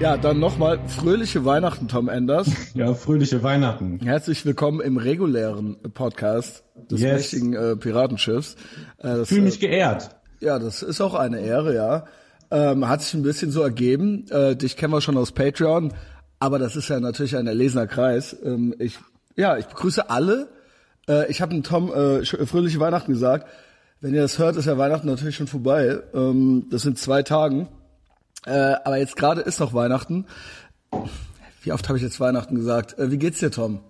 Ja, dann nochmal fröhliche Weihnachten, Tom Enders. Ja, fröhliche Weihnachten. Herzlich willkommen im regulären Podcast des Yes. mächtigen äh, Piratenschiffs. Äh, Fühle äh, mich geehrt. Ja, das ist auch eine Ehre, ja. Ähm, hat sich ein bisschen so ergeben. Äh, dich kennen wir schon aus Patreon, aber das ist ja natürlich ein erlesener Kreis. Ähm, ich, ja, ich begrüße alle. Äh, ich habe dem Tom äh, sch- fröhliche Weihnachten gesagt. Wenn ihr das hört, ist ja Weihnachten natürlich schon vorbei. Ähm, das sind zwei Tagen. Äh, aber jetzt gerade ist noch Weihnachten. Wie oft habe ich jetzt Weihnachten gesagt? Äh, wie geht's dir, Tom?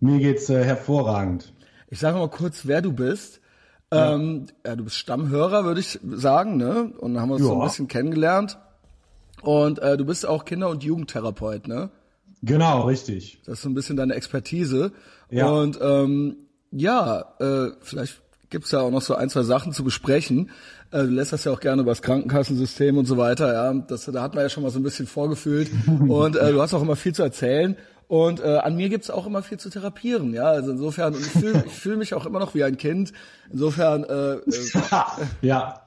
Mir geht's äh, hervorragend. Ich sage mal kurz, wer du bist. Ähm, ja, du bist Stammhörer, würde ich sagen, ne? Und dann haben wir uns so ein Ja. bisschen kennengelernt. Und äh, du bist auch Kinder- und Jugendtherapeut, ne? Genau, richtig. Das ist so ein bisschen deine Expertise. Ja. Und ähm, ja, äh, vielleicht gibt's ja auch noch so ein, zwei Sachen zu besprechen. Äh, du lässt das ja auch gerne über das Krankenkassensystem und so weiter, ja. Das, da hat man ja schon mal so ein bisschen vorgefühlt. und äh, du hast auch immer viel zu erzählen. Und äh, an mir gibt's auch immer viel zu therapieren, ja. Also insofern, und ich fühle ich fühl mich auch immer noch wie ein Kind. Insofern, äh, äh, ja,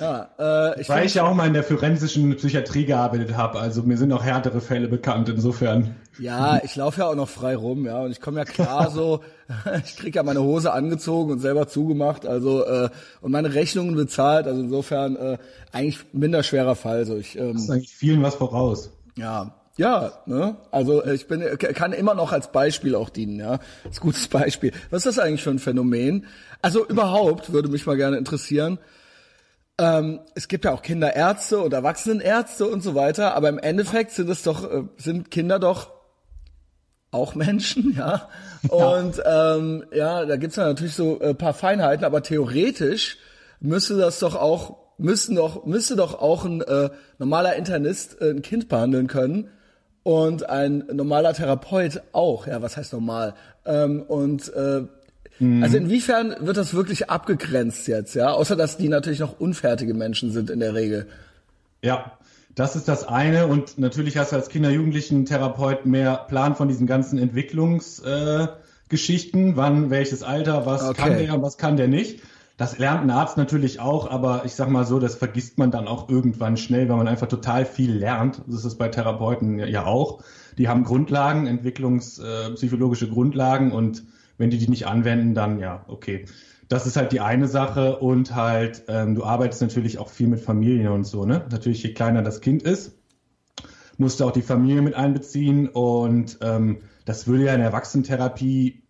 ja, äh, ich weil ich ja auch mal in der forensischen Psychiatrie gearbeitet habe. Also mir sind auch härtere Fälle bekannt. Insofern. Ja, ich laufe ja auch noch frei rum, ja, und ich komme ja klar so, ich krieg ja meine Hose angezogen und selber zugemacht, also äh, und meine Rechnungen bezahlt, also insofern äh, eigentlich minder schwerer Fall, so ich ähm, Das ist eigentlich vielen was voraus. ja, ja, ne? Also äh, ich bin kann immer noch als Beispiel auch dienen, ja. Das ist ein gutes Beispiel. Was ist das eigentlich für ein Phänomen? Also überhaupt würde mich mal gerne interessieren. Ähm, es gibt ja auch Kinderärzte und Erwachsenenärzte und so weiter, aber im Endeffekt sind es doch äh, sind Kinder doch auch Menschen, ja. Und ähm, ja, da gibt's ja natürlich so ein paar Feinheiten, aber theoretisch müsste das doch auch, müssten doch, müsste doch auch ein äh, normaler Internist äh, ein Kind behandeln können und ein normaler Therapeut auch. Ja, was heißt normal? Ähm, und äh, also inwiefern wird das wirklich abgegrenzt jetzt, ja? Außer dass die natürlich noch unfertige Menschen sind in der Regel. Ja, das ist das eine. Und natürlich hast du als Kinder-Jugendlichen-Therapeut mehr Plan von diesen ganzen Entwicklungsgeschichten. Äh. Wann, welches Alter, was Okay. kann der, was kann der nicht. Das lernt ein Arzt natürlich auch, aber ich sag mal so, das vergisst man dann auch irgendwann schnell, weil man einfach total viel lernt. Das ist bei Therapeuten ja, auch. Die haben Grundlagen, entwicklungspsychologische äh, Grundlagen und wenn die die nicht anwenden, dann ja, okay. Das ist halt die eine Sache und halt, ähm, du arbeitest natürlich auch viel mit Familien und so, ne? Natürlich, je kleiner das Kind ist, musst du auch die Familie mit einbeziehen und ähm, das würde ja in der Erwachsenentherapie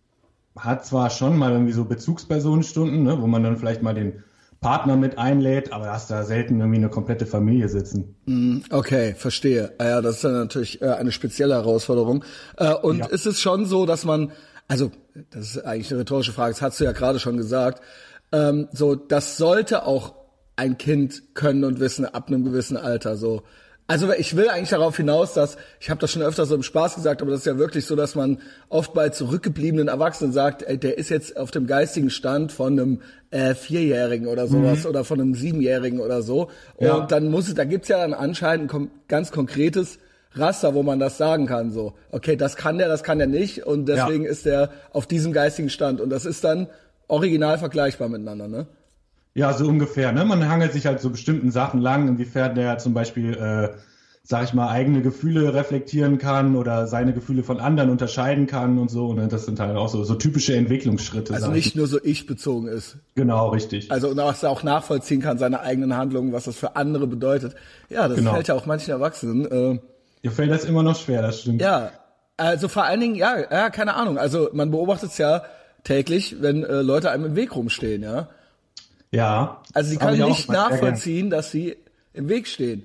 hat zwar schon mal irgendwie so Bezugspersonenstunden, ne, wo man dann vielleicht mal den Partner mit einlädt, aber da hast da selten irgendwie eine komplette Familie sitzen. Okay, verstehe. Ah Ja, das ist dann natürlich äh, eine spezielle Herausforderung. Äh, Und Ja. ist es schon so, dass man, also das ist eigentlich eine rhetorische Frage, das hast du ja gerade schon gesagt, ähm, so das sollte auch ein Kind können und wissen ab einem gewissen Alter. So, also ich will eigentlich darauf hinaus, dass ich habe das schon öfter so im Spaß gesagt, aber das ist ja wirklich so, dass man oft bei zurückgebliebenen Erwachsenen sagt, ey, der ist jetzt auf dem geistigen Stand von einem äh, Vierjährigen oder sowas oder von einem Siebenjährigen oder so. Und Ja. dann muss es, da gibt's ja dann anscheinend ganz konkretes Raster, wo man das sagen kann. So, okay, das kann der, das kann der nicht, und deswegen ist der auf diesem geistigen Stand. Und das ist dann original vergleichbar miteinander, ne? Ja, so ungefähr. Ne? Man hangelt sich halt so bestimmten Sachen lang, inwiefern der zum Beispiel, äh, sag ich mal, eigene Gefühle reflektieren kann oder seine Gefühle von anderen unterscheiden kann und so. Und das sind halt auch so, so typische Entwicklungsschritte. Also nicht ich. nur so ich bezogen ist. Genau, richtig. Also und was er auch nachvollziehen kann, seine eigenen Handlungen, was das für andere bedeutet. Ja, das Genau. fällt ja auch manchen Erwachsenen. Äh, Dir fällt das immer noch schwer, das stimmt. Ja, also vor allen Dingen, ja, ja, keine Ahnung. Also man beobachtet es ja täglich, wenn äh, Leute einem im Weg rumstehen, ja. Ja. Also sie können nicht nachvollziehen, dass sie im Weg stehen.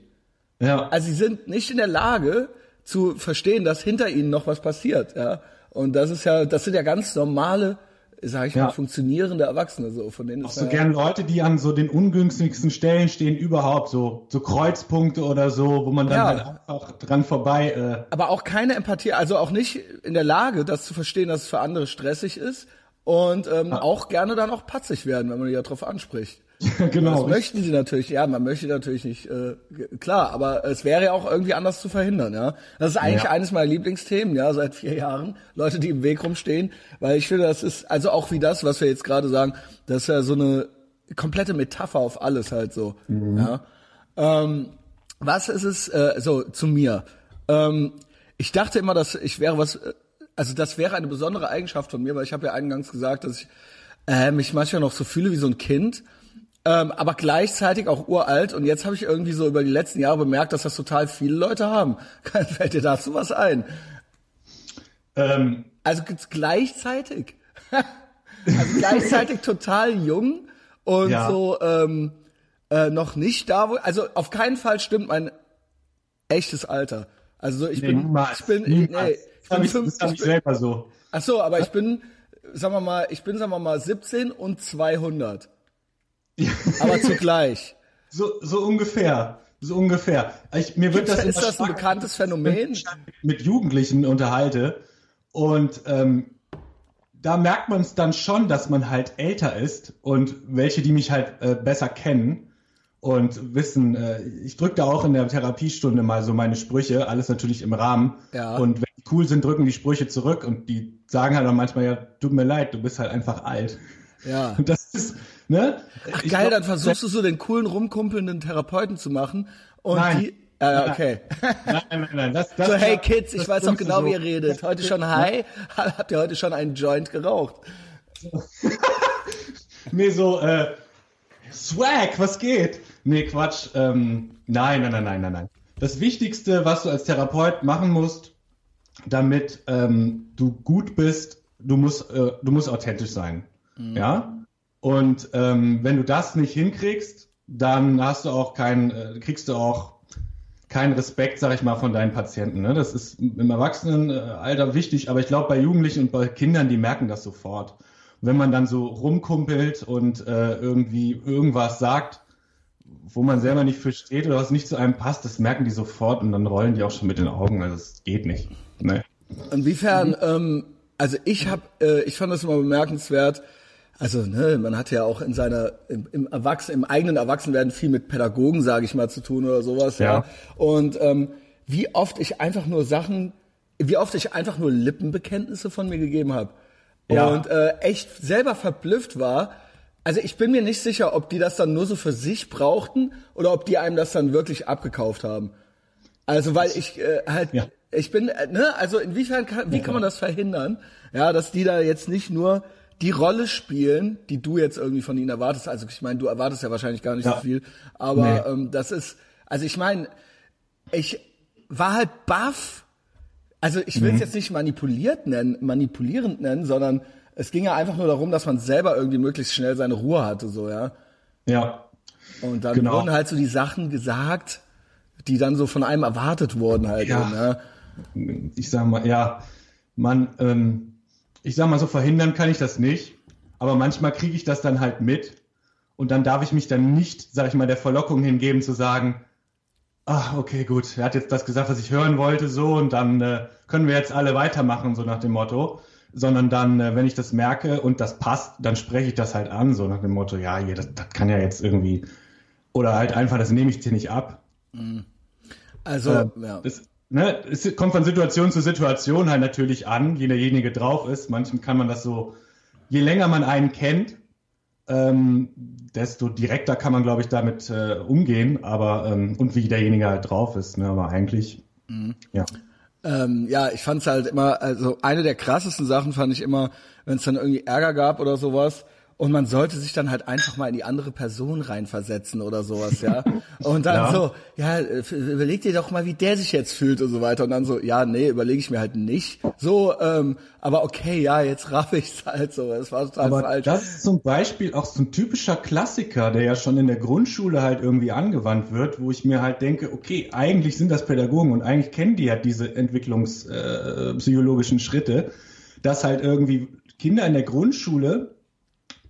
Ja. Also sie sind nicht in der Lage zu verstehen, dass hinter ihnen noch was passiert, ja. Und das ist ja, das sind ja ganz normale, sag ich Ja. mal, funktionierende Erwachsene so, von denen Auch ist so man ja- gern Leute, die an so den ungünstigsten Stellen stehen überhaupt, so, so Kreuzpunkte oder so, wo man dann Ja. halt einfach dran vorbei, äh, aber auch keine Empathie, also auch nicht in der Lage, das zu verstehen, dass es für andere stressig ist und ähm, auch gerne dann auch patzig werden, wenn man die ja drauf anspricht. genau. Das möchten sie natürlich, ja, man möchte natürlich nicht, äh, klar, aber es wäre ja auch irgendwie anders zu verhindern, ja. Das ist eigentlich Ja. eines meiner Lieblingsthemen, ja, seit vier Jahren, Leute, die im Weg rumstehen, weil ich finde, das ist, also auch wie das, was wir jetzt gerade sagen, das ist ja so eine komplette Metapher auf alles halt so, Mhm. ja. Ähm, was ist es, äh, so, zu mir. Ähm, ich dachte immer, dass ich wäre was, äh, also das wäre eine besondere Eigenschaft von mir, weil ich habe ja eingangs gesagt, dass ich äh, mich manchmal noch so fühle wie so ein Kind, ähm, aber gleichzeitig auch uralt. Und jetzt habe ich irgendwie so über die letzten Jahre bemerkt, dass das total viele Leute haben. Fällt dir dazu was ein? Ähm. Also gleichzeitig. also gleichzeitig total jung und ja. so ähm, äh, noch nicht da, wo. Also auf keinen Fall stimmt mein echtes Alter. Also ich nee, bin, niemals, ich bin, niemals. nee, ich bin, fünf, ich bin selber so. Ach so, aber ich bin, sagen wir mal, ich bin, sagen wir mal, 17 und 200. aber zugleich. So, so ungefähr. So ungefähr. Ich, mir wird das ist das ein bekanntes Phänomen? Mit Jugendlichen unterhalte und ähm, da merkt man es dann schon, dass man halt älter ist und welche, die mich halt äh, besser kennen und wissen, äh, ich drücke da auch in der Therapiestunde mal so meine Sprüche, alles natürlich im Rahmen. Ja. Und wenn die cool sind, drücken die Sprüche zurück und die sagen halt auch manchmal, ja, tut mir leid, du bist halt einfach alt. Ja. Und das ist, ne? Ach ich geil, glaub, dann versuchst du so den coolen, rumkumpelnden Therapeuten zu machen und Nein. die ja, okay. Nein, nein, nein. Das, das so, hey Kids, ich weiß auch genau, so. wie ihr redet. Heute schon hi? Habt ihr heute schon einen Joint geraucht? nee, so, äh, Swag, was geht? Nee, Quatsch. Ähm, nein, nein, nein, nein, nein, nein. Das Wichtigste, was du als Therapeut machen musst, damit ähm, du gut bist, du musst, äh, du musst authentisch sein. Mhm. Ja? Und ähm, wenn du das nicht hinkriegst, dann hast du auch keinen, äh, kriegst du auch keinen Respekt, sag ich mal, von deinen Patienten. Ne? Das ist im Erwachsenenalter wichtig, aber ich glaube, bei Jugendlichen und bei Kindern, die merken das sofort. Und wenn man dann so rumkumpelt und äh, irgendwie irgendwas sagt, wo man selber nicht versteht oder was nicht zu einem passt, das merken die sofort und dann rollen die auch schon mit den Augen. Also es geht nicht. Nee. Inwiefern, mhm. ähm, also ich habe, äh, ich fand das immer bemerkenswert, also ne, man hat ja auch in seiner im, im Erwachsenen, im eigenen Erwachsenwerden viel mit Pädagogen, sage ich mal, zu tun oder sowas. Ja. ja. Und ähm, wie oft ich einfach nur Sachen, wie oft ich einfach nur Lippenbekenntnisse von mir gegeben habe. Ja. Und äh, echt selber verblüfft war. Also ich bin mir nicht sicher, ob die das dann nur so für sich brauchten oder ob die einem das dann wirklich abgekauft haben. Also weil ich äh, halt, ja. ich bin, äh, ne, also inwiefern kann, wie kann man das verhindern? Ja, dass die da jetzt nicht nur die Rolle spielen, die du jetzt irgendwie von ihnen erwartest. Also ich meine, du erwartest ja wahrscheinlich gar nicht ja. so viel, aber nee. ähm, das ist, also ich meine, ich war halt baff. Also ich will es mhm. jetzt nicht manipuliert nennen, manipulierend nennen, sondern es ging ja einfach nur darum, dass man selber irgendwie möglichst schnell seine Ruhe hatte, so ja. Ja. Und dann genau. wurden halt so die Sachen gesagt, die dann so von einem erwartet wurden halt. Ja. So, ne? Ich sag mal, ja, man ähm, ich sag mal so, verhindern kann ich das nicht, aber manchmal kriege ich das dann halt mit und dann darf ich mich dann nicht, sag ich mal, der Verlockung hingeben zu sagen, ach, okay, gut, er hat jetzt das gesagt, was ich hören wollte, so und dann äh, können wir jetzt alle weitermachen, so nach dem Motto. Sondern dann, äh, wenn ich das merke und das passt, dann spreche ich das halt an, so nach dem Motto, ja, hier, das, das kann ja jetzt irgendwie, oder halt einfach, das nehme ich dir nicht ab. Mhm. Also, äh, ja. Das, ne, es kommt von Situation zu Situation halt natürlich an, wie derjenige drauf ist. Manchem kann man das so, je länger man einen kennt, ähm, desto direkter kann man, glaube ich, damit äh, umgehen, aber ähm, und wie derjenige halt drauf ist, ne, aber eigentlich, mhm. ja. Ähm, ja, ich fand es halt immer, also eine der krassesten Sachen fand ich immer, wenn es dann irgendwie Ärger gab oder sowas, und man sollte sich dann halt einfach mal in die andere Person reinversetzen oder sowas, ja. Und dann ja. so, ja, überleg dir doch mal, wie der sich jetzt fühlt und so weiter. Und dann so, ja, nee, überlege ich mir halt nicht. So, ähm, aber okay, ja, jetzt raff ich's halt so. Das war total aber falsch. Das ist zum Beispiel auch so ein typischer Klassiker, der ja schon in der Grundschule halt irgendwie angewandt wird, wo ich mir halt denke, okay, eigentlich sind das Pädagogen und eigentlich kennen die ja diese entwicklungspsychologischen äh, Schritte, dass halt irgendwie Kinder in der Grundschule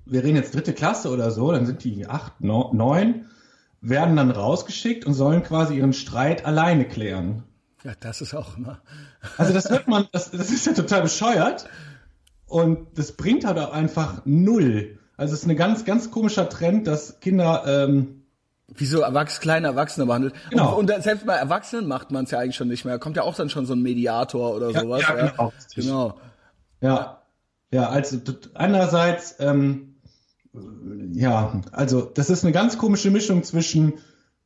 wir reden jetzt dritte Klasse oder so, dann sind die acht, neun, werden dann rausgeschickt und sollen quasi ihren Streit alleine klären. Ja, das ist auch immer. Also das hört man, das, das ist ja total bescheuert und das bringt halt auch einfach null. Also es ist ein ganz, ganz komischer Trend, dass Kinder ähm, wie so Erwachs kleine Erwachsene behandelt. Genau. Und, und selbst bei Erwachsenen macht man es ja eigentlich schon nicht mehr. Kommt ja auch dann schon so ein Mediator oder ja, sowas. Ja, genau. Ja, genau. Ja, ja also einerseits ähm, ja, also das ist eine ganz komische Mischung zwischen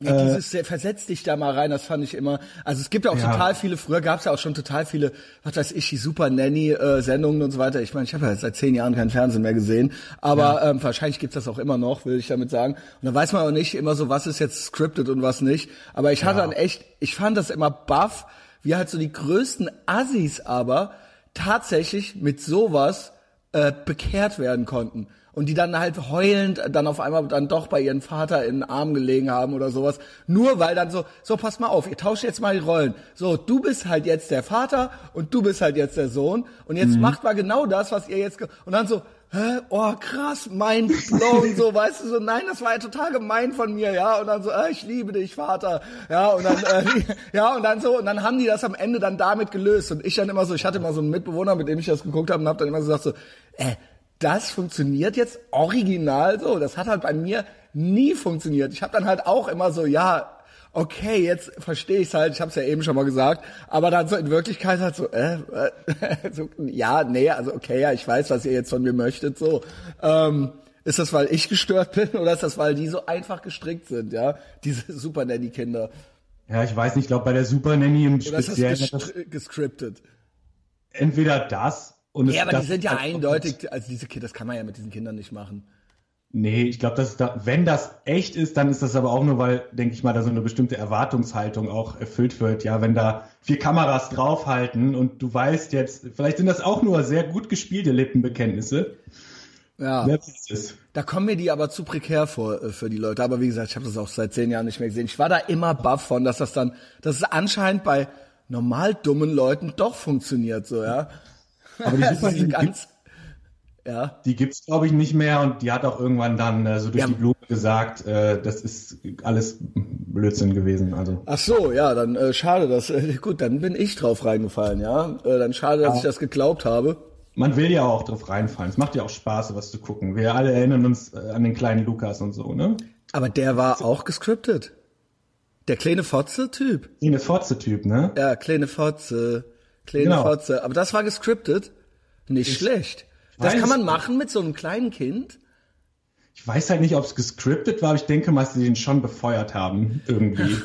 Ja, dieses äh, versetz dich da mal rein, das fand ich immer. Also es gibt ja auch ja. total viele, früher gab es ja auch schon total viele, was weiß ich, die Super Nanny-Sendungen äh, und so weiter. Ich meine, ich habe ja seit zehn Jahren kein Fernsehen mehr gesehen, aber ja. ähm, wahrscheinlich gibt's das auch immer noch, will ich damit sagen. Und dann weiß man auch nicht immer so, was ist jetzt scripted und was nicht. Aber ich hatte dann echt, ich fand das immer baff, wie halt so die größten Assis aber tatsächlich mit sowas äh, bekehrt werden konnten und die dann halt heulend dann auf einmal dann doch bei ihrem Vater in den Arm gelegen haben oder sowas. Nur weil dann so, so pass mal auf, ihr tauscht jetzt mal die Rollen. So, du bist halt jetzt der Vater und du bist halt jetzt der Sohn und jetzt mhm. macht mal genau das, was ihr jetzt und dann so, hä, oh krass, mein blown, so, weißt du, so, nein, das war ja total gemein von mir, ja, und dann so, äh, ich liebe dich, Vater, ja, und dann, äh, ja, und dann so, und dann haben die das am Ende dann damit gelöst und ich dann immer so, ich hatte immer so einen Mitbewohner, mit dem ich das geguckt habe und habe dann immer so gesagt so, äh, das funktioniert jetzt original so. Das hat halt bei mir nie funktioniert. Ich habe dann halt auch immer so, ja, okay, jetzt verstehe ich es halt, ich habe es ja eben schon mal gesagt, aber dann so in Wirklichkeit halt so, äh, äh, so, ja, nee, also okay, ja, ich weiß, was ihr jetzt von mir möchtet, so. Ähm, ist das, weil ich gestört bin oder ist das, weil die so einfach gestrickt sind, ja, diese Super Nanny-Kinder? Ja, ich weiß nicht, ich glaube bei der Super Nanny im Speziellen... Oder ist das gescriptet? Entweder das und ja, aber die sind ja eindeutig, also diese Kinder, das kann man ja mit diesen Kindern nicht machen. Nee, ich glaube, dass da, wenn das echt ist, dann ist das aber auch nur, weil, denke ich mal, da so eine bestimmte Erwartungshaltung auch erfüllt wird. Ja, wenn da vier Kameras draufhalten und du weißt jetzt, vielleicht sind das auch nur sehr gut gespielte Lippenbekenntnisse. Ja. Da kommen mir die aber zu prekär vor äh, für die Leute. Aber wie gesagt, ich habe das auch seit zehn Jahren nicht mehr gesehen. Ich war da immer baff von, dass das dann, dass es anscheinend bei normal dummen Leuten doch funktioniert, so, ja. Aber die Super also ganz, ja. Die gibt's glaube ich nicht mehr und die hat auch irgendwann dann äh, so durch ja. die Blume gesagt, äh, das ist alles Blödsinn gewesen. Also. Ach so, ja, dann äh, schade, dass äh, gut, dann bin ich drauf reingefallen, ja. Äh, dann schade, dass ja. ich das geglaubt habe. Man will ja auch drauf reinfallen. Es macht ja auch Spaß, was zu gucken. Wir alle erinnern uns äh, an den kleinen Lukas und so, ne? Aber der war auch gescriptet. Der kleine Fotze-Typ. Kleine Fotze-Typ, ne? Ja, kleine Fotze. Kleine genau. Fotze. Aber das war gescriptet. Nicht ich schlecht. Das kann man machen mit so einem kleinen Kind. Ich weiß halt nicht, ob es gescriptet war, aber ich denke mal, dass sie den schon befeuert haben, irgendwie.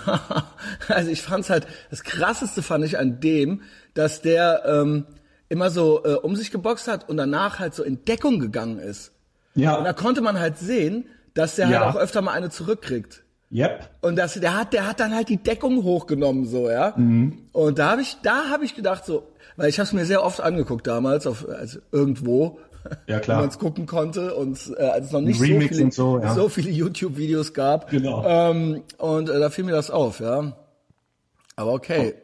also ich fand's halt, das krasseste fand ich an dem, dass der ähm, immer so äh, um sich geboxt hat und danach halt so in Deckung gegangen ist. Ja. Und da konnte man halt sehen, dass der halt ja. halt auch öfter mal eine zurückkriegt. Yep. Und das, der hat, der hat dann halt die Deckung hochgenommen, so, ja. Mhm. Und da habe ich, da habe ich gedacht, so, weil ich habe es mir sehr oft angeguckt damals, auf, also irgendwo, ja, klar. wo man es gucken konnte und äh, als es noch nicht so viele, so, ja. so viele YouTube-Videos gab. Genau. Ähm, und äh, da fiel mir das auf, ja. Aber okay. Oh.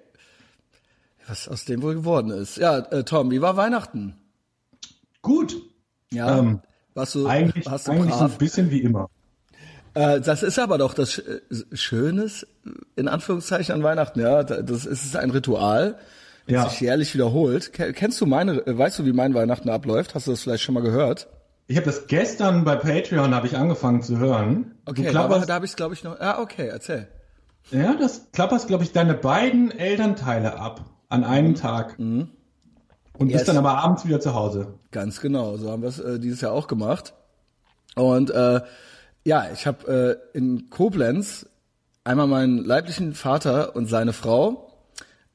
Was aus dem wohl geworden ist. Ja, äh, Tom, wie war Weihnachten? Gut. Ja. Ähm, was du, eigentlich hast du eigentlich so ein bisschen wie immer. Äh, das ist aber doch das Schönes, in Anführungszeichen, an Weihnachten, ja. Das ist ein Ritual, das ja. sich jährlich wiederholt. Kennst du meine, äh, weißt du, wie mein Weihnachten abläuft? Hast du das vielleicht schon mal gehört? Ich habe das gestern bei Patreon habe ich angefangen zu hören. Okay, aber da habe ich glaube ich noch. Ja, okay, erzähl. Ja, das klapperst glaube ich deine beiden Elternteile ab an einem mhm. Tag. Mhm. Und yes. bist dann aber abends wieder zu Hause. Ganz genau, so haben wir es äh, dieses Jahr auch gemacht. Und äh, ja, ich habe äh, in Koblenz einmal meinen leiblichen Vater und seine Frau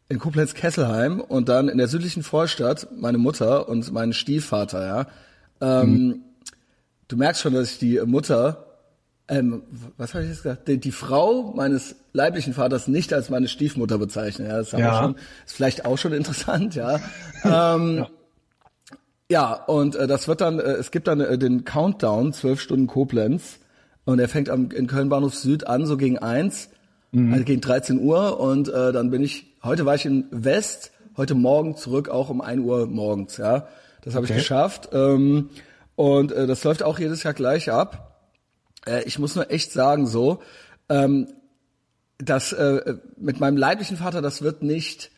in Koblenz-Kesselheim und dann in der südlichen Vorstadt meine Mutter und meinen Stiefvater, ja. Ähm, mhm. Du merkst schon, dass ich die Mutter, ähm, was habe ich jetzt gesagt, die, die, Frau meines leiblichen Vaters nicht als meine Stiefmutter bezeichne. Ja, das ja. Schon, ist vielleicht auch schon interessant, ja. ähm, ja. ja. und äh, das wird dann, äh, es gibt dann äh, den Countdown, zwölf Stunden Koblenz. Und er fängt am, in Köln Bahnhof Süd an, so gegen eins, mhm. also gegen 13 Uhr. Und äh, dann bin ich, heute war ich in West, heute Morgen zurück, auch um ein Uhr morgens. Ja, Das habe okay. ich geschafft. Ähm, und äh, das läuft auch jedes Jahr gleich ab. Äh, ich muss nur echt sagen, so, ähm, dass äh, mit meinem leiblichen Vater, das wird nicht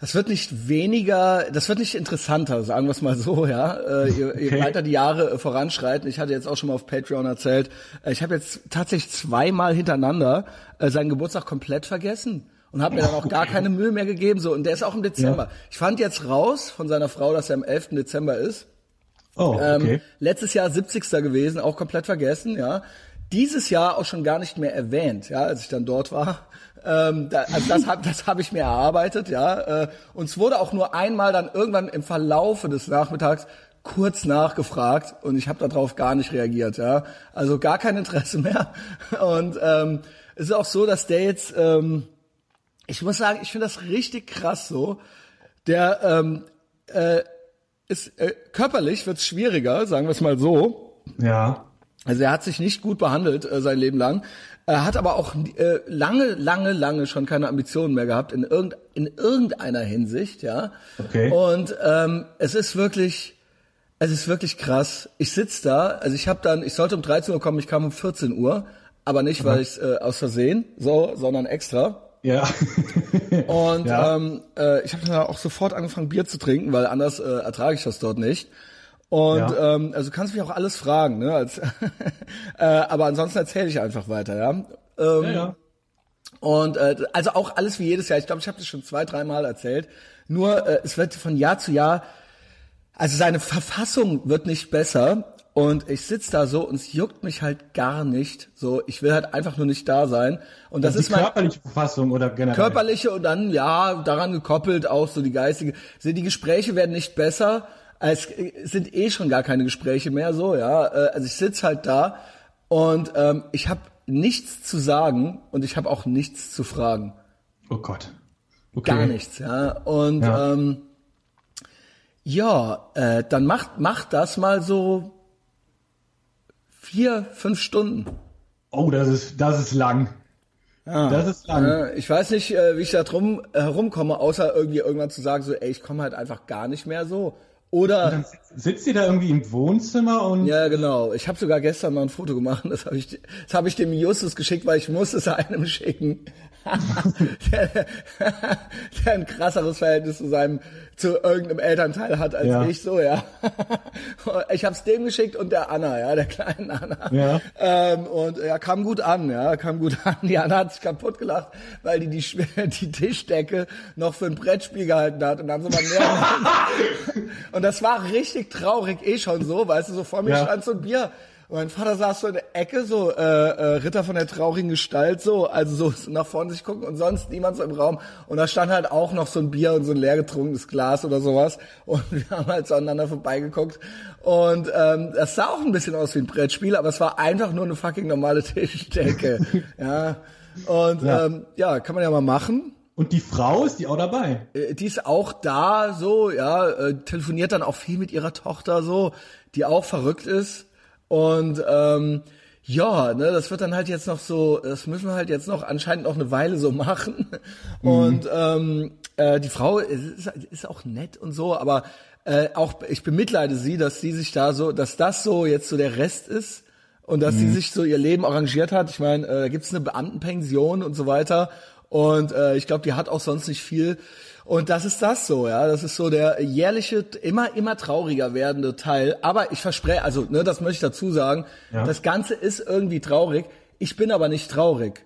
das wird nicht weniger, das wird nicht interessanter, sagen wir es mal so, ja. Äh, je, okay. je weiter die Jahre äh, voranschreiten, ich hatte jetzt auch schon mal auf Patreon erzählt, äh, ich habe jetzt tatsächlich zweimal hintereinander äh, seinen Geburtstag komplett vergessen und habe mir dann auch gar keine Mühe mehr gegeben. So, und der ist auch im Dezember. Ja. Ich fand jetzt raus von seiner Frau, dass er am 11. Dezember ist. Oh, okay. Ähm, letztes Jahr 70. gewesen, auch komplett vergessen, ja. dieses Jahr auch schon gar nicht mehr erwähnt, ja, als ich dann dort war. Ähm, da, also das habe das hab ich mir erarbeitet, ja. Äh, und es wurde auch nur einmal dann irgendwann im Verlaufe des Nachmittags kurz nachgefragt und ich habe darauf gar nicht reagiert, ja. Also gar kein Interesse mehr. Und ähm, es ist auch so, dass der jetzt, ähm, ich muss sagen, ich finde das richtig krass so. Der ähm, äh, ist äh, körperlich wird's schwieriger, sagen wir es mal so. Ja. Also er hat sich nicht gut behandelt äh, sein Leben lang. Er hat aber auch äh, lange, lange, lange schon keine Ambitionen mehr gehabt in, irgend, in irgendeiner Hinsicht, ja. Okay. Und ähm, es ist wirklich, es ist wirklich krass. Ich sitz da, also ich habe dann, ich sollte um 13 Uhr kommen, ich kam um 14 Uhr, aber nicht, weil ich äh, aus Versehen, so, sondern extra. Ja. Und Ja. ähm, äh, ich habe dann auch sofort angefangen, Bier zu trinken, weil anders äh, ertrage ich das dort nicht. Und Ja. ähm, also du kannst mich auch alles fragen, ne? Als, äh, aber ansonsten erzähle ich einfach weiter, ja. Ähm, ja, ja. Und äh, also auch alles wie jedes Jahr. Ich glaube, ich habe das schon zwei, dreimal erzählt. Nur äh, es wird von Jahr zu Jahr, also seine Verfassung wird nicht besser. Und ich sitz da so und es juckt mich halt gar nicht. So, ich will halt einfach nur nicht da sein. Und das die ist mein körperliche Verfassung oder generell? körperliche und dann ja daran gekoppelt auch so die geistige. Also die Gespräche werden nicht besser. Es sind eh schon gar keine Gespräche mehr so, ja. Äh, Also ich sitz halt da und ähm, ich habe nichts zu sagen und ich habe auch nichts zu fragen. Oh Gott. Okay. Gar nichts, ja. Und Ja. ähm, ja, äh, dann macht macht das mal so vier, fünf Stunden. Oh, das ist, das ist lang. Das ist lang. Ja, ich weiß nicht, äh, wie ich da drum herumkomme, außer irgendwie irgendwann zu sagen, so, ey, ich komme halt einfach gar nicht mehr so. Oder Dann sitzt- ihr da irgendwie im Wohnzimmer und ja, genau. Ich habe sogar gestern mal ein Foto gemacht. Das habe ich, das habe ich dem Justus geschickt, weil ich muss es einem schicken. Der, der ein krasseres Verhältnis zu seinem zu irgendeinem Elternteil hat als Ja. ich so, ja. ich habe es dem geschickt und der Anna, ja, der kleinen Anna. Ja. Ähm, und ja, kam gut an, ja, kam gut an. Die Anna hat sich kaputt gelacht, weil die die, die Tischdecke noch für ein Brettspiel gehalten hat und dann so mal näher. und das war richtig traurig, eh schon so, weißt du, so vor mir Ja. stand so ein Bier. Und mein Vater saß so in der Ecke, so äh, äh, Ritter von der traurigen Gestalt, so, also so nach vorne sich gucken und sonst niemand so im Raum. Und da stand halt auch noch so ein Bier und so ein leer getrunkenes Glas oder sowas. Und wir haben halt so aneinander vorbeigeguckt. Und ähm, das sah auch ein bisschen aus wie ein Brettspiel, aber es war einfach nur eine fucking normale Tischdecke. ja. Und Ja. Ähm, ja, kann man ja mal machen. und die Frau ist die auch dabei. Äh, die ist auch da, so, ja, äh, telefoniert dann auch viel mit ihrer Tochter, so, die auch verrückt ist. Und ähm, ja, ne, das wird dann halt jetzt noch so, das müssen wir halt jetzt noch anscheinend noch eine Weile so machen. Und ähm, äh, die Frau ist, ist auch nett und so, aber äh, auch ich bemitleide sie, dass sie sich da so, dass das so jetzt so der Rest ist und dass sie sich so ihr Leben arrangiert hat. Ich meine, äh, da gibt's eine Beamtenpension und so weiter. Und äh, ich glaube, die hat auch sonst nicht viel. Und das ist das so, ja. Das ist so der jährliche, immer, immer trauriger werdende Teil. Aber ich verspreche, also, ne, das möchte ich dazu sagen, Ja. das Ganze ist irgendwie traurig. Ich bin aber nicht traurig.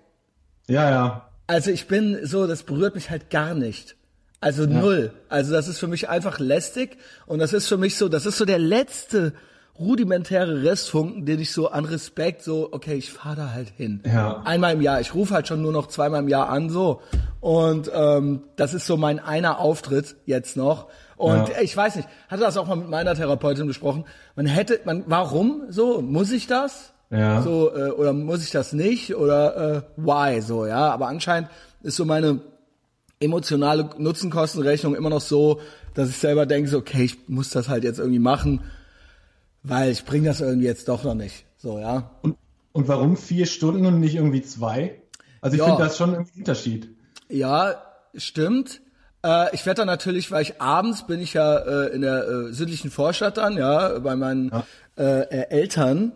Ja, ja. Also ich bin so, das berührt mich halt gar nicht. Also null. Also das ist für mich einfach lästig und das ist für mich so, das ist so der letzte rudimentäre Restfunken, den ich so an Respekt so, okay, ich fahre da halt hin. Ja. Einmal im Jahr. Ich rufe halt schon nur noch zweimal im Jahr an so und ähm, das ist so mein einer Auftritt jetzt noch. Und Ja. ich weiß nicht, hatte das auch mal mit meiner Therapeutin besprochen. Man hätte, man, warum so? Muss ich das? Ja. So, äh, oder muss ich das nicht? Oder äh, why? So, ja. Aber anscheinend ist so meine emotionale Nutzenkostenrechnung immer noch so, dass ich selber denke, so, okay, ich muss das halt jetzt irgendwie machen, weil ich bringe das irgendwie jetzt doch noch nicht. So, ja. Und, und warum vier Stunden und nicht irgendwie zwei? Also ich Ja. finde das schon ein Unterschied. Ja, stimmt. Äh, ich werde dann natürlich, weil ich abends bin ich ja äh, in der äh, südlichen Vorstadt dann, ja, bei meinen äh, äh, Eltern.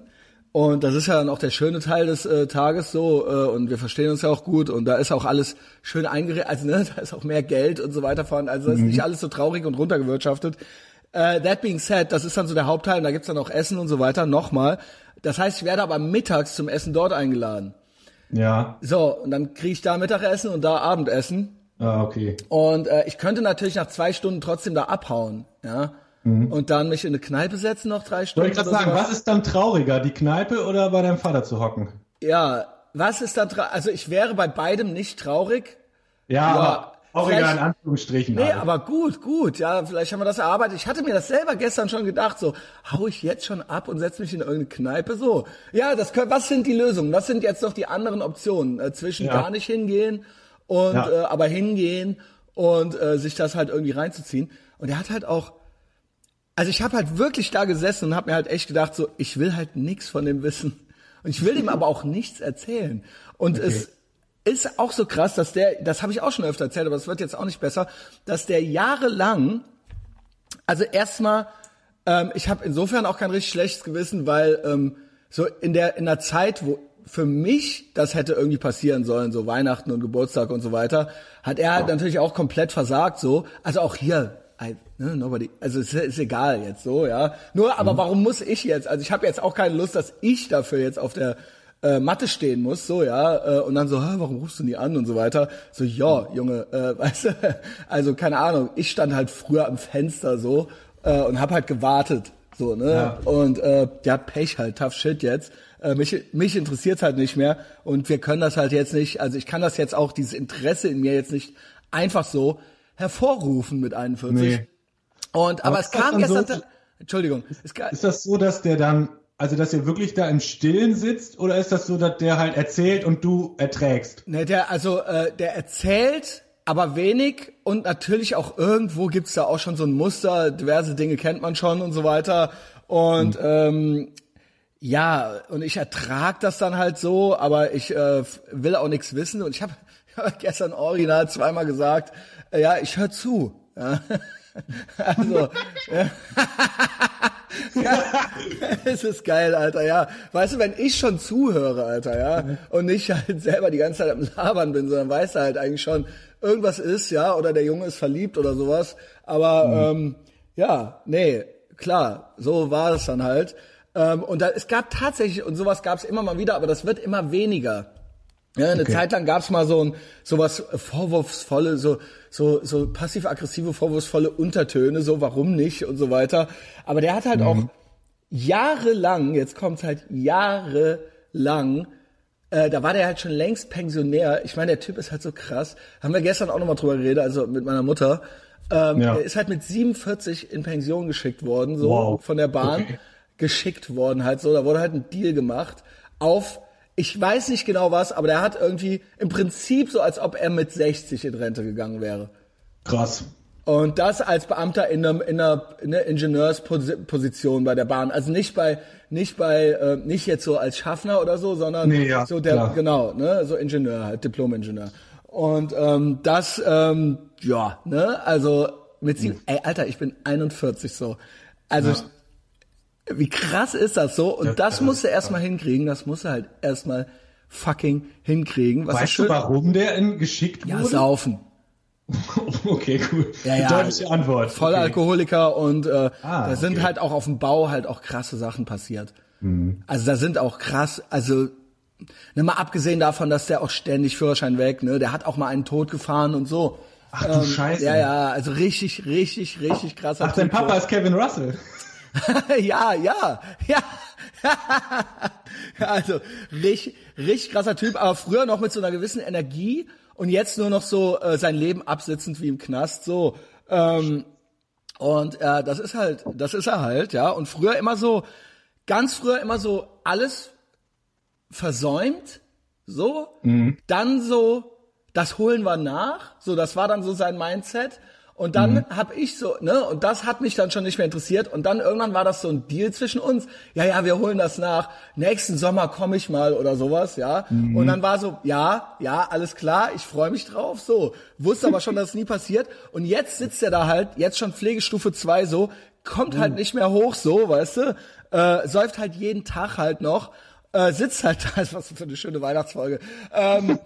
Und das ist ja dann auch der schöne Teil des äh, Tages so und wir verstehen uns ja auch gut und da ist auch alles schön eingerichtet, also ne, da ist auch mehr Geld und so weiter vorhanden, also das ist nicht alles so traurig und runtergewirtschaftet. Äh, that being said, das ist dann so der Hauptteil und da gibt's dann auch Essen und so weiter, nochmal. Das heißt, ich werde aber mittags zum Essen dort eingeladen. Ja. So, und dann kriege ich da Mittagessen und da Abendessen. Ah, okay. Und äh, ich könnte natürlich nach zwei Stunden trotzdem da abhauen, ja. mhm. und dann mich in eine Kneipe setzen noch drei Stunden. Wollte ich gerade sagen, sowas. was ist dann trauriger, die Kneipe oder bei deinem Vater zu hocken? Ja, was ist dann? Also ich wäre bei beidem nicht traurig. Ja, ja aber trauriger in Anführungsstrichen. Nee, halt. aber gut, gut. Ja, vielleicht haben wir das erarbeitet. Ich hatte mir das selber gestern schon gedacht, so, hau ich jetzt schon ab und setz mich in irgendeine Kneipe so. Ja, das können, was sind die Lösungen? Was sind jetzt noch die anderen Optionen? Äh, zwischen ja. gar nicht hingehen und ja. äh, aber hingehen und äh, sich das halt irgendwie reinzuziehen. Und er hat halt auch also ich habe halt wirklich da gesessen und habe mir halt echt gedacht, so, ich will halt nichts von dem wissen. Und ich will ihm aber auch nichts erzählen. Und okay. es ist auch so krass, dass der, das habe ich auch schon öfter erzählt, aber es wird jetzt auch nicht besser, dass der jahrelang, also erstmal, ähm, ich habe insofern auch kein richtig schlechtes Gewissen, weil ähm, so in der in der Zeit, wo für mich das hätte irgendwie passieren sollen, so Weihnachten und Geburtstag und so weiter, hat er halt natürlich auch komplett versagt, so. Also auch hier, I, ne, nobody, also ist, ist egal jetzt so, ja. Nur, aber mhm. warum muss ich jetzt? Also ich habe jetzt auch keine Lust, dass ich dafür jetzt auf der äh, Matte stehen muss, so ja, äh, und dann so, warum rufst du nie an und so weiter. So, ja, Junge, äh, weißt du, also keine Ahnung, ich stand halt früher am Fenster so äh, und hab halt gewartet, so, ne? Ja. Und äh, ja, Pech halt, tough shit jetzt. Äh, mich mich interessiert's halt nicht mehr und wir können das halt jetzt nicht, also ich kann das jetzt auch, dieses Interesse in mir jetzt nicht einfach so hervorrufen mit 41. Nee. Und aber, aber es kam gestern, so, Entschuldigung, es, ist das so, dass der dann also, dass ihr wirklich da im Stillen sitzt oder ist das so, dass der halt erzählt und du erträgst? Ne, der, also, äh, der erzählt, aber wenig und natürlich auch irgendwo gibt's da auch schon so ein Muster, diverse Dinge kennt man schon und so weiter. Und mhm. ähm, ja, und ich ertrag das dann halt so, aber ich äh, will auch nichts wissen. Und ich habe hab gestern original zweimal gesagt, äh, ja, ich höre zu. Ja. also, ja. es ist geil, Alter, ja. Weißt du, wenn ich schon zuhöre, Alter, ja, und nicht halt selber die ganze Zeit am Labern bin, sondern weiß halt eigentlich schon, irgendwas ist, ja, oder der Junge ist verliebt oder sowas. Aber mhm. ähm, ja, nee, klar, so war es dann halt. Ähm, und da, es gab tatsächlich, und sowas gab es immer mal wieder, aber das wird immer weniger. Ja, eine okay. Zeit lang gab es mal so ein sowas vorwurfsvolle, so so so passiv-aggressive vorwurfsvolle Untertöne, so warum nicht und so weiter. Aber der hat halt mhm. auch jahrelang, jetzt kommt's halt jahrelang, äh, da war der halt schon längst Pensionär. Ich meine, der Typ ist halt so krass. Haben wir gestern auch nochmal drüber geredet, also mit meiner Mutter. Ähm, ja. Er ist halt mit 47 in Pension geschickt worden, so wow. von der Bahn okay. geschickt worden halt so. Da wurde halt ein Deal gemacht auf ich weiß nicht genau was, aber der hat irgendwie im Prinzip so, als ob er mit 60 in Rente gegangen wäre. Krass. Und das als Beamter in, einem, in einer, in einer Ingenieursposition bei der Bahn. Also nicht bei, nicht bei, äh, nicht jetzt so als Schaffner oder so, sondern nee, ja, so der, klar. genau, ne, so Ingenieur halt, Diplom-Ingenieur. Und ähm, das, ähm, ja, ne, also mit sieben, ey, Alter, ich bin 41 so. Also ja. Wie krass ist das so? Und ja, das musst du erstmal hinkriegen, das musst du halt erstmal fucking hinkriegen. Was weißt du, warum der in geschickt wurde? Ja, saufen. okay, cool. Ja, ja, Deutliche Antwort. Vollalkoholiker okay. und äh, ah, da sind okay. halt auch auf dem Bau halt auch krasse Sachen passiert. Mhm. Also da sind auch krass, also ne, mal abgesehen davon, dass der auch ständig Führerschein weg, ne, der hat auch mal einen Tod gefahren und so. Ach du ähm, Scheiße. Ja, ja, also richtig, richtig, richtig krasser Ach, dein Papa ist Kevin Russell. ja, ja, ja. also richtig, richtig krasser Typ, aber früher noch mit so einer gewissen Energie und jetzt nur noch so äh, sein Leben absitzend wie im Knast. So ähm, und äh, das ist halt, das ist er halt, ja. Und früher immer so, ganz früher immer so alles versäumt, so, mhm. dann so, das holen wir nach, so, das war dann so sein Mindset. Und dann mhm. habe ich so, ne, und das hat mich dann schon nicht mehr interessiert. Und dann irgendwann war das so ein Deal zwischen uns. Ja, ja, wir holen das nach. Nächsten Sommer komme ich mal oder sowas, ja. Mhm. Und dann war so, ja, ja, alles klar, ich freue mich drauf. So, wusste aber schon, dass es nie passiert. Und jetzt sitzt er da halt, jetzt schon Pflegestufe 2 so, kommt halt mhm. nicht mehr hoch, so, weißt du, äh, säuft halt jeden Tag halt noch. Äh, sitzt halt da, was für eine schöne Weihnachtsfolge. Ähm,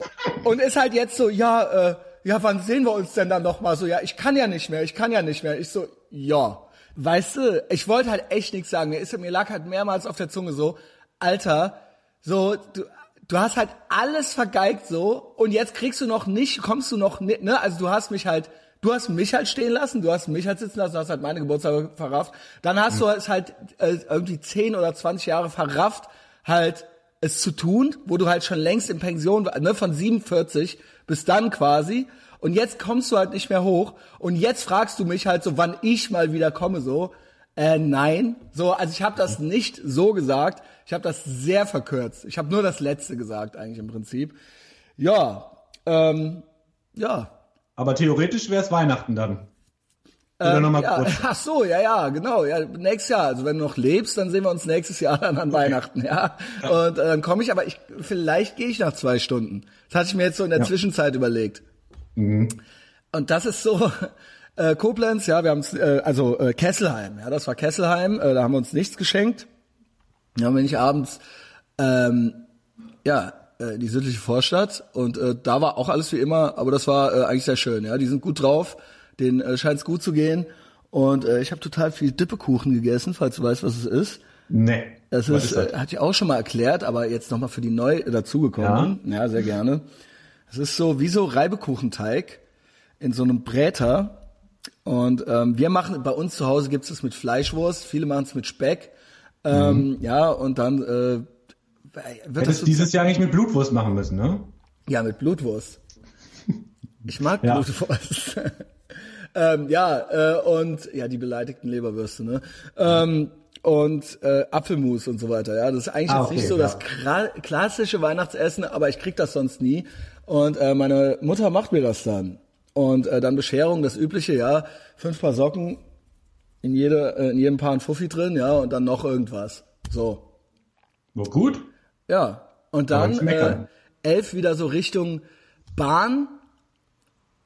und ist halt jetzt so, ja, äh, ja, wann sehen wir uns denn dann noch mal so? Ja, ich kann ja nicht mehr, ich kann ja nicht mehr. Ich so, ja. Weißt du, ich wollte halt echt nichts sagen. Mir, ist, mir lag halt mehrmals auf der Zunge so, Alter, so, du, du hast halt alles vergeigt so und jetzt kriegst du noch nicht, kommst du noch nicht, ne? Also du hast mich halt Du hast mich halt stehen lassen, du hast mich halt sitzen lassen, du hast halt meine Geburtstage verrafft. Dann hast du es halt äh, irgendwie 10 oder 20 Jahre verrafft, halt es zu tun, wo du halt schon längst in Pension ne, von 47 bis dann quasi. Und jetzt kommst du halt nicht mehr hoch. Und jetzt fragst du mich halt so, wann ich mal wieder komme, so. Äh, nein. So, also ich habe das nicht so gesagt. Ich habe das sehr verkürzt. Ich habe nur das Letzte gesagt, eigentlich im Prinzip. Ja, ähm, ja. Aber theoretisch wäre es Weihnachten dann. Ähm, nochmal ja, Ach so, ja, ja, genau. Ja, nächstes Jahr. Also wenn du noch lebst, dann sehen wir uns nächstes Jahr dann an okay. Weihnachten, ja. ja. Und äh, dann komme ich, aber ich vielleicht gehe ich nach zwei Stunden. Das hatte ich mir jetzt so in der ja. Zwischenzeit überlegt. Mhm. Und das ist so. Äh, Koblenz, ja, wir haben äh, also äh, Kesselheim, ja, das war Kesselheim, äh, da haben wir uns nichts geschenkt. Ja, wenn ich abends ähm, ja, äh, die südliche Vorstadt und äh, da war auch alles wie immer, aber das war äh, eigentlich sehr schön, ja, die sind gut drauf den äh, scheint es gut zu gehen. Und äh, ich habe total viel Dippekuchen gegessen, falls du weißt, was es ist. Nee. Das ist, ist das? Äh, hatte ich auch schon mal erklärt, aber jetzt nochmal für die neu dazugekommen. Ja. ja, sehr gerne. Es ist so wie so Reibekuchenteig in so einem Bräter. Und ähm, wir machen, bei uns zu Hause gibt's es mit Fleischwurst, viele machen es mit Speck. Ähm, mhm. Ja, und dann äh, wird Hättest das dieses Jahr nicht mit Blutwurst machen müssen, ne? Ja, mit Blutwurst. Ich mag ja. Blutwurst. Ähm, ja, äh, und ja, die beleidigten Leberwürste, ne? Ähm, und äh, Apfelmus und so weiter. Ja, das ist eigentlich ah, okay, nicht so ja. das klassische Weihnachtsessen, aber ich krieg das sonst nie. Und äh, meine Mutter macht mir das dann. Und äh, dann Bescherung, das übliche, ja, fünf Paar Socken, in, jede, äh, in jedem Paar ein Fuffi drin, ja, und dann noch irgendwas. So. War gut. Ja. Und dann äh, elf wieder so Richtung Bahn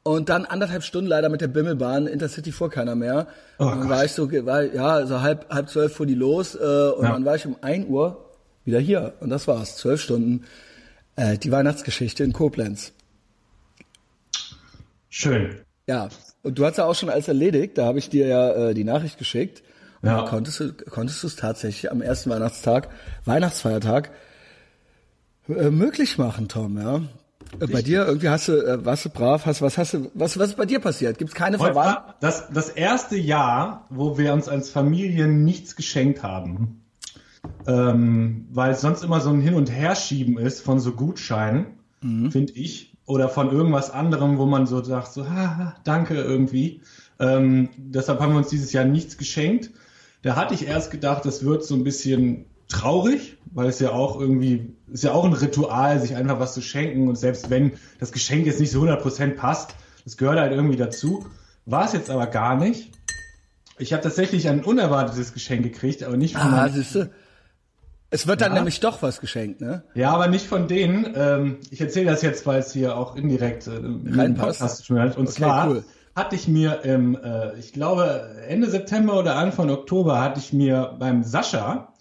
und dann anderthalb Stunden leider mit der Bimmelbahn, Intercity fuhr keiner mehr. Oh, und dann war ich so, war, ja, so halb, halb zwölf fuhr die los äh, und ja. dann war ich um ein Uhr wieder hier. Und das war's, zwölf Stunden. Äh, die Weihnachtsgeschichte in Koblenz. Schön. Ja, und du hast ja auch schon alles erledigt, da habe ich dir ja äh, die Nachricht geschickt. Und ja. konntest du konntest du es tatsächlich am ersten Weihnachtstag, Weihnachtsfeiertag, äh, möglich machen, Tom, ja. Richtig. Bei dir irgendwie hast du, äh, warst du brav, hast, was hast du, was, was ist bei dir passiert? Gibt es keine Verwandten? Das, das erste Jahr, wo wir uns als Familie nichts geschenkt haben. Ähm, weil es sonst immer so ein Hin- und Herschieben ist von so Gutscheinen, mhm. finde ich. Oder von irgendwas anderem, wo man so sagt, so, ha, danke irgendwie. Ähm, deshalb haben wir uns dieses Jahr nichts geschenkt. Da hatte ich erst gedacht, das wird so ein bisschen traurig, weil es ja auch irgendwie, ist ja auch ein Ritual, sich einfach was zu schenken und selbst wenn das Geschenk jetzt nicht so 100% passt, das gehört halt irgendwie dazu. War es jetzt aber gar nicht. Ich habe tatsächlich ein unerwartetes Geschenk gekriegt, aber nicht von ah, siehst du? Es wird dann ja. nämlich doch was geschenkt, ne? Ja, aber nicht von denen. Ähm, ich erzähle das jetzt, weil es hier auch indirekt äh, reinpasst. Und okay, zwar cool. hatte ich mir im, äh, ich glaube Ende September oder Anfang Oktober hatte ich mir beim Sascha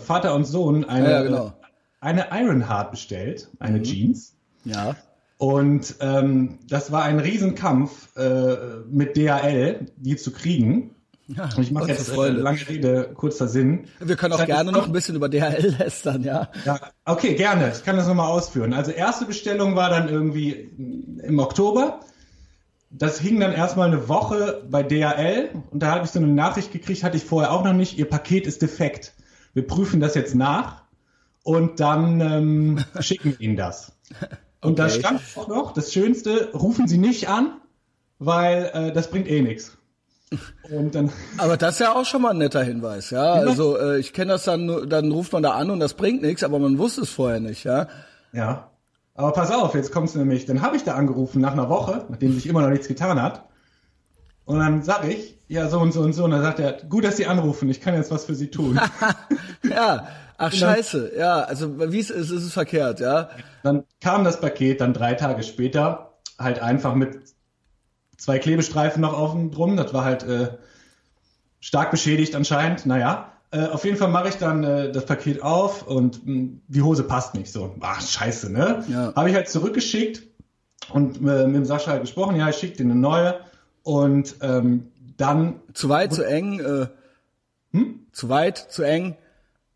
Vater und Sohn eine, ja, genau. eine Ironheart bestellt, eine mhm. Jeans. Ja. Und ähm, das war ein Riesenkampf äh, mit DHL, die zu kriegen. Ja, und ich mache jetzt äh, lange Rede, kurzer Sinn. Wir können auch gerne noch ein bisschen über DHL lästern, ja. Ja, okay, gerne. Ich kann das nochmal ausführen. Also erste Bestellung war dann irgendwie im Oktober. Das hing dann erstmal eine Woche bei DHL und da habe ich so eine Nachricht gekriegt, hatte ich vorher auch noch nicht, ihr Paket ist defekt wir prüfen das jetzt nach und dann ähm, schicken Ihnen das. Und okay. da stand auch noch, das Schönste, rufen Sie nicht an, weil äh, das bringt eh nichts. Dann aber das ist ja auch schon mal ein netter Hinweis, ja. ja. Also äh, ich kenne das dann, dann ruft man da an und das bringt nichts, aber man wusste es vorher nicht, ja. Ja. Aber pass auf, jetzt kommt's nämlich. Dann habe ich da angerufen nach einer Woche, nachdem sich immer noch nichts getan hat. Und dann sag ich, ja, so und so und so. Und dann sagt er, gut, dass Sie anrufen, ich kann jetzt was für Sie tun. ja, ach dann, scheiße, ja, also wie es ist, ist es verkehrt, ja. Dann kam das Paket dann drei Tage später, halt einfach mit zwei Klebestreifen noch auf dem drum. Das war halt äh, stark beschädigt anscheinend, naja. Äh, auf jeden Fall mache ich dann äh, das Paket auf und mh, hm, die Hose passt nicht so. Ach, scheiße, ne? Ja. Habe ich halt zurückgeschickt und äh, mit dem Sascha halt gesprochen, ja, ich schicke dir eine neue. Und ähm, dann. Zu weit, zu eng? Äh, hm? Zu weit, zu eng?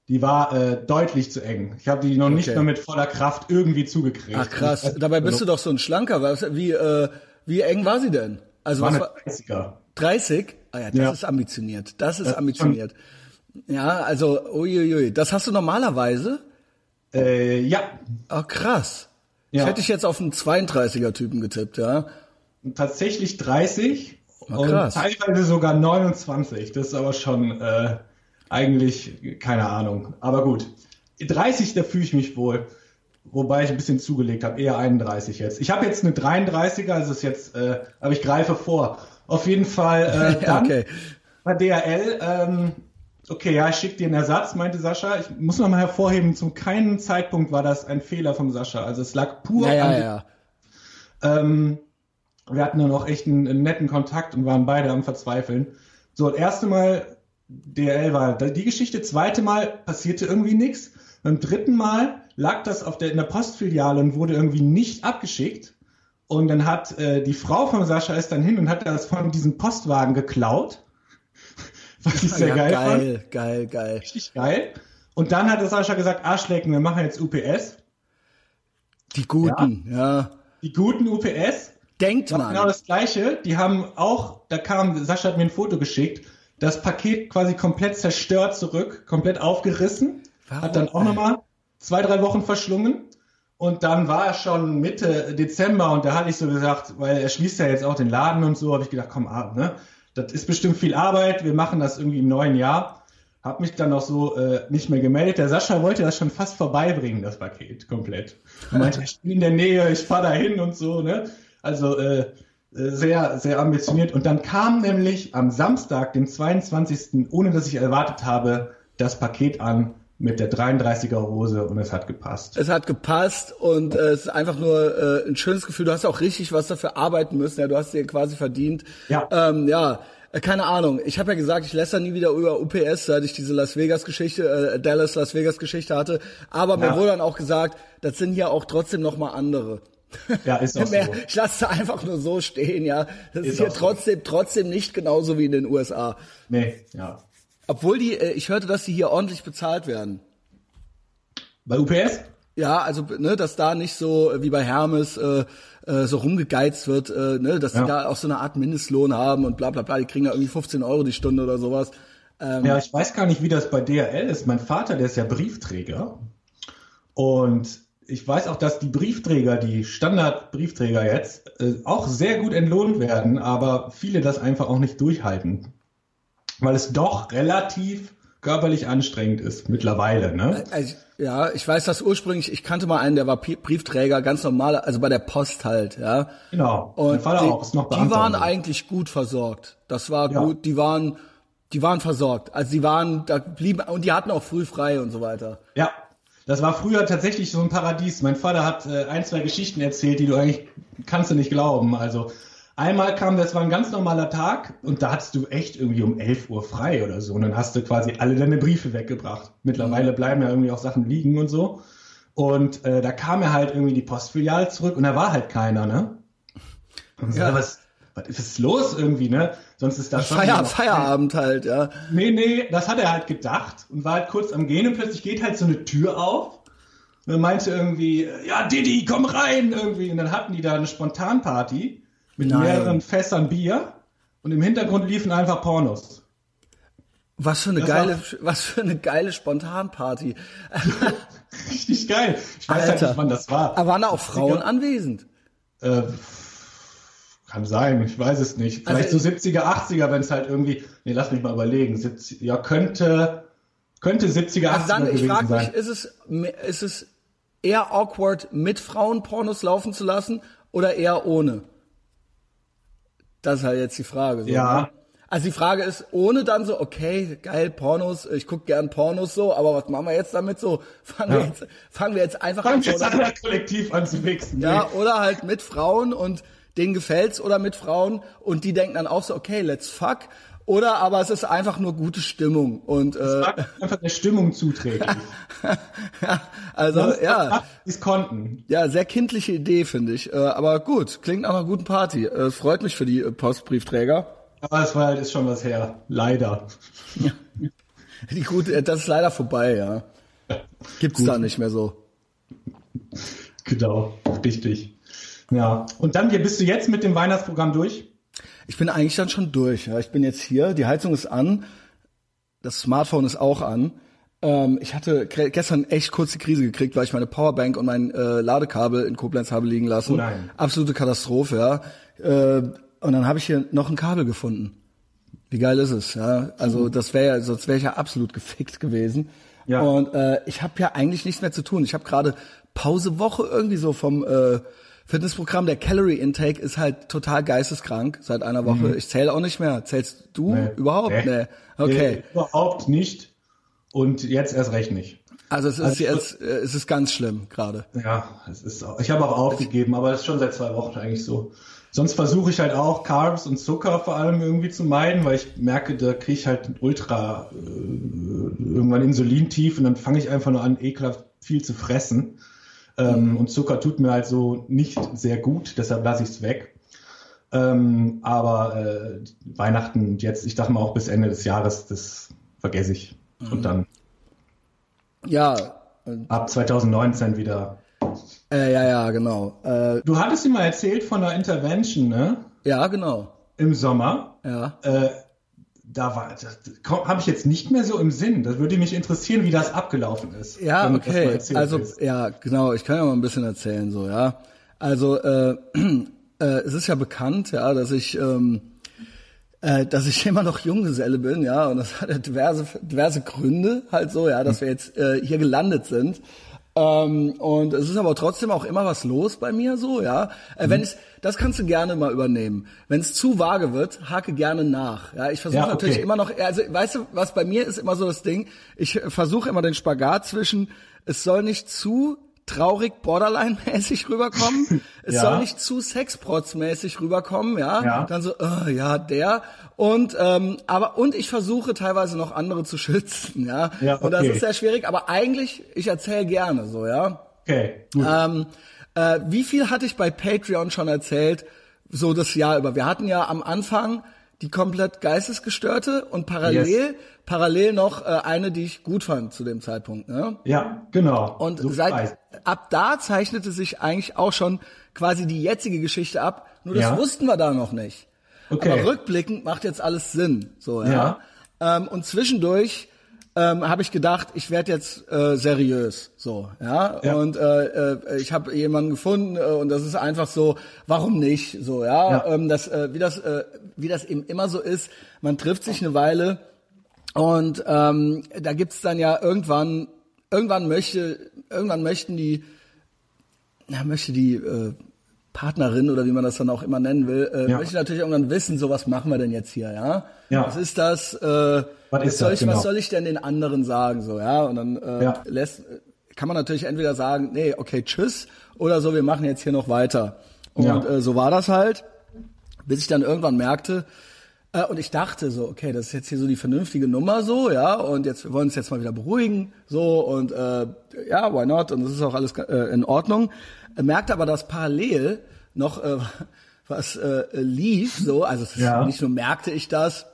Die war äh, deutlich zu eng. Ich habe die noch okay. nicht mehr mit voller Kraft irgendwie zugekriegt. Ach krass. Dabei bist du doch so ein schlanker. Wie, äh, wie eng war sie denn? Also War was war 30er. 30? Ah ja, das Ja. ist ambitioniert. Das ist Das ambitioniert. Ja, also uiuiui, das hast du normalerweise? Äh, ja, Oh krass. Ja. Ich hätte dich jetzt auf einen 32er Typen getippt, ja. Tatsächlich 30 Ah, und teilweise sogar 29. Das ist aber schon äh, eigentlich keine Ahnung. Aber gut. 30, da fühle ich mich wohl. Wobei ich ein bisschen zugelegt habe, eher 31 jetzt. Ich habe jetzt eine 33er, also ist jetzt, äh, aber ich greife vor. Auf jeden Fall äh, dann okay. bei DRL. Ähm, okay, ja, ich schicke dir einen Ersatz, meinte Sascha. Ich muss noch mal hervorheben, zum keinen Zeitpunkt war das ein Fehler vom Sascha. Also es lag pur Ja, an ja, ja. ähm, wir hatten dann auch echt einen, einen netten Kontakt und waren beide am Verzweifeln. So, das erste Mal DRL war die Geschichte, zweite Mal passierte irgendwie nichts. Beim dritten Mal lag das auf der, in der Postfiliale und wurde irgendwie nicht abgeschickt. Und dann hat äh, die Frau von Sascha ist dann hin und hat das von diesem Postwagen geklaut. Was ich sehr ja, geil, fand. geil, geil, geil. Richtig geil. Und dann hat der Sascha gesagt, Arschlecken, wir machen jetzt UPS. Die Guten, ja. Die guten UPS. Denkt man. genau das Gleiche. Die haben auch, da kam, Sascha hat mir ein Foto geschickt, das Paket quasi komplett zerstört zurück, komplett aufgerissen, Warum? hat dann auch nochmal zwei, drei Wochen verschlungen. Und dann war er schon Mitte Dezember und da hatte ich so gesagt, weil er schließt ja jetzt auch den Laden und so, habe ich gedacht, komm, ah, ne, das ist bestimmt viel Arbeit, wir machen das irgendwie im neuen Jahr. Hab mich dann auch so äh, nicht mehr gemeldet. Der Sascha wollte das schon fast vorbeibringen, das Paket, komplett. Er meinte, ich bin in der Nähe, ich fahre dahin und so, ne? Also äh, sehr, sehr ambitioniert. Und dann kam nämlich am Samstag, dem 22., ohne dass ich erwartet habe, das Paket an mit der 33er Hose und es hat gepasst. Es hat gepasst und äh, es ist einfach nur äh, ein schönes Gefühl. Du hast auch richtig was dafür arbeiten müssen. Ja, du hast dir quasi verdient. Ja. Ähm, ja. äh, Keine Ahnung. Ich habe ja gesagt, ich lässt nie wieder über UPS, seit ich diese Las Vegas Geschichte, äh, Dallas Las Vegas Geschichte hatte. Aber mir Ja. wurde dann auch gesagt, das sind hier auch trotzdem noch mal andere. Ja, ist auch Mehr, so. ich lasse es einfach nur so stehen, ja. Das ist, Ist hier auch so. trotzdem, trotzdem nicht genauso wie in den USA. Nee, ja. Obwohl die, äh, ich hörte, dass die hier ordentlich bezahlt werden. Bei UPS? Ja, also ne, dass da nicht so äh, wie bei Hermes äh, äh, so rumgegeizt wird, äh, ne, dass die Ja. da auch so eine Art Mindestlohn haben und bla bla bla, die kriegen da irgendwie 15 Euro die Stunde oder sowas. Ähm, Ja, ich weiß gar nicht, wie das bei DRL ist. Mein Vater, der ist ja Briefträger. Und ich weiß auch, dass die Briefträger, die Standardbriefträger jetzt, äh, auch sehr gut entlohnt werden, aber viele das einfach auch nicht durchhalten. Weil es doch relativ körperlich anstrengend ist mittlerweile, ne? also, ja, ich weiß das ursprünglich, ich kannte mal einen, der war Briefträger, ganz normal, also bei der Post halt, ja. Genau. Und Vater die, auch, ist noch die waren eigentlich gut versorgt. Das war Ja. gut, die waren, die waren versorgt. Also die waren, da blieben, und die hatten auch früh frei und so weiter. Ja, das war früher tatsächlich so ein Paradies. Mein Vater hat äh, ein, zwei Geschichten erzählt, die du eigentlich kannst du nicht glauben. Also einmal kam, das war ein ganz normaler Tag und da hattest du echt irgendwie um 11 Uhr frei oder so und dann hast du quasi alle deine Briefe weggebracht. Mittlerweile bleiben ja irgendwie auch Sachen liegen und so. Und äh, da kam er halt irgendwie die Postfiliale zurück und da war halt keiner, ne? Und so, Ja. was, was ist los irgendwie, ne? Sonst ist da schon Feier, noch- Feierabend halt, ja. Nee, nee, das hat er halt gedacht und war halt kurz am Gehen und plötzlich geht halt so eine Tür auf. Und er meinte irgendwie, ja, Didi, komm rein irgendwie. Und dann hatten die da eine Spontanparty mit Nein. mehreren Fässern Bier und im Hintergrund liefen einfach Pornos. Was für eine Das geile, war- was für eine geile Spontanparty. Richtig geil. Ich weiß halt Alter. nicht, wann das war. Aber waren da auch Frauen anwesend? Äh, kann sein, ich weiß es nicht. Vielleicht Also- so 70er, 80er, wenn es halt irgendwie, nee, lass mich mal überlegen. 70, ja, könnte, könnte 70er, 80er Also dann, ich gewesen frage sein. mich, ist es, ist es eher awkward, mit Frauen Pornos laufen zu lassen oder eher ohne? Das ist halt jetzt die Frage. So, Ja. Ne? Also die Frage ist, ohne dann so, okay, geil, Pornos, ich guck gern Pornos so, aber was machen wir jetzt damit so? Fangen, wir, Ja. jetzt, fangen wir jetzt einfach Fangen an, wir jetzt an, kollektiv an zu wichsen. ja, oder halt mit Frauen und denen gefällt's oder mit Frauen und die denken dann auch so, okay, let's fuck. Oder aber es ist einfach nur gute Stimmung und äh, war einfach der Stimmung zuträglich. also Sonst ja. Es konnten. Ja, sehr kindliche Idee, finde ich. Äh, aber gut, klingt nach einer guten Party. Äh, freut mich für die äh, Postbriefträger. Aber es war halt ist schon was her. Leider. Die gute, das ist leider vorbei, ja. Gibt's da nicht mehr so. Genau. Richtig. Ja. Und dann hier bist du jetzt mit dem Weihnachtsprogramm durch? ich bin eigentlich dann schon durch. Ja. Ich bin jetzt hier, die Heizung ist an, das Smartphone ist auch an. Ähm, ich hatte gestern echt kurze Krise gekriegt, weil ich meine Powerbank und mein äh, Ladekabel in Koblenz habe liegen lassen. Oh nein. Absolute Katastrophe, ja. Äh, und dann habe ich hier noch ein Kabel gefunden. Wie geil ist es, ja? Also das wäre ja, sonst wäre ich ja absolut gefickt gewesen. Ja. Und äh, ich habe ja eigentlich nichts mehr zu tun. Ich habe gerade Pausewoche irgendwie so vom äh, Fitnessprogramm. Der Calorie Intake ist halt total geisteskrank seit einer Woche. Ich zähle auch nicht mehr. Zählst du Nee. überhaupt? Nee. Nee. Okay. Nee, überhaupt nicht. Und jetzt erst recht nicht. Also es ist Also- jetzt, äh, es ist ganz schlimm gerade. Ja, es ist auch, ich habe auch aufgegeben, aber das ist schon seit zwei Wochen eigentlich so. Sonst versuche ich halt auch Carbs und Zucker vor allem irgendwie zu meiden, weil ich merke, da kriege ich halt ultra äh, irgendwann Insulintief und dann fange ich einfach nur an, ekelhaft viel zu fressen. Ähm, und Zucker tut mir halt so nicht sehr gut, deshalb lasse ich es weg. Ähm, aber äh, Weihnachten und jetzt, ich dachte mal auch bis Ende des Jahres, das vergesse ich. Und dann Ja, äh, ab 2019 wieder äh, ja, ja, genau. Äh, Du hattest ihm mal erzählt von der Intervention, ne? ja, genau. Im Sommer. Ja. Da war, das habe ich jetzt nicht mehr so im Sinn. Das würde mich interessieren, wie das abgelaufen ist. Ja, okay. Also willst. ja, genau. Ich kann ja mal ein bisschen erzählen, so ja. Also äh, äh, es ist ja bekannt, ja, dass ich ähm, äh, dass ich immer noch Junggeselle bin, ja, und das hat ja diverse diverse Gründe halt so, ja, dass wir jetzt äh, hier gelandet sind. Ähm, und es ist aber trotzdem auch immer was los bei mir so, ja. Äh, Wenn es, das kannst du gerne mal übernehmen. Wenn es zu vage wird, hake gerne nach. Ja, ich versuche Ja, okay. natürlich immer noch, also weißt du, was bei mir ist immer so das Ding, ich versuche immer den Spagat zwischen, es soll nicht zu traurig Borderline-mäßig rüberkommen, es Ja. soll nicht zu Sexprotz-mäßig rüberkommen, ja, Ja. dann so, äh, ja, der und ähm, aber und ich versuche teilweise noch andere zu schützen, ja, Ja, und das okay. ist sehr schwierig, aber eigentlich, ich erzähle gerne so, ja. Okay, gut. Ähm, äh, wie viel hatte ich bei Patreon schon erzählt, so das Jahr über? Wir hatten ja am Anfang die komplett geistesgestörte und parallel, Yes. parallel noch äh, eine, die ich gut fand zu dem Zeitpunkt. Ne? ja, genau. Und So seit weiß. ab da zeichnete sich eigentlich auch schon quasi die jetzige Geschichte ab. Nur das Ja. wussten wir da noch nicht. Okay. Aber rückblickend macht jetzt alles Sinn. So, ja. Ja. Ähm, und zwischendurch ähm, habe ich gedacht, ich werde jetzt äh, seriös. So, ja. Ja. Und äh, äh, ich habe jemanden gefunden äh, und das ist einfach so, warum nicht? So, ja. Ja. Ähm, das, äh, wie das, äh, wie das eben immer so ist, man trifft sich eine Weile und ähm, da gibt's dann ja irgendwann, irgendwann möchte, irgendwann möchten die, na, möchte die äh, Partnerin oder wie man das dann auch immer nennen will, äh, Ja. möchte natürlich irgendwann wissen, so was machen wir denn jetzt hier, ja? Ja. Was ist das? Äh, Was ist soll das, ich, genau. was soll ich denn den anderen sagen, so, ja? Und dann äh, Ja. lässt, kann man natürlich entweder sagen, nee, okay, tschüss, oder so, wir machen jetzt hier noch weiter. Und Ja. äh, so war das halt, bis ich dann irgendwann merkte, äh, und ich dachte so, okay, das ist jetzt hier so die vernünftige Nummer so, ja, und jetzt wir wollen uns jetzt mal wieder beruhigen, so und äh, ja, why not? Und das ist auch alles äh, in Ordnung. Merkte aber, dass parallel noch äh, was äh, lief, so, also Ja. nicht nur merkte ich das,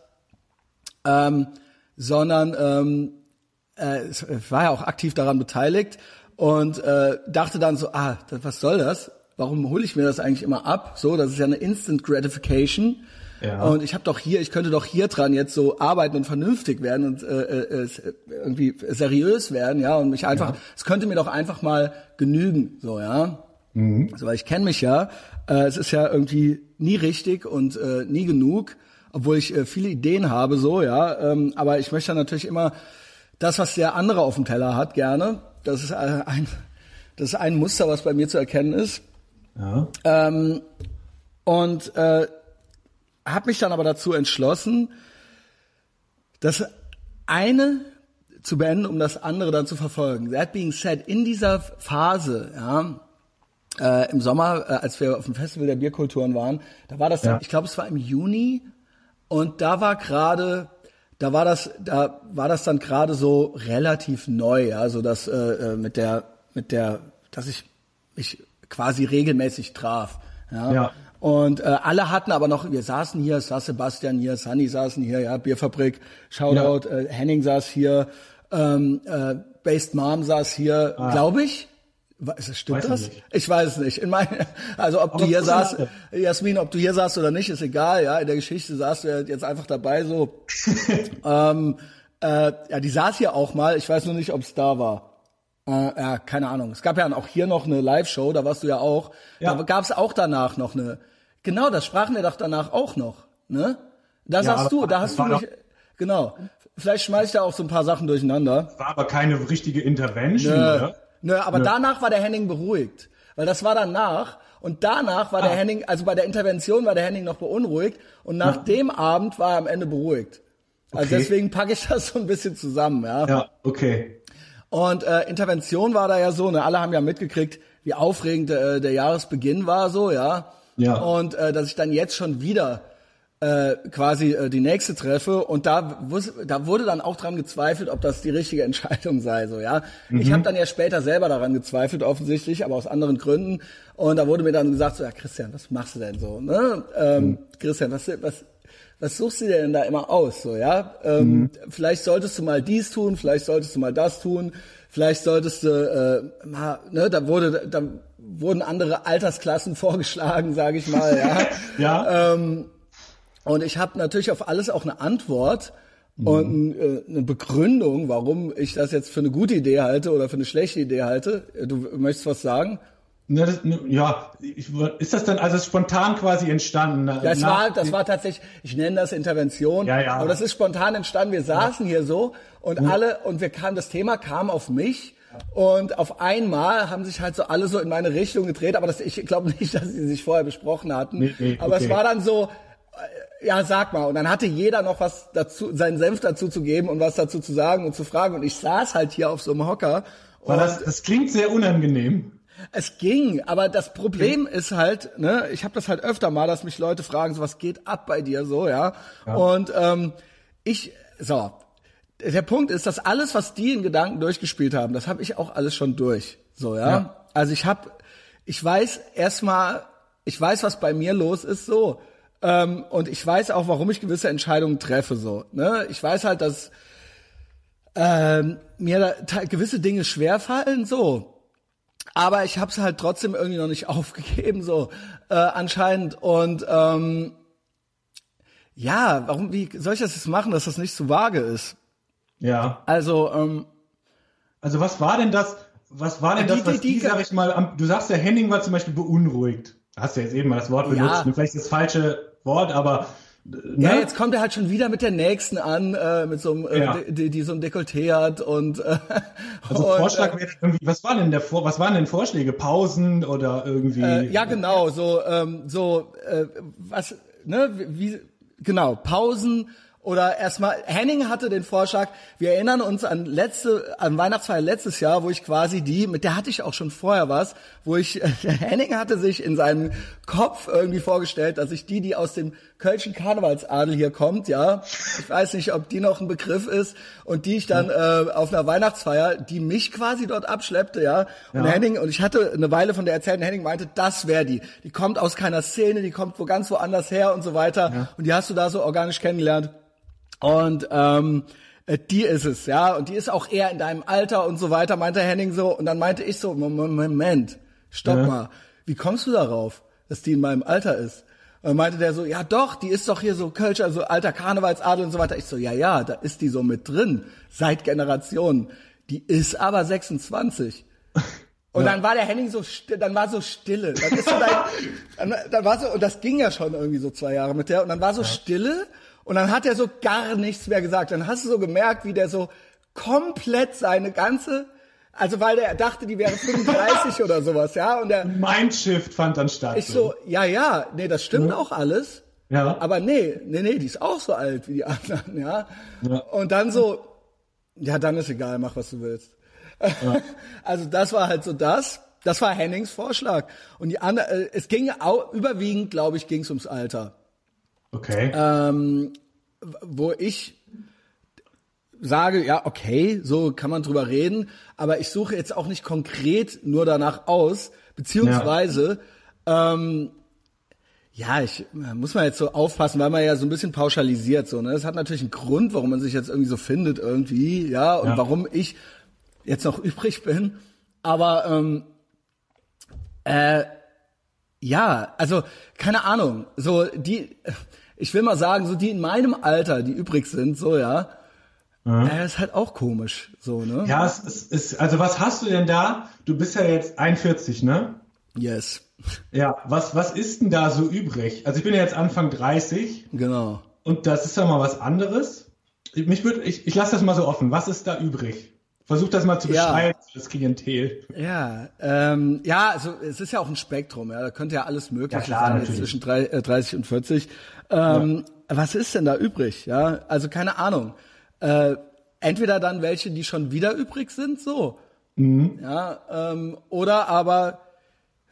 ähm, sondern ähm, äh, war ja auch aktiv daran beteiligt und äh, dachte dann so, ah, was soll das? Warum hole ich mir das eigentlich immer ab? So, das ist ja eine Instant Gratification. Ja. Und ich habe doch hier, ich könnte doch hier dran jetzt so arbeiten und vernünftig werden und äh, äh, äh, irgendwie seriös werden, ja, und mich einfach, es könnte mir doch einfach mal genügen, so, ja. So, weil ich kenne mich ja, äh, es ist ja irgendwie nie richtig und äh, nie genug, obwohl ich äh, viele Ideen habe, so, ja, ähm, aber ich möchte natürlich immer das, was der andere auf dem Teller hat, gerne. Das ist äh, ein, das ist ein Muster, was bei mir zu erkennen ist. Ja. Ähm, und äh, habe mich dann aber dazu entschlossen, das eine zu beenden, um das andere dann zu verfolgen. That being said, in dieser Phase, ja, äh, im Sommer, äh, als wir auf dem Festival der Bierkulturen waren, da war das, Ja. ich glaube, es war im Juni und da war gerade, da war das, da war das dann gerade so relativ neu, ja, so dass äh, äh, mit der, mit der, dass ich mich quasi regelmäßig traf, ja. Ja. Und äh, alle hatten aber noch, wir saßen hier, saß Sebastian hier, Sunny saßen hier, ja, Bierfabrik, Shoutout, äh, Henning saß hier, ähm, äh, Based Mom saß hier, Ah. glaube ich. Was, stimmt Weiß das? nicht. Ich weiß es nicht. In mein, also ob du Aber hier das saßt, Jasmin, ob du hier saßt oder nicht, ist egal. Ja, in der Geschichte saßt du ja jetzt einfach dabei so. ähm, äh, ja, die saß hier auch mal. Ich weiß nur nicht, ob es da war. Äh, ja, keine Ahnung. Es gab ja auch hier noch eine Live-Show, da warst du ja auch. Ja. Da gab es auch danach noch eine. Genau, das sprachen wir doch danach auch noch. Ne? Da Ja, sagst aber du, da das hast du nicht. Genau. Vielleicht schmeiß ich da auch so ein paar Sachen durcheinander. War aber keine richtige Intervention, Nö, oder? nö aber danach war der Henning beruhigt. Weil das war danach. Und danach war der Ah. Henning, also bei der Intervention war der Henning noch beunruhigt. Und nach dem Abend war er am Ende beruhigt. Also Okay. deswegen packe ich das so ein bisschen zusammen, ja. Ja, okay. Und äh, Intervention war da ja so, ne, alle haben ja mitgekriegt, wie aufregend äh, der Jahresbeginn war, so, ja. Ja. Und äh, dass ich dann jetzt schon wieder äh, quasi äh, die nächste treffe und da, da wurde dann auch dran gezweifelt, ob das die richtige Entscheidung sei, so, ja. Ich habe dann ja später selber daran gezweifelt, offensichtlich, aber aus anderen Gründen. Und da wurde mir dann gesagt, so, ja, Christian, was machst du denn so, ne? Ähm, Christian, was, was, was suchst du dir denn da immer aus, so, ja? Ähm, Vielleicht solltest du mal dies tun, vielleicht solltest du mal das tun, vielleicht solltest du, äh, mal, ne, da wurde, da wurden andere Altersklassen vorgeschlagen, sage ich mal, ja. Ja. ähm, und ich habe natürlich auf alles auch eine Antwort und äh, eine Begründung, warum ich das jetzt für eine gute Idee halte oder für eine schlechte Idee halte. Du möchtest was sagen? Na, das, ne, ja, ich, ist das dann also spontan quasi entstanden? Ja, es war, das war tatsächlich, ich nenne das Intervention, Ja, ja. aber das ist spontan entstanden. Wir saßen hier so und alle, und wir kamen, das Thema kam auf mich und auf einmal haben sich halt so alle so in meine Richtung gedreht, aber das, ich glaube nicht, dass sie sich vorher besprochen hatten. Nee, nee, aber es okay. war dann so, äh, ja, sag mal. Und dann hatte jeder noch was dazu, seinen Senf dazu zu geben und was dazu zu sagen und zu fragen. Und ich saß halt hier auf so einem Hocker. Das, das klingt sehr unangenehm. es ging, aber das Problem ist halt, ne, ich habe das halt öfter mal, dass mich Leute fragen, so was geht ab bei dir so, ja. Und ähm, ich, so, der Punkt ist, dass alles, was die in Gedanken durchgespielt haben, das habe ich auch alles schon durch, so, ja. Ja. Also ich habe, ich weiß erstmal, ich weiß, was bei mir los ist, so. Ähm, und ich weiß auch, warum ich gewisse Entscheidungen treffe, so. Ne? Ich weiß halt, dass ähm, mir da gewisse Dinge schwerfallen, so. Aber ich habe es halt trotzdem irgendwie noch nicht aufgegeben, so äh, anscheinend. Und ähm, ja, warum, wie soll ich das jetzt machen, dass das nicht zu vage ist? Ja. Also, ähm, Also was war denn das, was war denn Die- das, was die- die, die- sag ich mal, am, du sagst ja, Henning war zum Beispiel beunruhigt. Hast du jetzt eben mal das Wort Ja. benutzt, ne? vielleicht das falsche Wort, aber äh, ne? ja, jetzt kommt er halt schon wieder mit der nächsten an, äh, mit so einem, äh, Ja. die, die so ein Dekolleté hat und, äh, also und, Vorschlag wäre irgendwie, was war denn der Vor, was waren denn Vorschläge? Pausen oder irgendwie? Äh, ja, genau, so, ähm, so, äh, was, ne, wie, genau, Pausen oder erstmal, Henning hatte den Vorschlag, wir erinnern uns an letzte, an Weihnachtsfeier letztes Jahr, wo ich quasi die, mit der hatte ich auch schon vorher was, wo ich, Henning hatte sich in seinem Kopf irgendwie vorgestellt, dass ich die, die aus dem Kölschen Karnevalsadel hier kommt, ja, ich weiß nicht, ob die noch ein Begriff ist, und die ich dann äh, auf einer Weihnachtsfeier, die mich quasi dort abschleppte, ja, und Ja. Henning, und ich hatte eine Weile von der erzählt, und Henning meinte, das wäre die. Die kommt aus keiner Szene, die kommt wo ganz woanders her und so weiter. Und die hast du da so organisch kennengelernt. Und ähm, äh, die ist es, ja. Und die ist auch eher in deinem Alter und so weiter, meinte Henning so. Und dann meinte ich so, Mom- Mom- Moment, stopp Ja. mal. Wie kommst du darauf, dass die in meinem Alter ist? Und dann meinte der so, ja doch, die ist doch hier so Kölsch, also alter Karnevalsadel und so weiter. Ich so, ja, ja, da ist die so mit drin, seit Generationen. Die ist aber 26. Und dann war der Henning so, still, dann war so Stille. Dann, ist so dein, dann, dann war so, und das ging ja schon irgendwie so zwei Jahre mit der, und dann war so Stille, und dann hat er so gar nichts mehr gesagt. Dann hast du so gemerkt, wie der so komplett seine ganze, also weil der dachte, die wäre 35 oder sowas, ja, und der, Mindshift fand dann statt. ich so, ja, ja, nee, das stimmt auch alles. Ja. Aber nee, nee, nee, die ist auch so alt wie die anderen, ja. Ja. Und dann so, ja, dann ist egal, mach was du willst. Also das war halt so das. Das war Hennings Vorschlag. Und die andere, äh, es ging auch, überwiegend, glaube ich, ging es ums Alter. Okay. Ähm, wo ich sage, ja, okay, so kann man drüber reden, aber ich suche jetzt auch nicht konkret nur danach aus, beziehungsweise, ähm, ja, ich äh, muss man jetzt so aufpassen, weil man ja so ein bisschen pauschalisiert so, ne? Das hat natürlich einen Grund, warum man sich jetzt irgendwie so findet irgendwie, ja, und Ja. warum ich jetzt noch übrig bin, aber ähm, Äh, ja, also keine Ahnung, so die, ich will mal sagen, so die in meinem Alter, die übrig sind, so ja, mhm. äh, ist halt auch komisch, so ne? Ja, es ist, also was hast du denn da? Du bist ja jetzt 41, ne? Yes. Ja, was was ist denn da so übrig? Also ich bin ja jetzt Anfang 30. Genau. Und das ist ja mal was anderes. Mich würde, ich, ich lasse das mal so offen. Was ist da übrig? Versuch das mal zu beschreiben, ja. das Klientel. Ja, ähm, ja, also es ist ja auch ein Spektrum, ja, da könnte ja alles mögliche ja, klar, sein, jetzt zwischen drei, äh, 30 und 40. Ähm, ja. Was ist denn da übrig? Ja, also keine Ahnung. Äh, entweder dann welche, die schon wieder übrig sind, so. Mhm. Ja, ähm, oder aber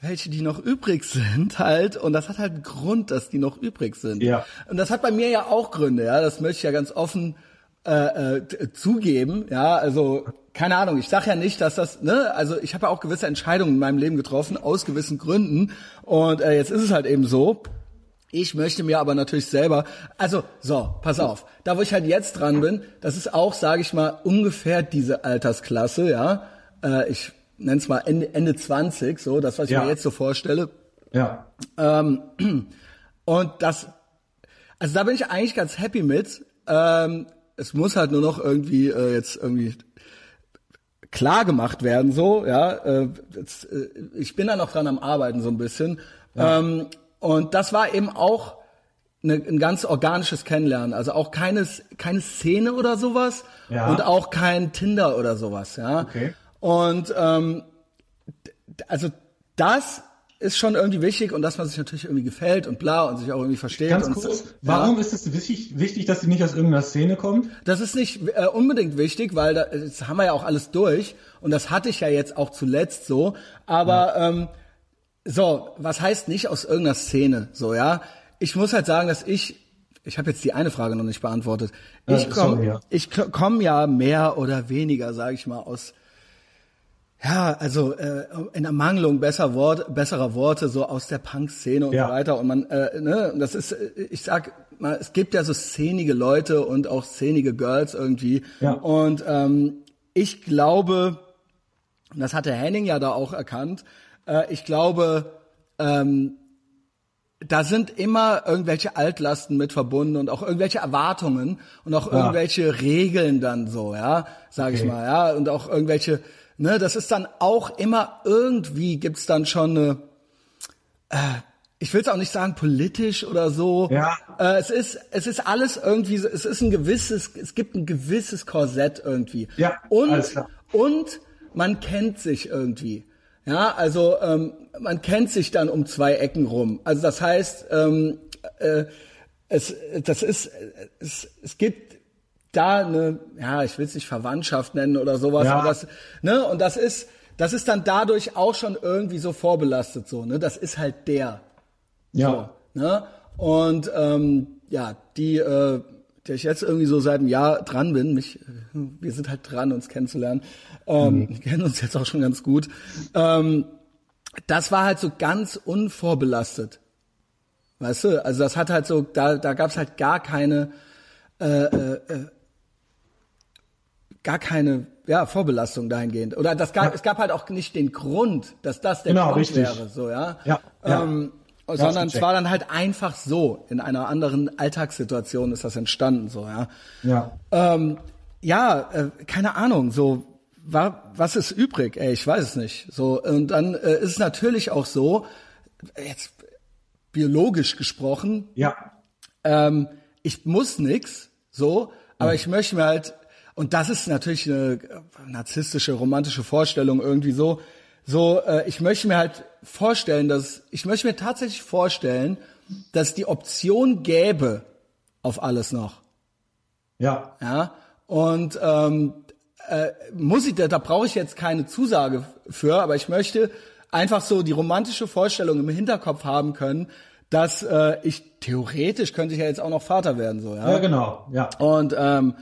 welche, die noch übrig sind, halt, und das hat halt einen Grund, dass die noch übrig sind. Ja. Und das hat bei mir ja auch Gründe, ja, das möchte ich ja ganz offen äh, äh, zugeben, ja, also keine Ahnung, ich sage ja nicht, dass das, ne, also ich habe ja auch gewisse Entscheidungen in meinem Leben getroffen aus gewissen Gründen und äh, jetzt ist es halt eben so. Ich möchte mir aber natürlich selber, also so, pass auf, da wo ich halt jetzt dran bin, das ist auch, sage ich mal, ungefähr diese Altersklasse, ja. Äh, ich nenne es mal Ende, Ende 20, so das, was ich ja. mir jetzt so vorstelle. Ja. Ähm, und das, also da bin ich eigentlich ganz happy mit. Ähm, es muss halt nur noch irgendwie äh, jetzt irgendwie klar gemacht werden, so, ja. Äh, jetzt, äh, ich bin da noch dran am Arbeiten so ein bisschen. Ja. Ähm, und das war eben auch eine, ein ganz organisches Kennenlernen. Also auch keine, keine Szene oder sowas ja. und auch kein Tinder oder sowas, ja. Okay. Und ähm, also das ist schon irgendwie wichtig und dass man sich natürlich irgendwie gefällt und bla und sich auch irgendwie versteht. Ganz kurz, warum ist es wichtig, wichtig, dass sie nicht aus irgendeiner Szene kommt? Das ist nicht äh, unbedingt wichtig, weil da, das haben wir ja auch alles durch und das hatte ich ja jetzt auch zuletzt so. Aber ja. ähm, so, was heißt nicht aus irgendeiner Szene? So ja, ich muss halt sagen, dass ich ich habe jetzt die eine Frage noch nicht beantwortet. Ich komme ja. ich komm ja mehr oder weniger, sage ich mal, aus ja, also äh, in Ermangelung besser Wort, besserer Worte so aus der Punk-Szene und ja. so weiter. Und man, äh, ne, das ist, ich sag mal, es gibt ja so szenige Leute und auch szenige Girls irgendwie. Ja. Und ähm, ich glaube, das hat der Henning ja da auch erkannt, äh, ich glaube, ähm, da sind immer irgendwelche Altlasten mit verbunden und auch irgendwelche Erwartungen und auch ja. irgendwelche Regeln dann so, ja, sage okay. ich mal, ja, und auch irgendwelche Ne, das ist dann auch immer irgendwie gibt's dann schon eine, äh, ich will es auch nicht sagen politisch oder so. Ja. Äh, es ist es ist alles irgendwie, es ist ein gewisses, es gibt ein gewisses Korsett irgendwie. Ja. Und und man kennt sich irgendwie. Ja, also ähm, man kennt sich dann um zwei Ecken rum. Also das heißt, ähm, äh, es, das ist, es, es gibt da eine, ja, ich will es nicht Verwandtschaft nennen oder sowas, ja. aber das, ne, und das ist, das ist dann dadurch auch schon irgendwie so vorbelastet so, ne, das ist halt der. Ja. So, ne? Und ähm, ja, die, äh, der ich jetzt irgendwie so seit einem Jahr dran bin, mich, wir sind halt dran, uns kennenzulernen, ähm, mhm. kennen uns jetzt auch schon ganz gut. Ähm, das war halt so ganz unvorbelastet. Weißt du, also das hat halt so, da, da gab's halt gar keine äh, äh, äh gar keine ja, Vorbelastung dahingehend. Oder das gab, ja. es gab halt auch nicht den Grund, dass das der genau, Grund richtig. wäre, so, ja. Ja. Ähm, ja. Sondern es war dann halt einfach so. In einer anderen Alltagssituation ist das entstanden, so, ja. Ja. Ähm, ja, äh, keine Ahnung, so, war, was ist übrig? Ey, ich weiß es nicht. So, und dann äh, ist es natürlich auch so, jetzt biologisch gesprochen, ja. ähm, ich muss nix, so, aber mhm. ich möchte mir halt und das ist natürlich eine narzisstische, romantische Vorstellung irgendwie so. So, äh, ich möchte mir halt vorstellen, dass ich möchte mir tatsächlich vorstellen, dass die Option gäbe auf alles noch. Ja. Ja. Und ähm, äh, muss ich, da, da brauche ich jetzt keine Zusage für, aber ich möchte einfach so die romantische Vorstellung im Hinterkopf haben können, dass äh, ich theoretisch könnte ich ja jetzt auch noch Vater werden, so ja. Ja, genau. Ja. Und ähm,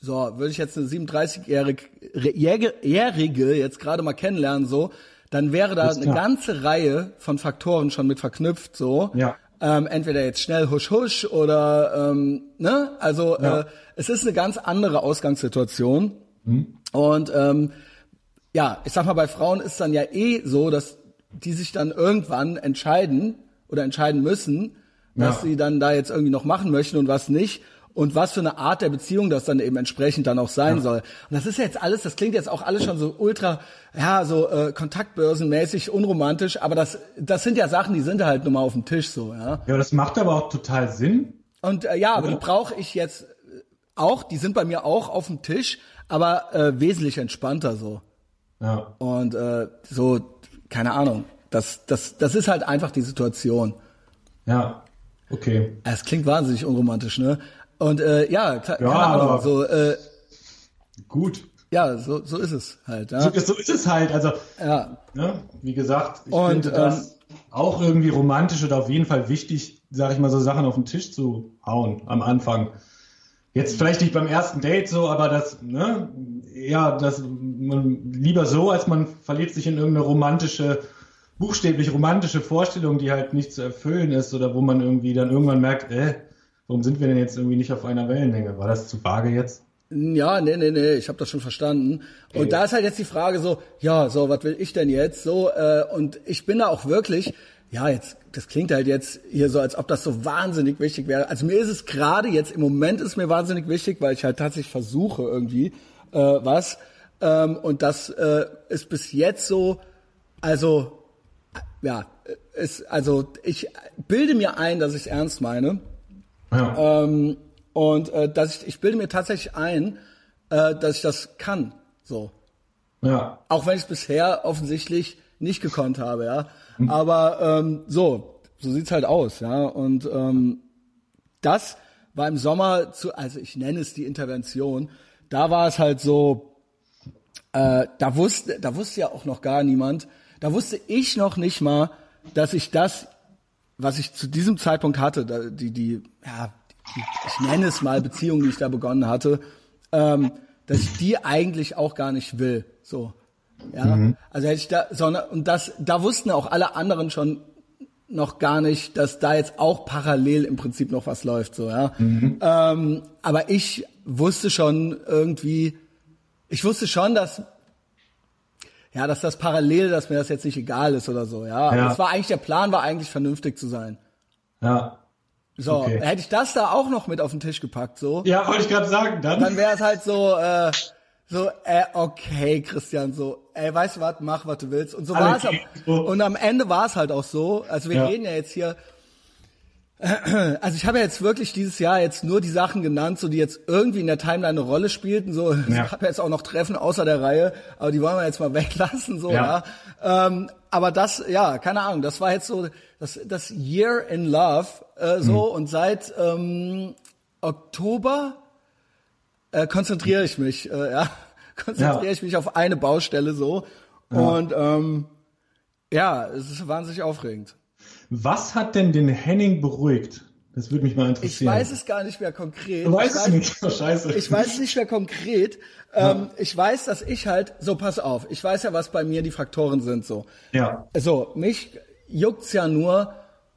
so, würde ich jetzt eine 37-Jährige jetzt gerade mal kennenlernen, so, dann wäre da eine ganze Reihe von Faktoren schon mit verknüpft, so. Ja. Ähm, entweder jetzt schnell husch husch oder ähm, ne, also ja. äh, es ist eine ganz andere Ausgangssituation. Mhm. Und ähm, ja, ich sag mal, bei Frauen ist dann ja eh so, dass die sich dann irgendwann entscheiden oder entscheiden müssen, was Ja. sie dann da jetzt irgendwie noch machen möchten und was nicht und was für eine Art der Beziehung das dann eben entsprechend dann auch sein soll. Und das ist jetzt alles, das klingt jetzt auch alles schon so ultra, ja, so äh, kontaktbörsenmäßig, unromantisch, aber das, das sind ja Sachen, die sind halt nun mal auf dem Tisch so, ja. Ja, das macht aber auch total Sinn. Und äh, ja, aber die brauche ich jetzt äh, auch, die sind bei mir auch auf dem Tisch, aber äh, wesentlich entspannter so. Ja. Und äh, so, keine Ahnung. Das, das, das ist halt einfach die Situation. Ja. Okay. Es klingt wahnsinnig unromantisch, ne? Und äh, ja, klar, Ja, keine Ahnung, aber- so, äh, Gut. ja, so, so ist es halt. Ja, So, so ist es halt. Also, ja. ne, wie gesagt, ich Und, finde das auch irgendwie romantisch oder auf jeden Fall wichtig, sage ich mal, so Sachen auf den Tisch zu hauen am Anfang. Jetzt vielleicht nicht beim ersten Date so, aber das, ne, ja, das man, lieber so, als man verliert sich in irgendeine romantische, buchstäblich romantische Vorstellung, die halt nicht zu erfüllen ist oder wo man irgendwie dann irgendwann merkt, äh, warum sind wir denn jetzt irgendwie nicht auf einer Wellenlänge? War das zu vage jetzt? Ja, nee, nee, nee, ich habe das schon verstanden. Und da ist halt jetzt die Frage so, ja, so, was will ich denn jetzt? So, äh, und ich bin da auch wirklich, ja, jetzt, das klingt halt jetzt hier so, als ob das so wahnsinnig wichtig wäre. Also mir ist es gerade jetzt, im Moment ist mir wahnsinnig wichtig, weil ich halt tatsächlich versuche irgendwie äh, was. Ähm, und das äh, ist bis jetzt so, also, ja, ist, also ich bilde mir ein, dass ich es ernst meine. Ja. Ähm, und äh, dass ich, ich bilde mir tatsächlich ein, äh, dass ich das kann. So. ja. Auch wenn ich es bisher offensichtlich nicht gekonnt habe, ja. Aber ähm, so, so sieht's halt aus, ja. Und ähm, das war im Sommer zu, also ich nenne es die Intervention, da war es halt so, äh, da wusste, da wusste ja auch noch gar niemand, da wusste ich noch nicht mal, dass ich das, was ich zu diesem Zeitpunkt hatte, die, die, ja, die, ich nenne es mal Beziehung, die ich da begonnen hatte, ähm, dass ich die eigentlich auch gar nicht will, so. Ja, also hätte ich da, sondern, und das, da wussten auch alle anderen schon noch gar nicht, dass da jetzt auch parallel im Prinzip noch was läuft, so, ja. Ähm, aber ich wusste schon irgendwie, ich wusste schon, dass, ja, dass das parallel, dass mir das jetzt nicht egal ist oder so, ja. Ja. Das war eigentlich, der Plan war eigentlich vernünftig zu sein. Ja. So, Okay. hätte ich das da auch noch mit auf den Tisch gepackt, so, Ja, wollte ich gerade sagen. Dann, dann wäre es halt so, äh, so, äh, okay, Christian, so, ey, weißt du was, mach, was du willst. Und so war es. so. Und am Ende war es halt auch so. Also wir Ja. reden ja jetzt hier. Also ich habe ja jetzt wirklich dieses Jahr jetzt nur die Sachen genannt, so die jetzt irgendwie in der Timeline eine Rolle spielten. So, Ja. gab ja jetzt auch noch Treffen außer der Reihe, aber die wollen wir jetzt mal weglassen. So, ja. Ja. Ähm, aber das, ja, keine Ahnung, das war jetzt so das, das Year in Love äh, so Mhm. und seit ähm, Oktober äh, konzentriere ich mich, äh, ja, konzentriere Ja. ich mich auf eine Baustelle so und ähm, ja, es ist wahnsinnig aufregend. Was hat denn den Henning beruhigt? Das würde mich mal Ich interessieren. weiß es gar nicht mehr konkret. Du weißt ich es weiß, nicht. Oh, scheiße. Ich weiß es nicht mehr konkret. Ähm, Ich weiß, dass ich halt, so pass auf, ich weiß ja, was bei mir die Faktoren sind so. Ja. So, mich juckt's ja nur,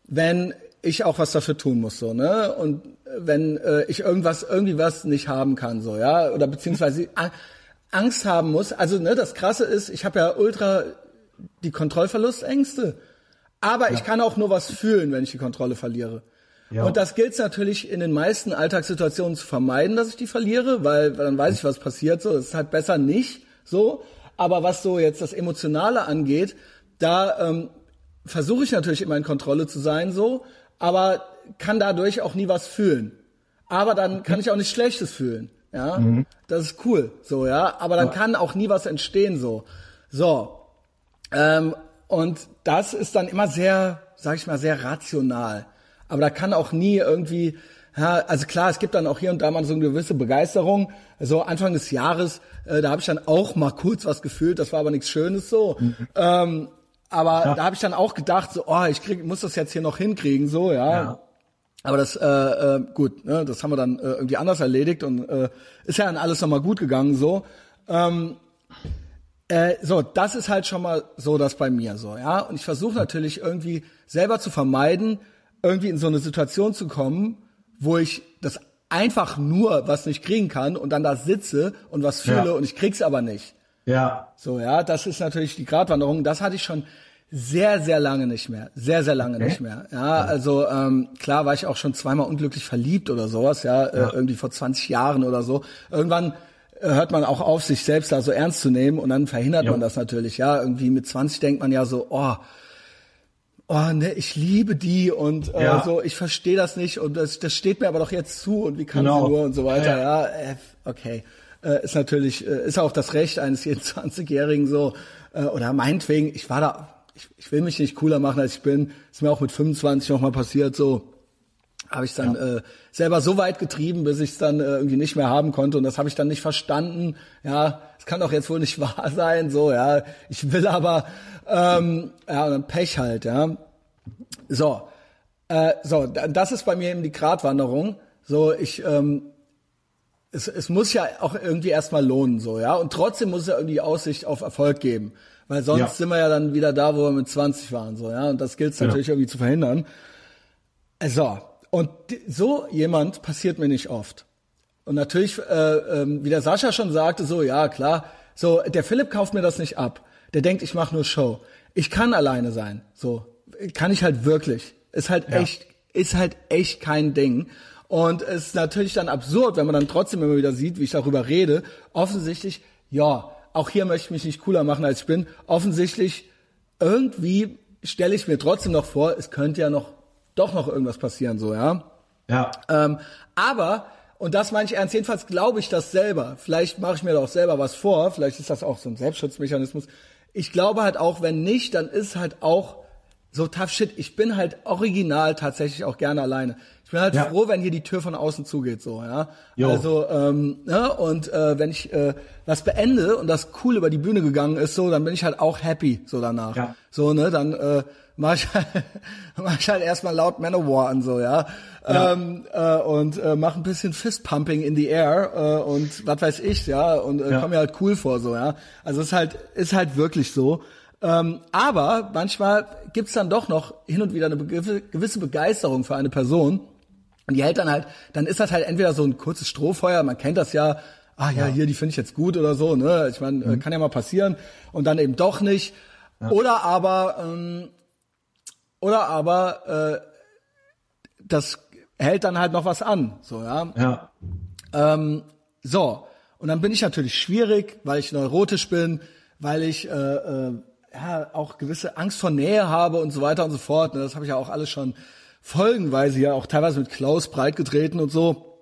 wenn ich auch was dafür tun muss, so, ne? Und wenn äh, ich irgendwas, irgendwie was nicht haben kann, so, ja, oder beziehungsweise Angst haben muss. Also, ne, das Krasse ist, ich habe ja ultra die Kontrollverlustängste, aber ich kann auch nur was fühlen, wenn ich die Kontrolle verliere. Ja. Und das gilt natürlich in den meisten Alltagssituationen zu vermeiden, dass ich die verliere, weil, dann weiß ich, was passiert. So, es ist halt besser nicht so. Aber was so jetzt das Emotionale angeht, da ähm, versuche ich natürlich immer in Kontrolle zu sein, so, aber kann dadurch auch nie was fühlen. Aber dann kann ich auch nichts Schlechtes fühlen. Ja, das ist cool, so ja. Aber dann kann auch nie was entstehen, so. So, ähm, und das ist dann immer sehr, sag ich mal, sehr rational. Aber da kann auch nie irgendwie, ja, also klar, es gibt dann auch hier und da mal so eine gewisse Begeisterung. So Anfang des Jahres, äh, da habe ich dann auch mal kurz was gefühlt, das war aber nichts Schönes so. Ähm, aber da habe ich dann auch gedacht, so, oh, ich krieg, muss das jetzt hier noch hinkriegen, so, ja. Ja. Aber das, äh, äh, gut, ne, das haben wir dann äh, irgendwie anders erledigt und äh, ist ja dann alles nochmal gut gegangen, so. Ähm, äh, so, das ist halt schon mal so das bei mir so, ja. Und ich versuche natürlich irgendwie selber zu vermeiden, irgendwie in so eine Situation zu kommen, wo ich das einfach nur was nicht kriegen kann und dann da sitze und was fühle Ja. und ich krieg's aber nicht. Ja. So, ja, das ist natürlich die Gratwanderung. Das hatte ich schon Sehr, sehr lange nicht mehr. Sehr, sehr lange okay. nicht mehr. Ja, also ähm, klar war ich auch schon zweimal unglücklich verliebt oder sowas, ja, äh, ja. Äh, irgendwie vor 20 Jahren oder so. Irgendwann hört man auch auf, sich selbst da so ernst zu nehmen und dann verhindert jo. man das natürlich, ja. Irgendwie mit 20 denkt man ja so, oh, oh ne, ich liebe die und äh, ja. so, ich verstehe das nicht und das, das steht mir aber doch jetzt zu und wie kann genau. sie nur und so weiter, ja, ja äh, okay. Äh, ist natürlich, äh, ist auch das Recht eines jeden 20-Jährigen so, äh, oder meinetwegen, ich war da ich, ich will mich nicht cooler machen, als ich bin. Ist mir auch mit 25 nochmal passiert, so habe ich dann ja. äh, selber so weit getrieben, bis ich es dann äh, irgendwie nicht mehr haben konnte und das habe ich dann nicht verstanden. Ja, es kann doch jetzt wohl nicht wahr sein, so ja. Ich will aber ähm, ja und dann Pech halt, ja. So, äh, so das ist bei mir eben die Gratwanderung. So ich ähm, es, es muss ja auch irgendwie erstmal lohnen, so ja und trotzdem muss es ja irgendwie Aussicht auf Erfolg geben. Weil sonst ja. sind wir ja dann wieder da, wo wir mit 20 waren, so, ja. Und das gilt es natürlich ja. irgendwie zu verhindern. So. Und so jemand passiert mir nicht oft. Und natürlich, äh, äh, wie der Sascha schon sagte, so, ja, klar, so, der Philipp kauft mir das nicht ab. Der denkt, ich mache nur Show. Ich kann alleine sein. So, kann ich halt wirklich. Ist halt ja. echt, ist halt echt kein Ding. Und es ist natürlich dann absurd, wenn man dann trotzdem immer wieder sieht, wie ich darüber rede. Offensichtlich, ja, auch hier möchte ich mich nicht cooler machen, als ich bin. Offensichtlich, irgendwie stelle ich mir trotzdem noch vor, es könnte ja noch, doch noch irgendwas passieren, so, ja. Ja. Ähm, aber, und das meine ich ernst, jedenfalls glaube ich das selber. Vielleicht mache ich mir doch selber was vor, vielleicht ist das auch so ein Selbstschutzmechanismus. Ich glaube halt auch, wenn nicht, dann ist halt auch so tough shit. Ich bin halt original tatsächlich auch gerne alleine bin halt ja. froh, wenn hier die Tür von außen zugeht, so, ja. Jo. Also, ähm, ne, und äh, wenn ich äh, das beende und das cool über die Bühne gegangen ist, so, dann bin ich halt auch happy, so danach. Ja. So, ne, dann äh, mach ich halt, mach ich halt erstmal laut Manowar an, so, ja. ja. Ähm, äh, und äh, mach ein bisschen Fistpumping in the air äh, und was weiß ich, ja, und äh, ja. komm mir halt cool vor, so, ja. Also es ist halt, ist halt wirklich so. Ähm, aber manchmal gibt's dann doch noch hin und wieder eine gewisse Begeisterung für eine Person. Und die hält dann halt, dann ist das halt entweder so ein kurzes Strohfeuer, man kennt das ja, ah ja, ja. hier, die finde ich jetzt gut oder so, ne? Ich meine, mhm. kann ja mal passieren und dann eben doch nicht. Ja. Oder aber, ähm, oder aber äh, das hält dann halt noch was an, so ja. Ja. Ähm, so und dann bin ich natürlich schwierig, weil ich neurotisch bin, weil ich äh, äh, ja auch gewisse Angst vor Nähe habe und so weiter und so fort. Ne? Das habe ich ja auch alles schon folgenweise ja auch teilweise mit Klaus breitgetreten und so.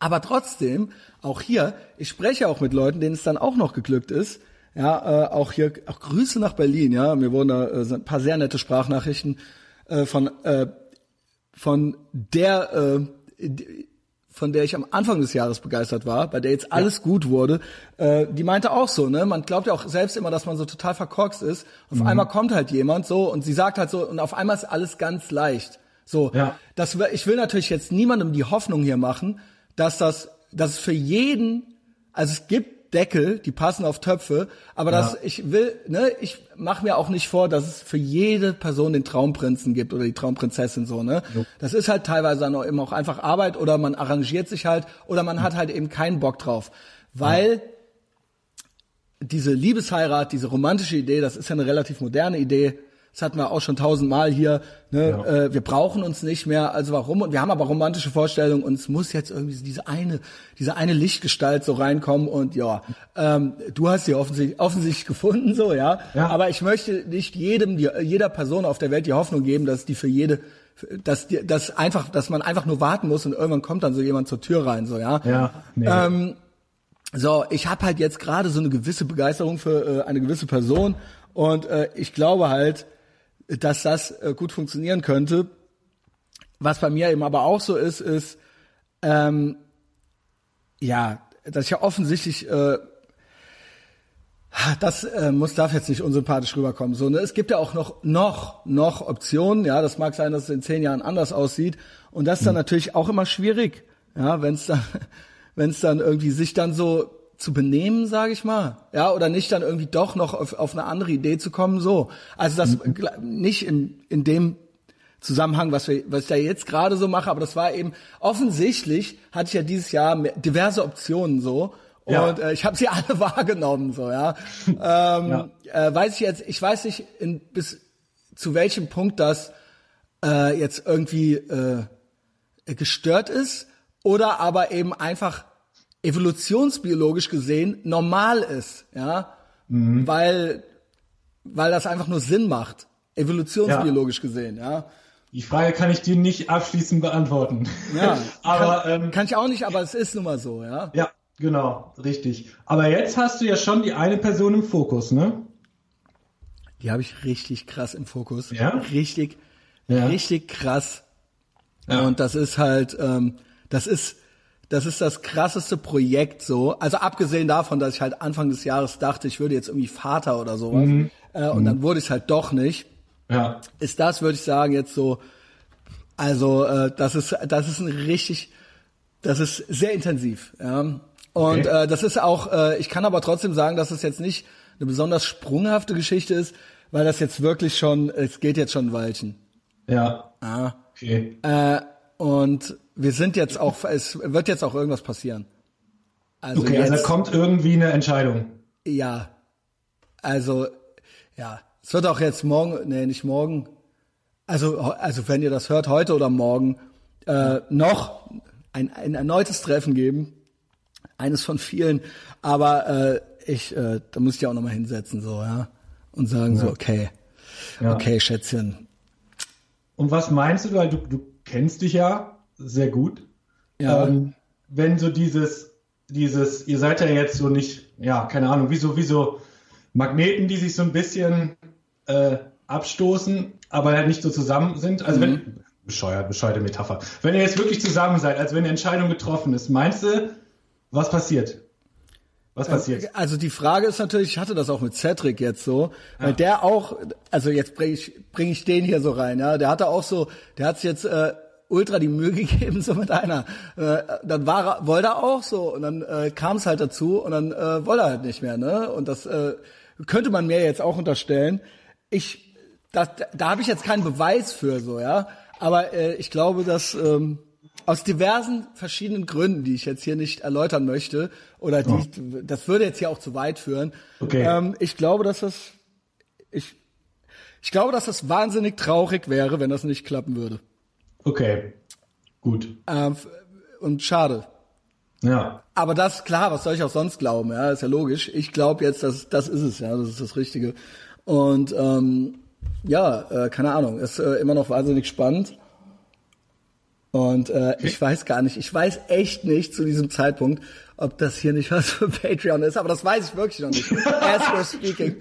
Aber trotzdem, auch hier, ich spreche auch mit Leuten, denen es dann auch noch geglückt ist. Ja, äh, auch hier, auch Grüße nach Berlin, ja. Mir wurden da äh, ein paar sehr nette Sprachnachrichten äh, von, äh, von der, äh, von der ich am Anfang des Jahres begeistert war, bei der jetzt alles ja. gut wurde, äh, die meinte auch so, ne? Man glaubt ja auch selbst immer, dass man so total verkorkst ist. Auf mhm. einmal kommt halt jemand so und sie sagt halt so, und auf einmal ist alles ganz leicht. So, ja. das, ich will natürlich jetzt niemandem die Hoffnung hier machen, dass das, dass es für jeden, also es gibt Deckel, die passen auf Töpfe, aber ja. das, ich will, ne, ich mache mir auch nicht vor, dass es für jede Person den Traumprinzen gibt oder die Traumprinzessin so, ne. Jo. Das ist halt teilweise dann auch eben auch einfach Arbeit oder man arrangiert sich halt oder man hat halt eben keinen Bock drauf, weil ja. diese Liebesheirat, diese romantische Idee, das ist ja eine relativ moderne Idee, das hatten wir auch schon tausendmal hier. Ne? Ja. Äh, wir brauchen uns nicht mehr. Also warum? Und wir haben aber romantische Vorstellungen und es muss jetzt irgendwie diese eine, diese eine Lichtgestalt so reinkommen und ja, ähm, du hast sie offensichtlich, offensichtlich gefunden, so ja. ja. Aber ich möchte nicht jedem, die, jeder Person auf der Welt die Hoffnung geben, dass die für jede dass, dass einfach, dass man einfach nur warten muss und irgendwann kommt dann so jemand zur Tür rein, so ja. Ja. Nee. Ähm, so, ich habe halt jetzt gerade so eine gewisse Begeisterung für äh, eine gewisse Person und äh, ich glaube halt, dass das äh, gut funktionieren könnte. Was bei mir eben aber auch so ist, ist, ähm, ja, dass ich ja offensichtlich, äh, das äh, muss darf jetzt nicht unsympathisch rüberkommen. So, ne? Es gibt ja auch noch, noch, noch Optionen. Ja, das mag sein, dass es in zehn Jahren anders aussieht. Und das ist dann mhm. natürlich auch immer schwierig. Ja, wenn es dann, wenn es dann irgendwie sich dann so zu benehmen, sage ich mal, ja, oder nicht dann irgendwie doch noch auf, auf eine andere Idee zu kommen, so. Also das mhm. nicht in, in dem Zusammenhang, was wir, was ich da jetzt gerade so mache, aber das war eben offensichtlich hatte ich ja dieses Jahr diverse Optionen so ja. und äh, ich habe sie alle wahrgenommen, so ja. ähm, ja. Äh, weiß ich jetzt, ich weiß nicht, in, bis zu welchem Punkt das äh, jetzt irgendwie äh, gestört ist oder aber eben einfach evolutionsbiologisch gesehen normal ist, ja, mhm. weil weil das einfach nur Sinn macht, evolutionsbiologisch ja. gesehen, ja. Die Frage kann ich dir nicht abschließend beantworten. Ja, aber kann, ähm, kann ich auch nicht, aber es ist nun mal so, ja. Ja, genau, richtig. Aber jetzt hast du ja schon die eine Person im Fokus, ne? Die habe ich richtig krass im Fokus. Ja. Richtig, ja. richtig krass. Ja. Und das ist halt, ähm, das ist, das ist das krasseste Projekt so. Also abgesehen davon, dass ich halt Anfang des Jahres dachte, ich würde jetzt irgendwie Vater oder sowas. Mhm. Äh, und mhm. dann wurde ich halt doch nicht. Ja. Ist das, würde ich sagen, jetzt so, also äh, das ist, das ist ein richtig, das ist sehr intensiv. Ja. Und okay. äh, das ist auch, äh, ich kann aber trotzdem sagen, dass es jetzt nicht eine besonders sprunghafte Geschichte ist, weil das jetzt wirklich schon, es geht jetzt schon ein Weilchen. Ja. Ah. Okay. Äh, und wir sind jetzt auch, es wird jetzt auch irgendwas passieren. Also okay, jetzt, also kommt irgendwie eine Entscheidung. Ja. Also, ja. Es wird auch jetzt morgen, nee, nicht morgen. Also, also wenn ihr das hört, heute oder morgen, äh, noch ein, ein erneutes Treffen geben. Eines von vielen. Aber äh, ich, äh, da muss ich ja auch nochmal hinsetzen, so, ja. Und sagen ja. so, okay, ja. okay, Schätzchen. Und was meinst du, weil du, du kennst dich ja sehr gut. Ja. Ähm, wenn so dieses, dieses, ihr seid ja jetzt so nicht, ja, keine Ahnung, wie so, wie so Magneten, die sich so ein bisschen äh, abstoßen, aber nicht so zusammen sind. Also mhm. wenn, bescheuert, bescheuerte Metapher. Wenn ihr jetzt wirklich zusammen seid, als wenn eine Entscheidung getroffen ist, meinst du, was passiert? Was passiert? Also die Frage ist natürlich, ich hatte das auch mit Cedric jetzt so, ja. weil der auch, also jetzt bringe ich, bring ich den hier so rein, ja, der hatte auch so, der hat jetzt äh, ultra die Mühe gegeben, so mit einer. Äh, dann war er, wollte er auch so und dann äh, kam es halt dazu und dann äh, wollte er halt nicht mehr, ne? Und das äh, könnte man mir jetzt auch unterstellen. Ich, da, da habe ich jetzt keinen Beweis für so, ja. Aber äh, ich glaube, dass ähm, aus diversen verschiedenen Gründen, die ich jetzt hier nicht erläutern möchte, oder die, oh. das würde jetzt hier auch zu weit führen. Okay. Ähm, ich glaube, dass das, ich, ich glaube, dass das wahnsinnig traurig wäre, wenn das nicht klappen würde. Okay, gut. Ähm, und schade. Ja. Aber das, klar, was soll ich auch sonst glauben? Ja, ist ja logisch. Ich glaube jetzt, dass das ist es, ja, das ist das Richtige. Und ähm, ja, äh, keine Ahnung, ist äh, immer noch wahnsinnig spannend. Und äh, ich weiß gar nicht, ich weiß echt nicht zu diesem Zeitpunkt, ob das hier nicht was für Patreon ist, aber das weiß ich wirklich noch nicht. As we're speaking.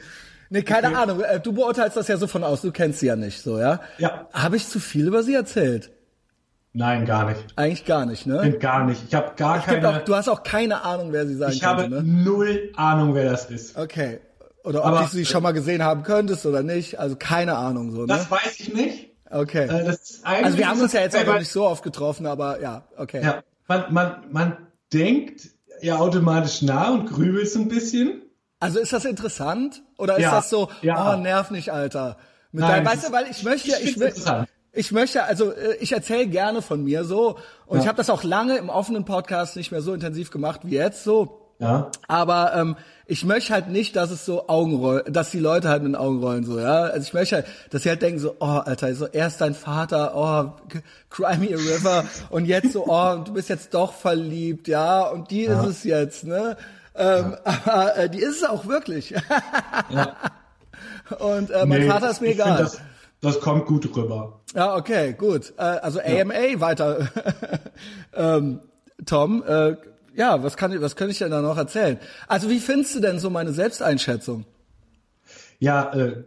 Nee, keine okay. Ahnung. Äh, du beurteilst das ja so von aus, du kennst sie ja nicht so, ja? Ja. Habe ich zu viel über sie erzählt? Nein, gar nicht. Eigentlich gar nicht, ne? Gar nicht. Ich habe gar ich keine. Auch, du hast auch keine Ahnung, wer sie sein ich könnte, Ich habe ne? null Ahnung, wer das ist. Okay. Oder ob aber, du sie schon mal gesehen haben könntest oder nicht. Also keine Ahnung so. Ne? Das weiß ich nicht. Okay. Äh, also wir haben uns ja jetzt auch noch nicht so oft getroffen, aber ja, okay. Ja, man, man, man denkt ja automatisch nach und grübelt so ein bisschen. Also ist das interessant oder ist ja, das so, ja. oh nerv nicht, Alter? Mit Nein, deinem, weißt du, weil ich möchte ja, ich, will, ich möchte, also äh, ich erzähle gerne von mir so und ja. ich habe das auch lange im offenen Podcast nicht mehr so intensiv gemacht wie jetzt so. Ja. Aber ähm, ich möchte halt nicht, dass es so Augenrollen, dass die Leute halt mit den Augen rollen so, ja. Also ich möchte halt, dass sie halt denken so, oh, Alter, so erst dein Vater, oh, cry me a river und jetzt so, oh, du bist jetzt doch verliebt, ja, und die ja. ist es jetzt, ne? Ähm, ja. Aber äh, die ist es auch wirklich. ja. Und äh, mein nee, Vater ist mir egal. Das, kommt gut rüber. Ja, okay, gut. Äh, also AMA weiter. ähm, Tom, äh, ja, was kann ich, was könnte ich denn da noch erzählen? Also wie findest du denn so meine Selbsteinschätzung? Ja, äh,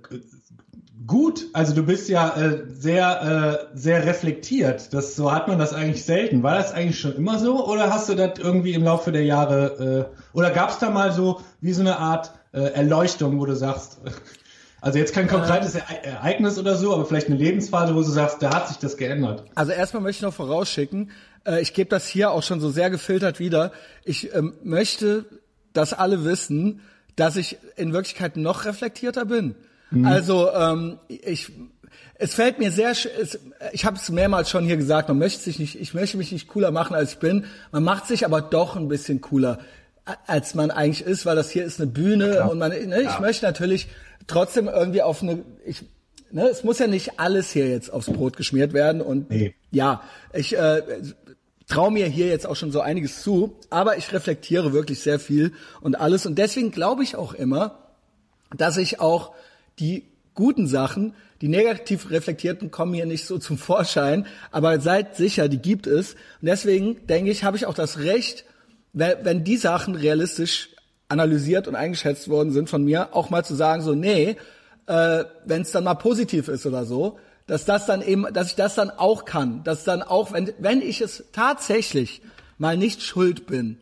gut. Also du bist ja äh, sehr, äh, sehr reflektiert. Das so hat man das eigentlich selten. War das eigentlich schon immer so oder hast du das irgendwie im Laufe der Jahre äh, oder gab es da mal so wie so eine Art äh, Erleuchtung, wo du sagst, also jetzt kein konkretes Ereignis oder so, aber vielleicht eine Lebensphase, wo du sagst, da hat sich das geändert. Also erstmal möchte ich noch vorausschicken, äh, ich gebe das hier auch schon so sehr gefiltert wieder. Ich ähm, möchte, dass alle wissen, dass ich in Wirklichkeit noch reflektierter bin. Mhm. Also ähm, ich es fällt mir sehr, es, ich habe es mehrmals schon hier gesagt, man möchte sich nicht, ich möchte mich nicht cooler machen, als ich bin. Man macht sich aber doch ein bisschen cooler, als man eigentlich ist, weil das hier ist eine Bühne ja, und man, ne, ich möchte natürlich trotzdem irgendwie auf eine, ich, ne, es muss ja nicht alles hier jetzt aufs Brot geschmiert werden und Nee. ja, ich äh, traue mir hier jetzt auch schon so einiges zu, aber ich reflektiere wirklich sehr viel und alles und deswegen glaube ich auch immer, dass ich auch die guten Sachen, die negativ reflektierten kommen hier nicht so zum Vorschein, aber seid sicher, die gibt es. Und deswegen denke ich, habe ich auch das Recht, wenn, wenn die Sachen realistisch analysiert und eingeschätzt worden sind von mir, auch mal zu sagen, so, nee, äh, wenn es dann mal positiv ist oder so, dass das dann eben, dass ich das dann auch kann, dass dann auch, wenn, wenn ich es tatsächlich mal nicht schuld bin,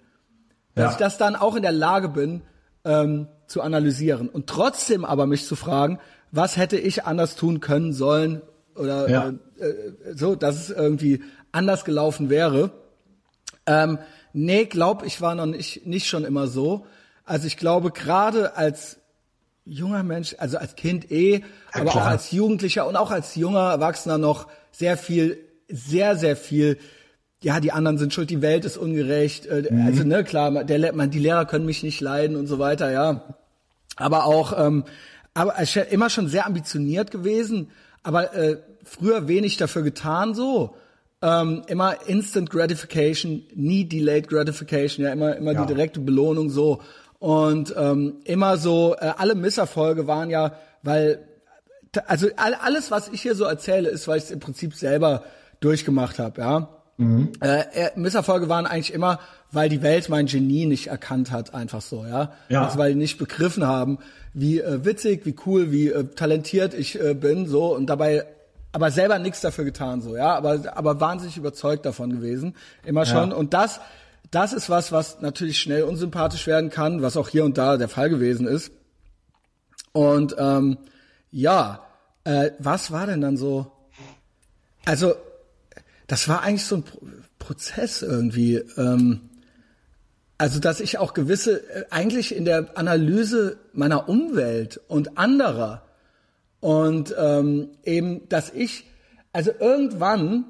dass Ja. ich das dann auch in der Lage bin, ähm, zu analysieren und trotzdem aber mich zu fragen, was hätte ich anders tun können sollen oder Ja. äh, äh, so, dass es irgendwie anders gelaufen wäre. Ähm, nee, glaub ich war noch nicht, nicht schon immer so. Also ich glaube, gerade als junger Mensch, also als Kind eh, aber klar. auch als Jugendlicher und auch als junger Erwachsener noch sehr viel, sehr, sehr viel, ja, die anderen sind schuld, die Welt ist ungerecht. Äh, Also, ne, klar, der, man, die Lehrer können mich nicht leiden und so weiter, ja. Aber auch, ähm, aber ich immer schon sehr ambitioniert gewesen, aber äh, früher wenig dafür getan so. Ähm, immer Instant Gratification, nie Delayed Gratification, ja, immer, immer Ja. die direkte Belohnung so. Und ähm, immer so, äh, alle Misserfolge waren ja, weil, also all, alles, was ich hier so erzähle, ist, weil ich es im Prinzip selber durchgemacht habe, ja. Äh, äh, Misserfolge waren eigentlich immer, weil die Welt mein Genie nicht erkannt hat, einfach so, ja. Ja. Also weil die nicht begriffen haben, wie äh, witzig, wie cool, wie äh, talentiert ich äh, bin, so und dabei aber selber nichts dafür getan, so, ja. Aber aber wahnsinnig überzeugt davon gewesen, immer schon. Und das das ist was, was natürlich schnell unsympathisch werden kann, was auch hier und da der Fall gewesen ist. Und ähm, ja, äh, was war denn dann so? Also, das war eigentlich so ein Pro Prozess irgendwie. Ähm, also, dass ich auch gewisse, äh, eigentlich in der Analyse meiner Umwelt und anderer und ähm, eben, dass ich, also irgendwann,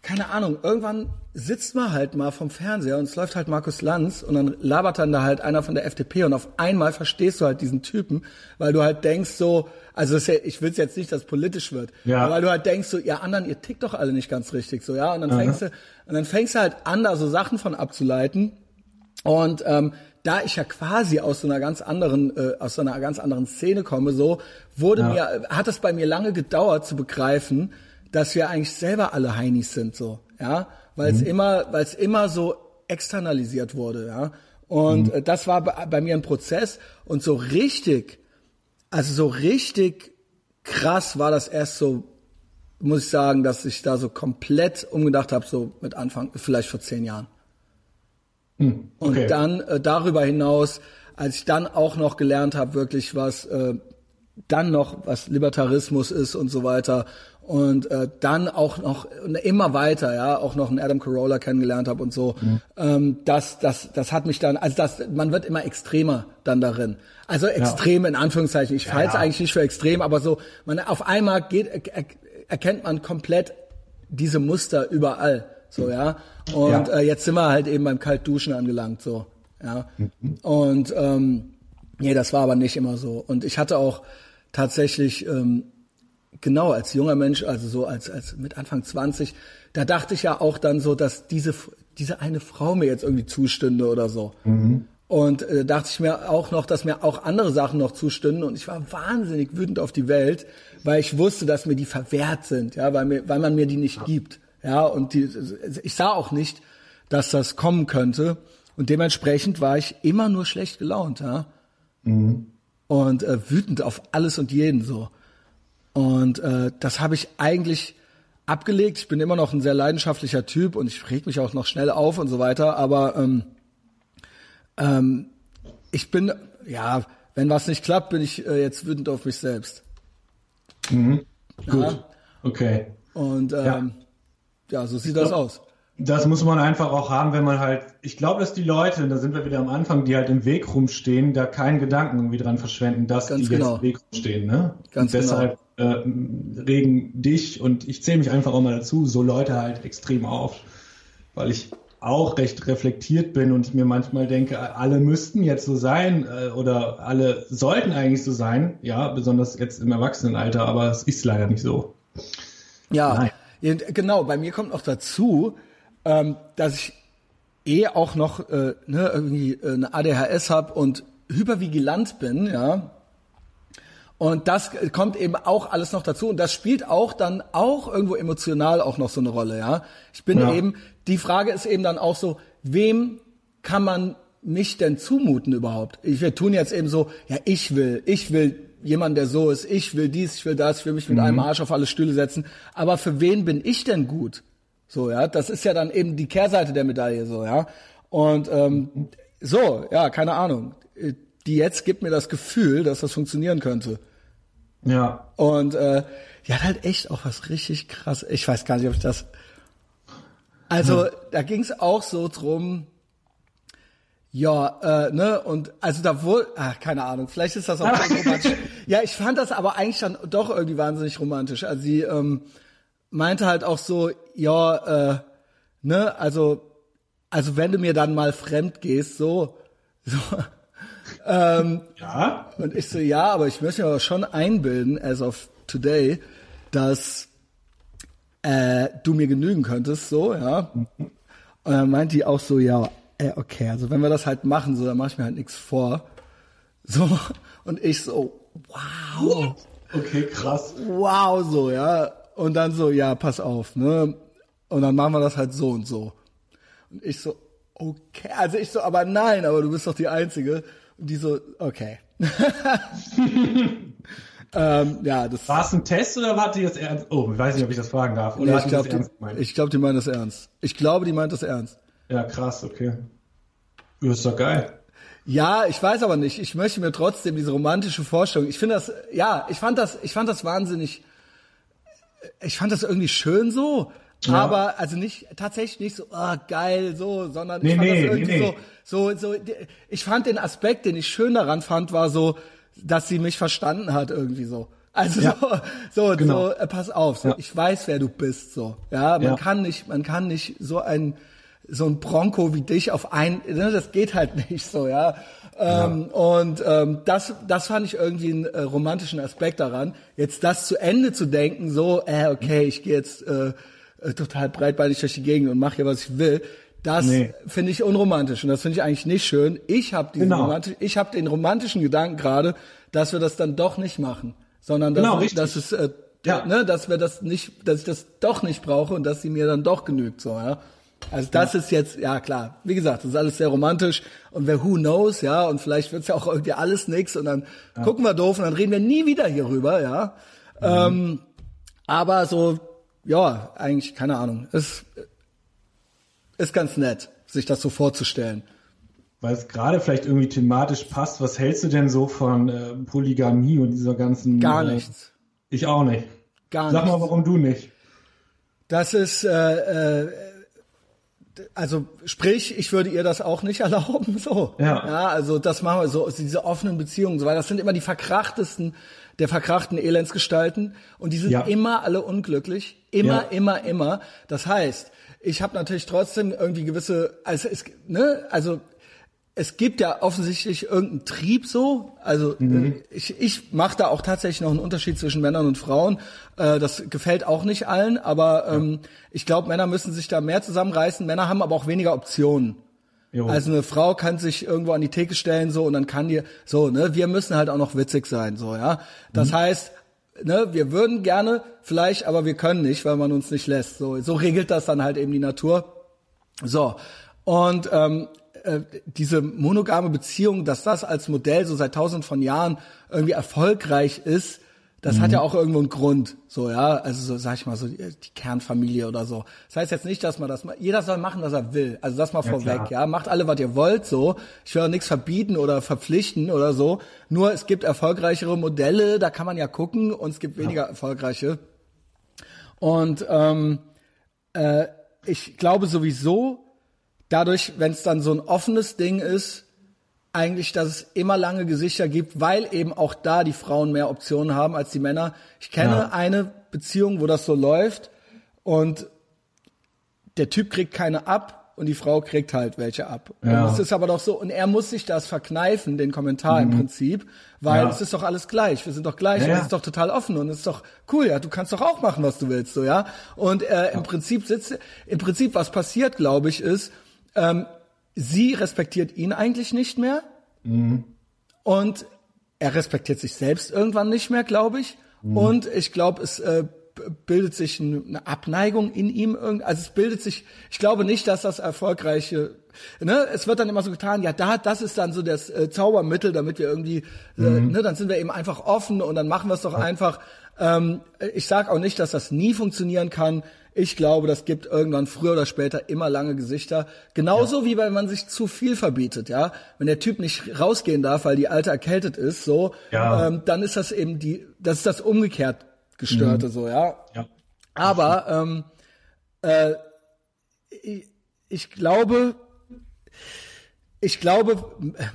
keine Ahnung, irgendwann sitzt man halt mal vom Fernseher und es läuft halt Markus Lanz und dann labert dann da halt einer von der FDP und auf einmal verstehst du halt diesen Typen, weil du halt denkst so, also ja, ich will jetzt nicht, dass es politisch wird, Ja. aber weil du halt denkst so, ja anderen, ihr tickt doch alle nicht ganz richtig, so ja, und dann fängst du, und dann fängst du halt an, da so Sachen von abzuleiten und ähm, da ich ja quasi aus so einer ganz anderen, äh, aus so einer ganz anderen Szene komme, so wurde mir, hat es bei mir lange gedauert zu begreifen, dass wir eigentlich selber alle Heinis sind, so, ja, weil es immer, weil es immer so externalisiert wurde, ja. Und äh, das war bei, bei mir ein Prozess und so richtig, also so richtig krass war das erst so, muss ich sagen, dass ich da so komplett umgedacht habe, so mit Anfang, vielleicht vor zehn Jahren. Und okay. dann äh, darüber hinaus, als ich dann auch noch gelernt habe, wirklich was äh, dann noch was Libertarismus ist und so weiter und äh, dann auch noch immer weiter, ja, auch noch einen Adam Carolla kennengelernt habe und so. Ähm, das, das, das hat mich dann, also das, man wird immer extremer dann darin. Also extrem in Anführungszeichen. Ich halte es ja. eigentlich nicht für extrem, aber so, man auf einmal geht, er, erkennt man komplett diese Muster überall, so ja. Und Ja. Äh, jetzt sind wir halt eben beim Kaltduschen angelangt, so ja. Und ähm, nee, das war aber nicht immer so. Und ich hatte auch tatsächlich ähm, genau als junger Mensch, also so als als mit Anfang 20, da dachte ich ja auch dann so, dass diese diese eine Frau mir jetzt irgendwie zustünde oder so. Und äh, dachte ich mir auch noch, dass mir auch andere Sachen noch zustünden und ich war wahnsinnig wütend auf die Welt, weil ich wusste, dass mir die verwehrt sind, ja, weil mir weil man mir die nicht gibt. Ja, und die ich sah auch nicht, dass das kommen könnte und dementsprechend war ich immer nur schlecht gelaunt, ja. Und äh, wütend auf alles und jeden so. Und äh, das habe ich eigentlich abgelegt. Ich bin immer noch ein sehr leidenschaftlicher Typ und ich reg mich auch noch schnell auf und so weiter. Aber ähm, ähm, ich bin, ja, wenn was nicht klappt, bin ich äh, jetzt wütend auf mich selbst. Gut. Okay. Und ähm, ja. so sieht das aus. Das muss man einfach auch haben, wenn man halt, ich glaube, dass die Leute, da sind wir wieder am Anfang, die halt im Weg rumstehen, da keinen Gedanken irgendwie dran verschwenden, dass Ganz die genau. jetzt im Weg rumstehen, ne? Ganz und deshalb äh, regen dich und ich zähle mich einfach auch mal dazu, so Leute halt extrem auf, weil ich auch recht reflektiert bin und ich mir manchmal denke, alle müssten jetzt so sein äh, oder alle sollten eigentlich so sein, ja, besonders jetzt im Erwachsenenalter, aber es ist leider nicht so. Ja, Nein. genau. Bei mir kommt noch dazu, ähm, dass ich eh auch noch äh, ne, irgendwie äh, eine ADHS habe und hypervigilant bin, ja. Und das kommt eben auch alles noch dazu und das spielt auch dann auch irgendwo emotional auch noch so eine Rolle, ja. Ich bin ja. eben, die Frage ist eben dann auch so, wem kann man mich denn zumuten überhaupt? Wir tun jetzt eben so, ja, ich will, ich will jemand, der so ist, ich will dies, ich will das, ich will mich mit mhm. einem Arsch auf alle Stühle setzen. Aber für wen bin ich denn gut? So, ja, das ist ja dann eben die Kehrseite der Medaille, so, ja. Und ähm, so, ja, keine Ahnung. Die jetzt gibt mir das Gefühl, dass das funktionieren könnte. Ja. Und äh, die hat halt echt auch was richtig krass. Ich weiß gar nicht, ob ich das. Also, hm. da ging es auch so drum, ja, äh, ne, und also da wohl, ach, keine Ahnung, vielleicht ist das auch romantisch. Ja, ich fand das aber eigentlich dann doch irgendwie wahnsinnig romantisch. Also sie ähm, meinte halt auch so, ja, äh, ne, also, also wenn du mir dann mal fremd gehst, so, so ähm, ja. Und ich so, ja, aber ich möchte mir aber schon einbilden, as of today, dass äh, du mir genügen könntest, so, ja. Und dann meint die auch so, ja, äh, okay, also wenn wir das halt machen, so, dann mach ich mir halt nichts vor. So, und ich so, wow. Okay, krass. Wow, so, ja. Und dann so, ja, pass auf, ne? Und dann machen wir das halt so und so. Und ich so, okay, also ich so, aber nein, aber du bist doch die Einzige. Und die so, okay. ähm, ja, das war es ein Test oder war die das ernst? Oh, ich weiß nicht, ob ich das fragen darf. Oder nee, ich glaube, die, glaub, die meint das ernst. Ich glaube, die meint das ernst. Ja, krass, okay. Ja, ist doch geil. Ja, ich weiß aber nicht. Ich möchte mir trotzdem diese romantische Vorstellung. Ich finde das, ja, ich fand das, ich fand das wahnsinnig. Ich fand das irgendwie schön so. Ja. Aber also nicht tatsächlich nicht so oh, geil so, sondern nee, ich fand nee, das irgendwie nee, so so so ich fand den Aspekt, den ich schön daran fand, war so, dass sie mich verstanden hat irgendwie so. Also ja. so so, genau. so äh, pass auf, so, ja. ich weiß, wer du bist so. Ja, man kann nicht man kann nicht so ein so ein Bronco wie dich auf ein, ne, das geht halt nicht so, ja. Ähm, und ähm, das, das fand ich irgendwie einen äh, romantischen Aspekt daran. Jetzt das zu Ende zu denken, so, äh, okay, ich gehe jetzt äh, äh, total breitbeinig durch die Gegend und mache hier, was ich will. Das nee. finde ich unromantisch und das finde ich eigentlich nicht schön. Ich habe genau. ich habe den romantischen Gedanken gerade, dass wir das dann doch nicht machen, sondern dass, genau, dass es äh, ja. ne, dass wir das nicht, dass ich das doch nicht brauche und dass sie mir dann doch genügt, so ja. Also das ja. ist jetzt, ja klar, wie gesagt, das ist alles sehr romantisch und wer who knows, ja, und vielleicht wird's ja auch irgendwie alles nix und dann ja. gucken wir doof und dann reden wir nie wieder hierüber, ja. Mhm. Ähm, aber so ja, eigentlich, keine Ahnung. Ist, ist ganz nett, sich das so vorzustellen. Weil es gerade vielleicht irgendwie thematisch passt. Was hältst du denn so von äh, Polygamie und dieser ganzen... Gar äh, nichts. Ich auch nicht. Gar Sag nichts. mal, warum du nicht? Das ist, äh, äh, also sprich, ich würde ihr das auch nicht erlauben, so. Ja. ja also das machen wir so, diese offenen Beziehungen, so, weil das sind immer die verkrachtesten der verkrachten Elendsgestalten und die sind ja. immer alle unglücklich, immer, ja. immer, immer. Das heißt, ich habe natürlich trotzdem irgendwie gewisse, also es, ne, also es gibt ja offensichtlich irgendeinen Trieb so. Also mhm. Äh, ich, ich mache da auch tatsächlich noch einen Unterschied zwischen Männern und Frauen. Äh, das gefällt auch nicht allen, aber ähm, ich glaube, Männer müssen sich da mehr zusammenreißen. Männer haben aber auch weniger Optionen. Jo. Also eine Frau kann sich irgendwo an die Theke stellen so und dann kann die so, ne, wir müssen halt auch noch witzig sein so, ja. Das mhm. heißt, ne, wir würden gerne vielleicht, aber wir können nicht, weil man uns nicht lässt. So, so regelt das dann halt eben die Natur. So. Und ähm, äh, diese monogame Beziehung, dass das als Modell so seit tausend von Jahren irgendwie erfolgreich ist, das mhm. hat ja mhm. auch irgendwo einen Grund, so ja, also so sag ich mal so die, die, Kernfamilie oder so. Das heißt jetzt nicht, dass man das jeder soll machen, was er will. Also das mal ja, vorweg, klar. ja, macht alle was ihr wollt, so. Ich will auch nichts verbieten oder verpflichten oder so. Nur es gibt erfolgreichere Modelle, da kann man ja gucken und es gibt weniger ja. erfolgreiche. Und ähm, äh, ich glaube sowieso, dadurch, wenn es dann so ein offenes Ding ist, eigentlich, dass es immer lange Gesichter gibt, weil eben auch da die Frauen mehr Optionen haben als die Männer. Ich kenne ja. eine Beziehung, wo das so läuft und der Typ kriegt keine ab und die Frau kriegt halt welche ab. Ja. Und es ist aber doch so, und er muss sich das verkneifen, den Kommentar im Prinzip, weil Mhm. Ja. es ist doch alles gleich, wir sind doch gleich, und es ist doch total offen und es ist doch cool, ja, du kannst doch auch machen, was du willst, so, ja. Und äh, im Prinzip sitzt, im Prinzip, was passiert, glaube ich, ist, ähm, sie respektiert ihn eigentlich nicht mehr und er respektiert sich selbst irgendwann nicht mehr, glaube ich. Und ich glaube, es äh, bildet sich ein- eine Abneigung in ihm. irgend- Also es bildet sich, ich glaube nicht, dass das erfolgreiche, ne, es wird dann immer so getan, ja, da, das ist dann so das äh, Zaubermittel, damit wir irgendwie, äh, ne, dann sind wir eben einfach offen und dann machen wir es doch einfach. Ähm, ich sage auch nicht, dass das nie funktionieren kann. Ich glaube, das gibt irgendwann früher oder später immer lange Gesichter. Genauso wie wenn man sich zu viel verbietet, ja. Wenn der Typ nicht rausgehen darf, weil die Alte erkältet ist, so, Ja. ähm, dann ist das eben die, das ist das umgekehrt gestörte, so, ja. Ja. Aber ähm, äh, ich, ich glaube, ich glaube,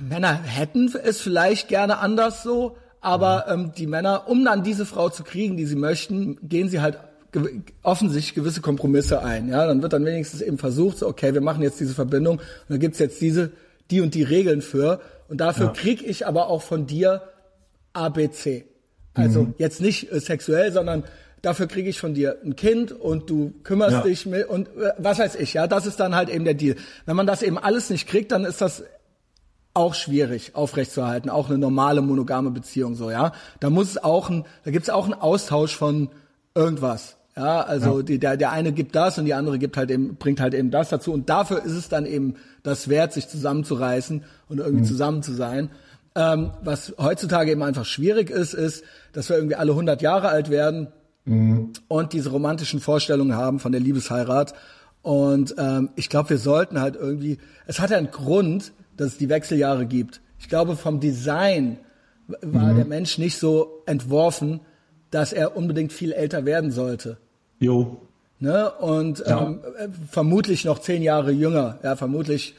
Männer hätten es vielleicht gerne anders so, aber ähm, die Männer, um dann diese Frau zu kriegen, die sie möchten, gehen sie halt offensichtlich gewisse Kompromisse ein. Ja, dann wird dann wenigstens eben versucht, so, okay, wir machen jetzt diese Verbindung und dann gibt's jetzt diese, die und die Regeln für. Und dafür Ja. krieg ich aber auch von dir ABC. Also jetzt nicht äh, sexuell, sondern dafür kriege ich von dir ein Kind und du kümmerst Ja. dich mit und äh, was weiß ich, ja, das ist dann halt eben der Deal. Wenn man das eben alles nicht kriegt, dann ist das auch schwierig aufrechtzuerhalten, auch eine normale monogame Beziehung so, ja. Da muss es auch ein, da gibt es auch einen Austausch von irgendwas. Ja, also Die, der, der eine gibt das und die andere gibt halt eben, bringt halt eben das dazu. Und dafür ist es dann eben das wert, sich zusammenzureißen und irgendwie zusammen zu sein. Ähm, was heutzutage eben einfach schwierig ist, ist, dass wir irgendwie alle 100 Jahre alt werden und diese romantischen Vorstellungen haben von der Liebesheirat. Und ähm, ich glaube, wir sollten halt irgendwie, es hat ja einen Grund, dass es die Wechseljahre gibt. Ich glaube, vom Design war der Mensch nicht so entworfen, dass er unbedingt viel älter werden sollte. Jo. Ne? Und Ja. ähm, äh, vermutlich noch zehn Jahre jünger. Ja, vermutlich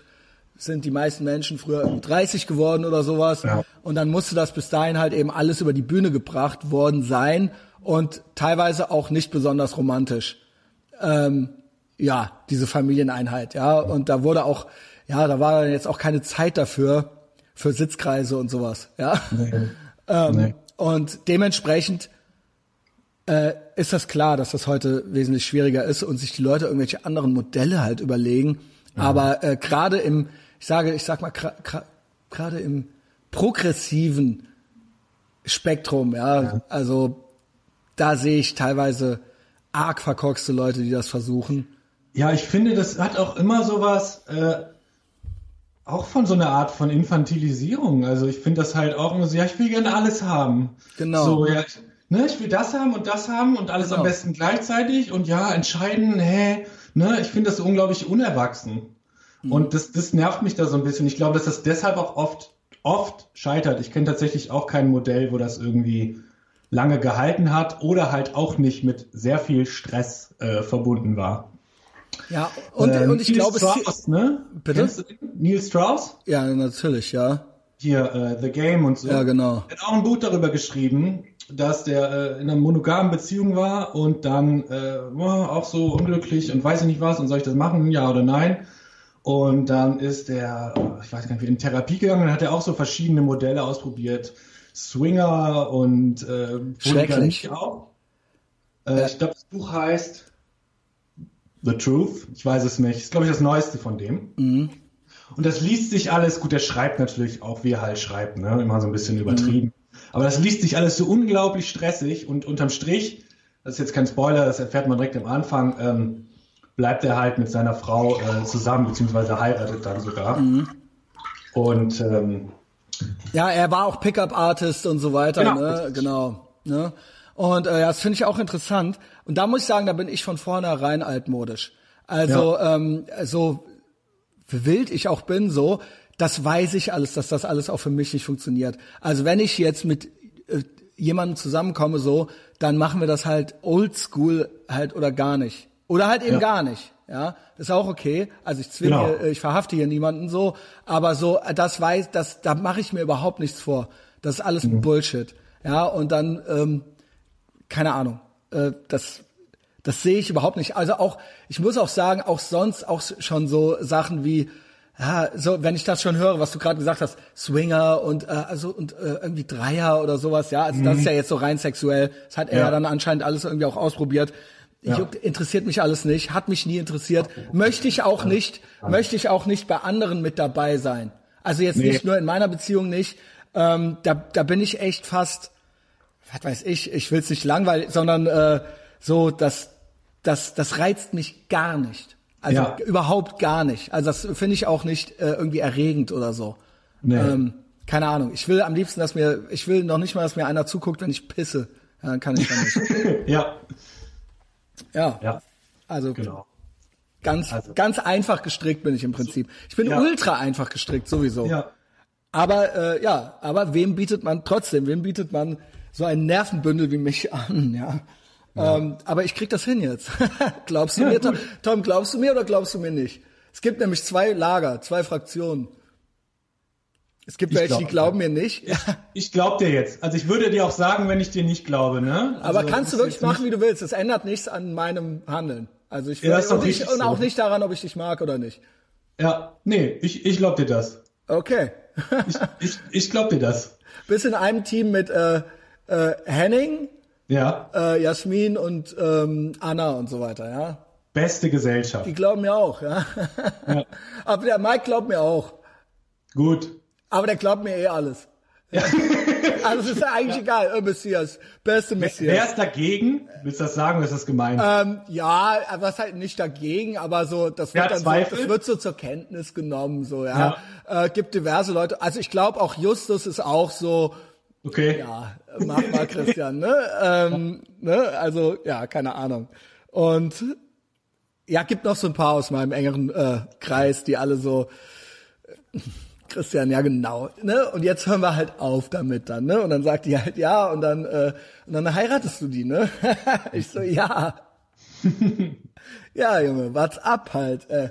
sind die meisten Menschen früher irgendwie 30 geworden oder sowas. Ja. Und dann musste das bis dahin halt eben alles über die Bühne gebracht worden sein und teilweise auch nicht besonders romantisch. Ähm, ja, diese Familieneinheit, ja. Und da wurde auch, ja, da war dann jetzt auch keine Zeit dafür, für Sitzkreise und sowas, ja. Ähm, Nee. Und dementsprechend äh, ist das klar, dass das heute wesentlich schwieriger ist und sich die Leute irgendwelche anderen Modelle halt überlegen. Aber äh, gerade im, ich sage, ich sag mal, gerade im progressiven Spektrum, ja, also da sehe ich teilweise arg verkorkste Leute, die das versuchen. Ja, ich finde, das hat auch immer sowas, äh, auch von so einer Art von Infantilisierung. Also ich finde das halt auch immer so, ja, ich will gerne alles haben. Genau. So, ja, ich, ne, ich will das haben und das haben und alles Genau. am besten gleichzeitig und ja, entscheiden, hä, ne, ich finde das so unglaublich unerwachsen. Mhm. Und das, das nervt mich da so ein bisschen. Ich glaube, dass das deshalb auch oft, oft scheitert. Ich kenne tatsächlich auch kein Modell, wo das irgendwie lange gehalten hat oder halt auch nicht mit sehr viel Stress äh, verbunden war. Ja, und, Ähm, und ich Neil glaube, es Strauss, ne? Bitte? Neil Strauss? ja, natürlich, ja. Hier, äh, The Game und so. Ja, genau. Er hat auch ein Buch darüber geschrieben, dass der äh, in einer monogamen Beziehung war und dann äh, war auch so unglücklich und weiß ich nicht was und soll ich das machen, ja oder nein. Und dann ist er, ich weiß gar nicht, in Therapie gegangen, dann hat er auch so verschiedene Modelle ausprobiert. Swinger und äh, Schrecklich. Auch. Äh, Ich glaube, das Buch heißt The Truth. Ich weiß es nicht. Ist, glaube ich, das Neueste von dem. Und das liest sich alles, gut, der schreibt natürlich auch, wie er halt schreibt, ne? Immer so ein bisschen übertrieben. Aber das liest sich alles so unglaublich stressig und unterm Strich, das ist jetzt kein Spoiler, das erfährt man direkt am Anfang, ähm, bleibt er halt mit seiner Frau äh, zusammen, beziehungsweise heiratet dann sogar. Und ähm, Ja, er war auch Pickup-Artist und so weiter, Genau, ne? Genau. Ne? Und äh, ja, das finde ich auch interessant. Und da muss ich sagen, da bin ich von vornherein altmodisch. Also ähm, so wild ich auch bin, so, das weiß ich alles, dass das alles auch für mich nicht funktioniert. Also wenn ich jetzt mit äh, jemandem zusammenkomme, so, dann machen wir das halt oldschool halt oder gar nicht. Oder halt eben Ja. gar nicht. Ja, das ist auch okay. Also ich zwinge, Genau. äh, ich verhafte hier niemanden so, aber so, äh, das weiß, das, da mache ich mir überhaupt nichts vor. Das ist alles Bullshit. Ja, und dann, ähm, keine Ahnung, äh, das Das sehe ich überhaupt nicht. Also auch, ich muss auch sagen, auch sonst auch schon so Sachen wie, ja, so wenn ich das schon höre, was du gerade gesagt hast, Swinger und äh, also und äh, irgendwie Dreier oder sowas, ja, also das ist ja jetzt so rein sexuell. Das hat er ja. dann anscheinend alles irgendwie auch ausprobiert. Ja. interessiert mich alles nicht, hat mich nie interessiert, möchte ich auch nicht, möchte ich auch nicht bei anderen mit dabei sein. Also jetzt nee. nicht nur in meiner Beziehung nicht. Ähm, da, da bin ich echt fast, was weiß ich, ich will es nicht langweilig, sondern äh, so, das, das, das reizt mich gar nicht. Also ja. überhaupt gar nicht. Also das finde ich auch nicht äh, irgendwie erregend oder so. Nee. Ähm, keine Ahnung. Ich will am liebsten, dass mir, ich will noch nicht mal, dass mir einer zuguckt, wenn ich pisse. Ja, dann kann ich dann nicht. ja. Ja. ja. Also genau. ganz, also. ganz einfach gestrickt bin ich im Prinzip. Ich bin ja. ultra einfach gestrickt sowieso. Ja. Aber äh, ja, aber wem bietet man trotzdem? Wem bietet man so ein Nervenbündel wie mich an? Ja. Ja. Ähm, aber ich krieg das hin jetzt. glaubst du mir, Tom, Tom? Glaubst du mir oder glaubst du mir nicht? Es gibt nämlich zwei Lager, zwei Fraktionen. Es gibt welche, glaub, die glauben mir nicht. Ich, ich glaube dir jetzt. Also ich würde dir auch sagen, wenn ich dir nicht glaube. Ne? Also Aber kannst du wirklich machen, wie du willst. Das ändert nichts an meinem Handeln. Also ich will, ja, und, ich, und auch so. nicht daran, ob ich dich mag oder nicht. Ja, nee, ich, ich glaube dir das. Okay. ich ich, ich glaube dir das. Bist in einem Team mit äh, äh, Henning, ja. äh, Jasmin und ähm, Anna und so weiter, ja. Beste Gesellschaft. Die glauben mir auch, ja. ja. Aber der Mike glaubt mir auch. Gut. Aber der glaubt mir eh alles. Ja. also es ist ja eigentlich ja. egal, oh, Messias, beste Messias. Wer ist dagegen? Willst du das sagen, oder ist das gemeint? Ähm, ja, was halt nicht dagegen, aber so, das wird dann so, das wird so zur Kenntnis genommen, so, ja. ja. Äh, gibt diverse Leute, also ich glaube auch Justus ist auch so, okay. Ja, mach mal Christian, ne? Ähm, ne? Also, ja, keine Ahnung. Und ja, gibt noch so ein paar aus meinem engeren äh, Kreis, die alle so Christian, ja genau. Ne? Und jetzt hören wir halt auf damit dann, ne? Und dann sagt die halt ja und dann äh, und dann heiratest du die, ne? ich so, ja. ja, Junge, what's up halt. Äh,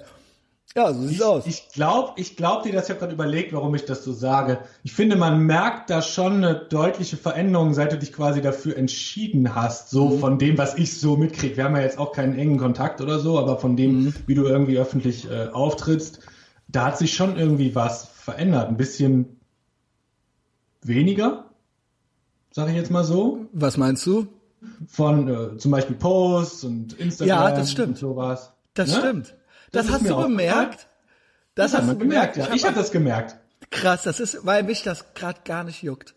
ja, so sieht's ich, aus. Ich glaube, ich glaub dir, dass ich habe gerade überlegt, warum ich das so sage. Ich finde, man merkt da schon eine deutliche Veränderung, seit du dich quasi dafür entschieden hast, so mhm. von dem, was ich so mitkriege. Wir haben ja jetzt auch keinen engen Kontakt oder so, aber von dem, mhm. wie du irgendwie öffentlich äh, auftrittst, da hat sich schon irgendwie was verändert. Ein bisschen weniger, sage ich jetzt mal so. Was meinst du? Von äh, zum Beispiel Posts und Instagram ja, das stimmt. und sowas. Das ne? stimmt. Das, das hast du bemerkt? Das, das hast du gemerkt, ja. Ich habe das gemerkt. Krass, das ist, weil mich das gerade gar nicht juckt.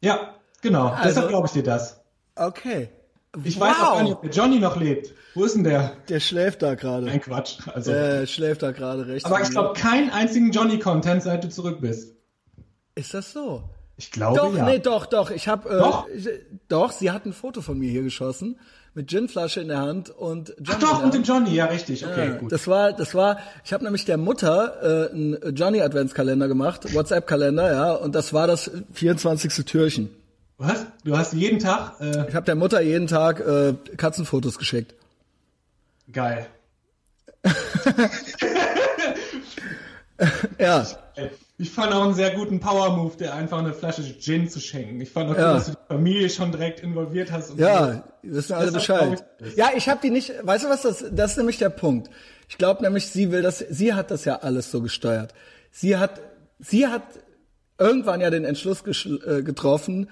Ja, genau. Also, Deshalb glaube ich dir das. Okay. Ich wow. weiß auch gar nicht, ob der Johnny noch lebt. Wo ist denn der? Der schläft da gerade. Ein Quatsch. Also. Der schläft da gerade recht. Aber ich glaube, keinen einzigen Johnny-Content, seit du zurück bist. Ist das so? Ich glaube doch, ja. Nee, doch, doch. Ich habe äh, doch? Ich, doch, sie hat ein Foto von mir hier geschossen mit Ginflasche in der Hand und Johnny. Ach doch, und dem Johnny, ja richtig. Okay, ja, gut. Das war, das war. Ich habe nämlich der Mutter äh, einen Johnny Adventskalender gemacht, WhatsApp Kalender, ja, und das war das 24. Türchen. Was? Du hast jeden Tag? Äh ich habe der Mutter jeden Tag äh, Katzenfotos geschickt. Geil. ja. Ich fand auch einen sehr guten Power-Move, der einfach eine Flasche Gin zu schenken. Ich fand auch ja. gut, dass du die Familie schon direkt involviert hast. ja, so. wissen alle Bescheid. Ja, ich habe die nicht, weißt du was, das, das ist nämlich der Punkt. Ich glaube nämlich, sie will das, sie hat das ja alles so gesteuert. Sie hat, sie hat irgendwann ja den Entschluss äh, getroffen,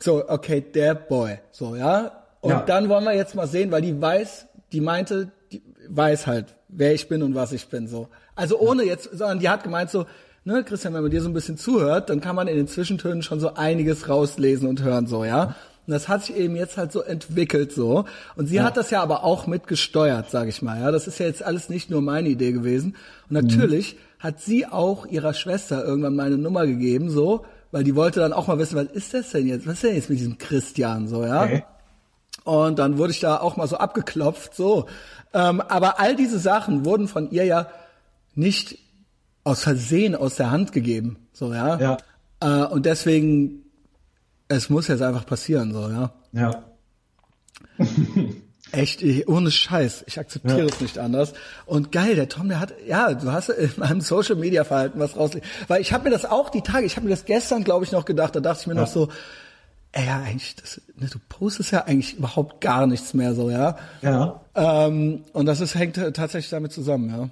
so, okay, der Boy, so, ja. Und ja. dann wollen wir jetzt mal sehen, weil die weiß, die meinte, die weiß halt, wer ich bin und was ich bin, so. Also ohne jetzt, sondern die hat gemeint so, ne, Christian, wenn man dir so ein bisschen zuhört, dann kann man in den Zwischentönen schon so einiges rauslesen und hören, so, ja. Und das hat sich eben jetzt halt so entwickelt, so. Und sie ja. hat das ja aber auch mitgesteuert, sag ich mal, ja. Das ist ja jetzt alles nicht nur meine Idee gewesen. Und natürlich mhm. hat sie auch ihrer Schwester irgendwann meine Nummer gegeben, so, weil die wollte dann auch mal wissen, was ist das denn jetzt? Was ist denn jetzt mit diesem Christian so, ja? Okay. Und dann wurde ich da auch mal so abgeklopft, so. Ähm, aber all diese Sachen wurden von ihr ja nicht aus Versehen aus der Hand gegeben, so, ja? Ja. Äh, und deswegen, es muss jetzt einfach passieren, so, ja? Ja. Echt, ich, ohne Scheiß. Ich akzeptiere ja. es nicht anders. Und geil, der Tom, der hat, ja, du hast in meinem Social Media Verhalten was raus. Weil ich habe mir das auch die Tage, ich habe mir das gestern, glaube ich, noch gedacht, da dachte ich mir ja. noch so, ey, ja, eigentlich, das, ne, du postest ja eigentlich überhaupt gar nichts mehr so, ja. Ja. Ähm, und das ist, hängt tatsächlich damit zusammen, ja.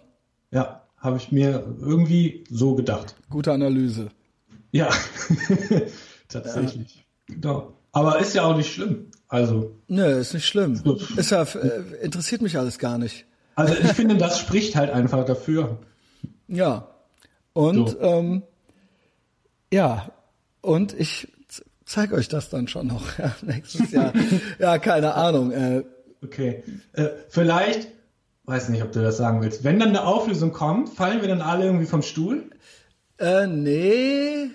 Ja, habe ich mir irgendwie so gedacht. Gute Analyse. Ja, tatsächlich. Ja. Genau. Aber ist ja auch nicht schlimm. Also. Nö, ist nicht schlimm. Ist ja, äh, interessiert mich alles gar nicht. Also ich finde, das spricht halt einfach dafür. Ja. Und so. ähm, ja, und ich zeige euch das dann schon noch ja, nächstes Jahr. ja, keine Ahnung. Äh, okay. Äh, vielleicht, weiß nicht, ob du das sagen willst. Wenn dann eine Auflösung kommt, fallen wir dann alle irgendwie vom Stuhl? Äh, nee.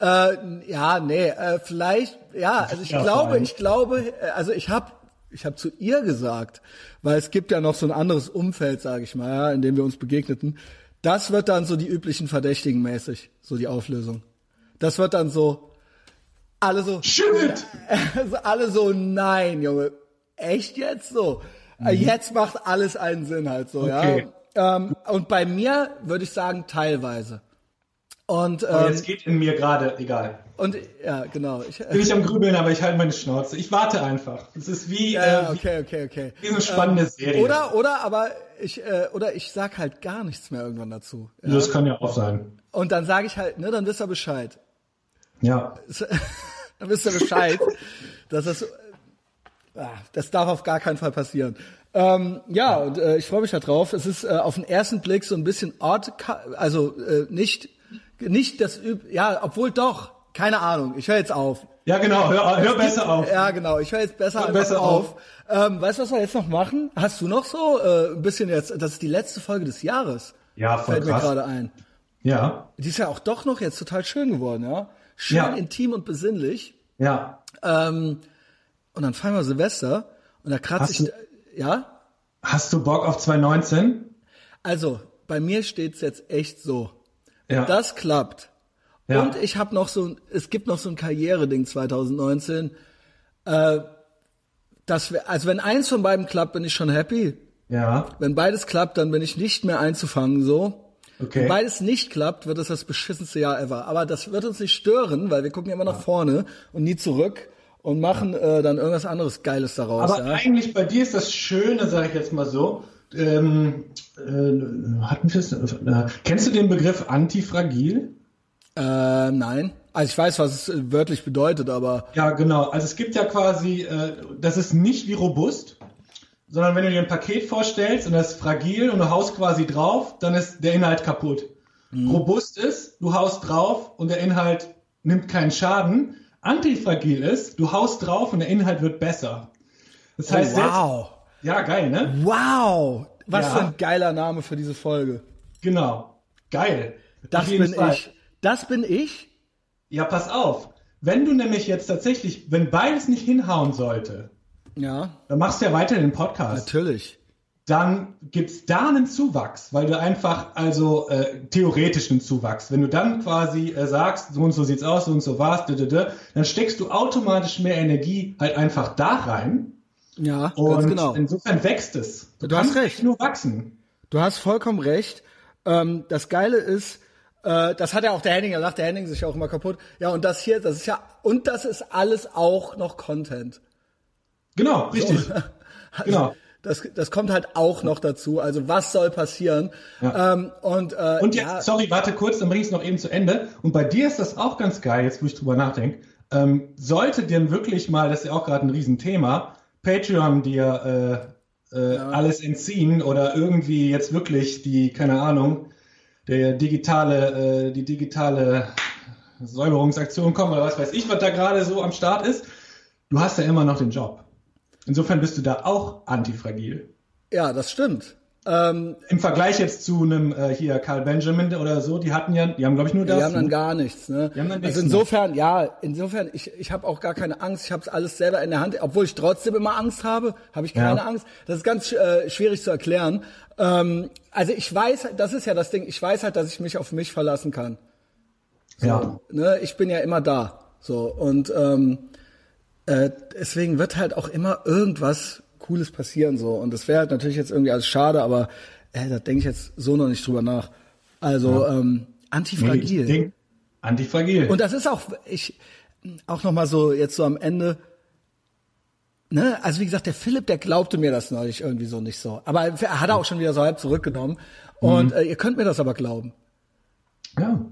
Äh, ja, nee, äh, vielleicht, ja, also ich ja, glaube, ich glaube, äh, also ich habe ich habe zu ihr gesagt, weil es gibt ja noch so ein anderes Umfeld, sage ich mal, ja, in dem wir uns begegneten. Das wird dann so die üblichen Verdächtigen mäßig, so die Auflösung. Das wird dann so alle so Shit! Also alle so nein, Junge. Echt jetzt so? Mhm. Jetzt macht alles einen Sinn halt so, okay. ja. Ähm, und bei mir würde ich sagen teilweise. Und ähm, oh, jetzt geht in mir gerade, egal. Und ja, genau. Ich, Bin ich am Grübeln, aber ich halte meine Schnauze. Ich warte einfach. Es ist wie, ja, äh, okay, okay, okay. wie eine spannende ähm, Serie. Oder, oder, aber ich, äh, oder ich sag halt gar nichts mehr irgendwann dazu. Ja? Das kann ja auch sein. Und dann sage ich halt, ne, dann wisst ihr Bescheid. Ja. dann wisst ihr Bescheid, dass das, äh, das darf auf gar keinen Fall passieren. Ähm, ja, und äh, ich freue mich da drauf. Es ist äh, auf den ersten Blick so ein bisschen Ort, also äh, nicht nicht das üb ja, obwohl doch, keine Ahnung, ich höre jetzt auf. Ja, genau, hör, hör besser auf. Ja, genau, ich höre jetzt besser, hör besser auf. auf. Ähm, weißt du, was wir jetzt noch machen? Hast du noch so äh, ein bisschen jetzt, das ist die letzte Folge des Jahres. Ja, voll Fällt krass. mir gerade ein. Ja. Die ist ja auch doch noch jetzt total schön geworden, ja. Schön ja. intim und besinnlich. Ja. Ähm, und dann feiern wir Silvester und da kratze ich, du, ja? Hast du Bock auf 2019? Also, bei mir steht's jetzt echt so. Ja. Das klappt. Ja. Und ich habe noch so, es gibt noch so ein Karriereding 2019. Äh, dass wir, also wenn eins von beiden klappt, bin ich schon happy. Ja. Wenn beides klappt, dann bin ich nicht mehr einzufangen so. Okay. Wenn beides nicht klappt, wird es das beschissenste Jahr ever. Aber das wird uns nicht stören, weil wir gucken immer nach vorne und nie zurück und machen äh, dann irgendwas anderes Geiles daraus. Aber ja? eigentlich bei dir ist das Schöne, sage ich jetzt mal so. Ähm, äh, hatten wir äh, kennst du den Begriff antifragil? Äh, nein. Also ich weiß, was es wörtlich bedeutet, aber. Ja, genau. Also es gibt ja quasi, äh, das ist nicht wie robust, sondern wenn du dir ein Paket vorstellst und das ist fragil und du haust quasi drauf, dann ist der Inhalt kaputt. Mhm. Robust ist, du haust drauf und der Inhalt nimmt keinen Schaden. Antifragil ist, du haust drauf und der Inhalt wird besser. Das heißt, oh, wow. Jetzt, ja, geil, ne? Wow. Was ja. für ein geiler Name für diese Folge. Genau. Geil. Das bin Fall. ich. Das bin ich? Ja, pass auf. Wenn du nämlich jetzt tatsächlich, wenn beides nicht hinhauen sollte, ja. dann machst du ja weiter den Podcast. Natürlich. Dann gibt's da einen Zuwachs, weil du einfach, also äh, theoretischen Zuwachs, wenn du dann quasi äh, sagst, so und so sieht's aus, so und so war's, dann steckst du automatisch mehr Energie halt einfach da rein ja, und ganz genau. Insofern wächst es. Du, du hast recht. Nur wachsen. Du hast vollkommen recht. Ähm, das Geile ist, äh, das hat ja auch der Henning, da lacht der Henning sich auch immer kaputt. Ja, und das hier, das ist ja, und das ist alles auch noch Content. Genau, richtig. So. Also, genau. Das, das kommt halt auch noch dazu. Also was soll passieren? Ja. Ähm, und äh, und jetzt, ja, sorry, warte kurz, dann bring ich es noch eben zu Ende. Und bei dir ist das auch ganz geil, jetzt wo ich drüber nachdenke. Ähm, sollte dir wirklich mal, das ist ja auch gerade ein Riesenthema, Patreon dir äh, äh, ja. alles entziehen oder irgendwie jetzt wirklich die, keine Ahnung, der digitale, äh, die digitale Säuberungsaktion kommen oder was weiß ich, was da gerade so am Start ist, du hast ja immer noch den Job. Insofern bist du da auch antifragil. Ja, das stimmt. Ähm, Im Vergleich jetzt zu einem äh, hier Carl Benjamin oder so, die hatten ja, die haben glaube ich nur das. Die haben dann gar nichts. Ne? Die haben dann nichts also insofern, mehr. ja, insofern, ich, ich habe auch gar keine Angst. Ich habe es alles selber in der Hand, obwohl ich trotzdem immer Angst habe, habe ich keine ja. Angst. Das ist ganz äh, schwierig zu erklären. Ähm, also ich weiß, das ist ja das Ding. Ich weiß halt, dass ich mich auf mich verlassen kann. So, ja. Ne? Ich bin ja immer da. So und ähm, äh, deswegen wird halt auch immer irgendwas Cooles passieren so. Und das wäre halt natürlich jetzt irgendwie alles schade, aber äh, da denke ich jetzt so noch nicht drüber nach. Also ja. ähm, antifragil. Nee, antifragil. Und das ist auch, ich, auch noch mal so jetzt so am Ende. Ne? Also wie gesagt, der Philipp, der glaubte mir das neulich irgendwie so nicht so. Aber er hat auch schon wieder so halb zurückgenommen. Und äh, ihr könnt mir das aber glauben. Ja.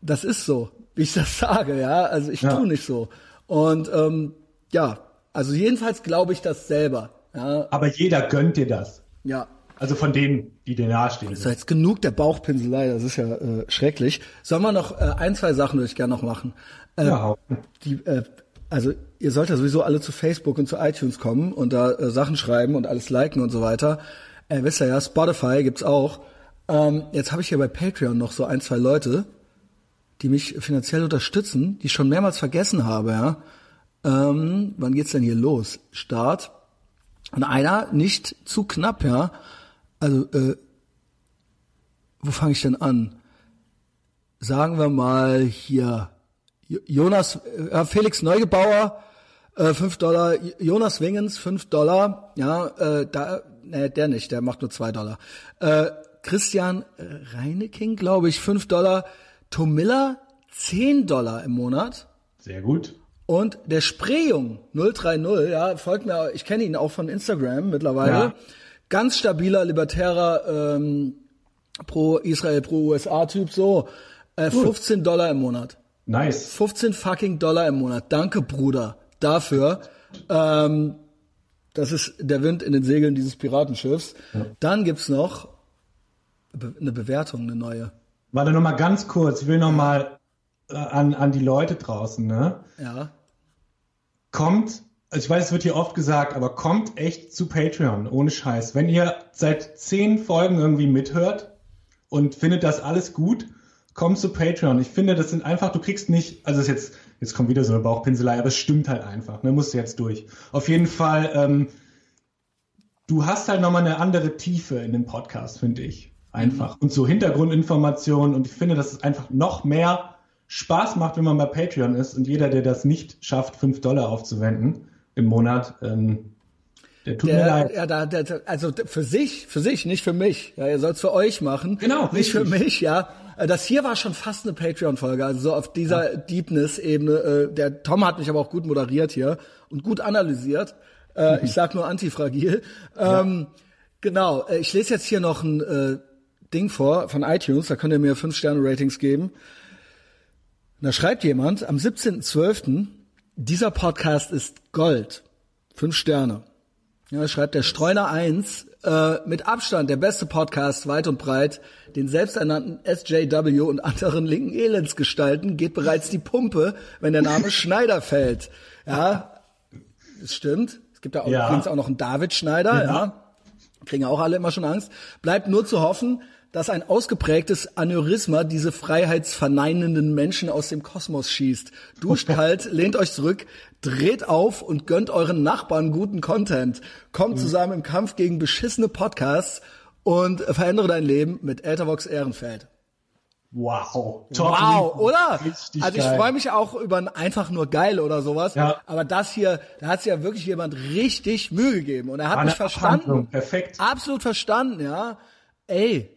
Das ist so, wie ich das sage, ja. Also ich Ja. tu nicht so. Und ähm, ja, also jedenfalls glaube ich das selber. Ja, Aber jeder gönnt dir das. ja. Also von denen, die dir nahestehen. So, jetzt genug der Bauchpinselei, das ist ja äh, schrecklich. Sollen wir noch äh, ein, zwei Sachen würde ich gerne noch machen. Äh, Ja, die, äh, also ihr sollt ja sowieso alle zu Facebook und zu iTunes kommen und da äh, Sachen schreiben und alles liken und so weiter. Äh, wisst ihr ja, Spotify gibt's auch. Ähm, jetzt habe ich hier bei Patreon noch so ein, zwei Leute, die mich finanziell unterstützen, die ich schon mehrmals vergessen habe, ja. Ähm, wann geht's denn hier los? Start. Und einer nicht zu knapp, ja. Also, äh, wo fange ich denn an? Sagen wir mal hier Jo- Jonas, äh, Felix Neugebauer, äh, 5 Dollar, Jonas Wingens, 5 Dollar, ja, äh, da, ne, der nicht, der macht nur 2 Dollar. Äh, Christian Reineking, glaube ich, 5 Dollar. Tomilla, 10 Dollar im Monat. Sehr gut. Und der Sprejung 030, ja, folgt mir, ich kenne ihn auch von Instagram mittlerweile. Ja. Ganz stabiler, libertärer, ähm, pro Israel, pro USA-Typ, so. Äh, 15 Dollar im Monat. Nice. 15 fucking Dollar im Monat. Danke, Bruder, dafür. Ähm, das ist der Wind in den Segeln dieses Piratenschiffs. Dann gibt's noch eine Bewertung, eine neue. Warte noch mal ganz kurz. Ich will noch mal äh, an, an die Leute draußen, ne? Ja. Kommt, also ich weiß, es wird hier oft gesagt, aber kommt echt zu Patreon, ohne Scheiß. Wenn ihr seit zehn Folgen irgendwie mithört und findet das alles gut, kommt zu Patreon. Ich finde, das sind einfach, du kriegst nicht, also ist jetzt, jetzt kommt wieder so eine Bauchpinselei, aber es stimmt halt einfach, ne, musst du jetzt durch. Auf jeden Fall, ähm, du hast halt nochmal eine andere Tiefe in dem Podcast, finde ich. Einfach. Und so Hintergrundinformationen und ich finde, dass es einfach noch mehr Spaß macht, wenn man bei Patreon ist und jeder, der das nicht schafft, fünf Dollar aufzuwenden im Monat, ähm, der tut mir Der, leid. ja, da, der, also für sich, für sich, nicht für mich. Ja, ihr sollt es für euch machen. Genau, Nicht für richtig. mich, ja. Äh, Das hier war schon fast eine Patreon-Folge, also so auf dieser Deepness-Ebene. Äh, Der Tom hat mich aber auch gut moderiert hier und gut analysiert. Äh, Ich sag nur antifragil. Ähm, genau, ich lese jetzt hier noch ein äh, Ding vor von iTunes, da könnt ihr mir 5-Sterne-Ratings geben. Da schreibt jemand am 17.12., dieser Podcast ist Gold. Fünf Sterne. Ja, schreibt der Streuner 1, äh, mit Abstand der beste Podcast weit und breit, den selbsternannten SJW und anderen linken Elendsgestalten geht bereits die Pumpe, wenn der Name Schneider fällt. Ja, das stimmt. Es gibt da auch, Ja. übrigens auch noch einen David Schneider, ja. Kriegen auch alle immer schon Angst. Bleibt nur zu hoffen, dass ein ausgeprägtes Aneurysma diese freiheitsverneinenden Menschen aus dem Kosmos schießt. Duscht kalt, lehnt euch zurück, dreht auf und gönnt euren Nachbarn guten Content. Kommt zusammen im Kampf gegen beschissene Podcasts und verändere dein Leben mit Ethervox Ehrenfeld. Wow. Top Wow, oder? Richtig also ich freue mich auch über ein einfach nur geil oder sowas. Ja. Aber das hier, da hat sich ja wirklich jemand richtig Mühe gegeben und er hat War mich verstanden. Abhandlung, perfekt. Absolut verstanden, ja. Ey,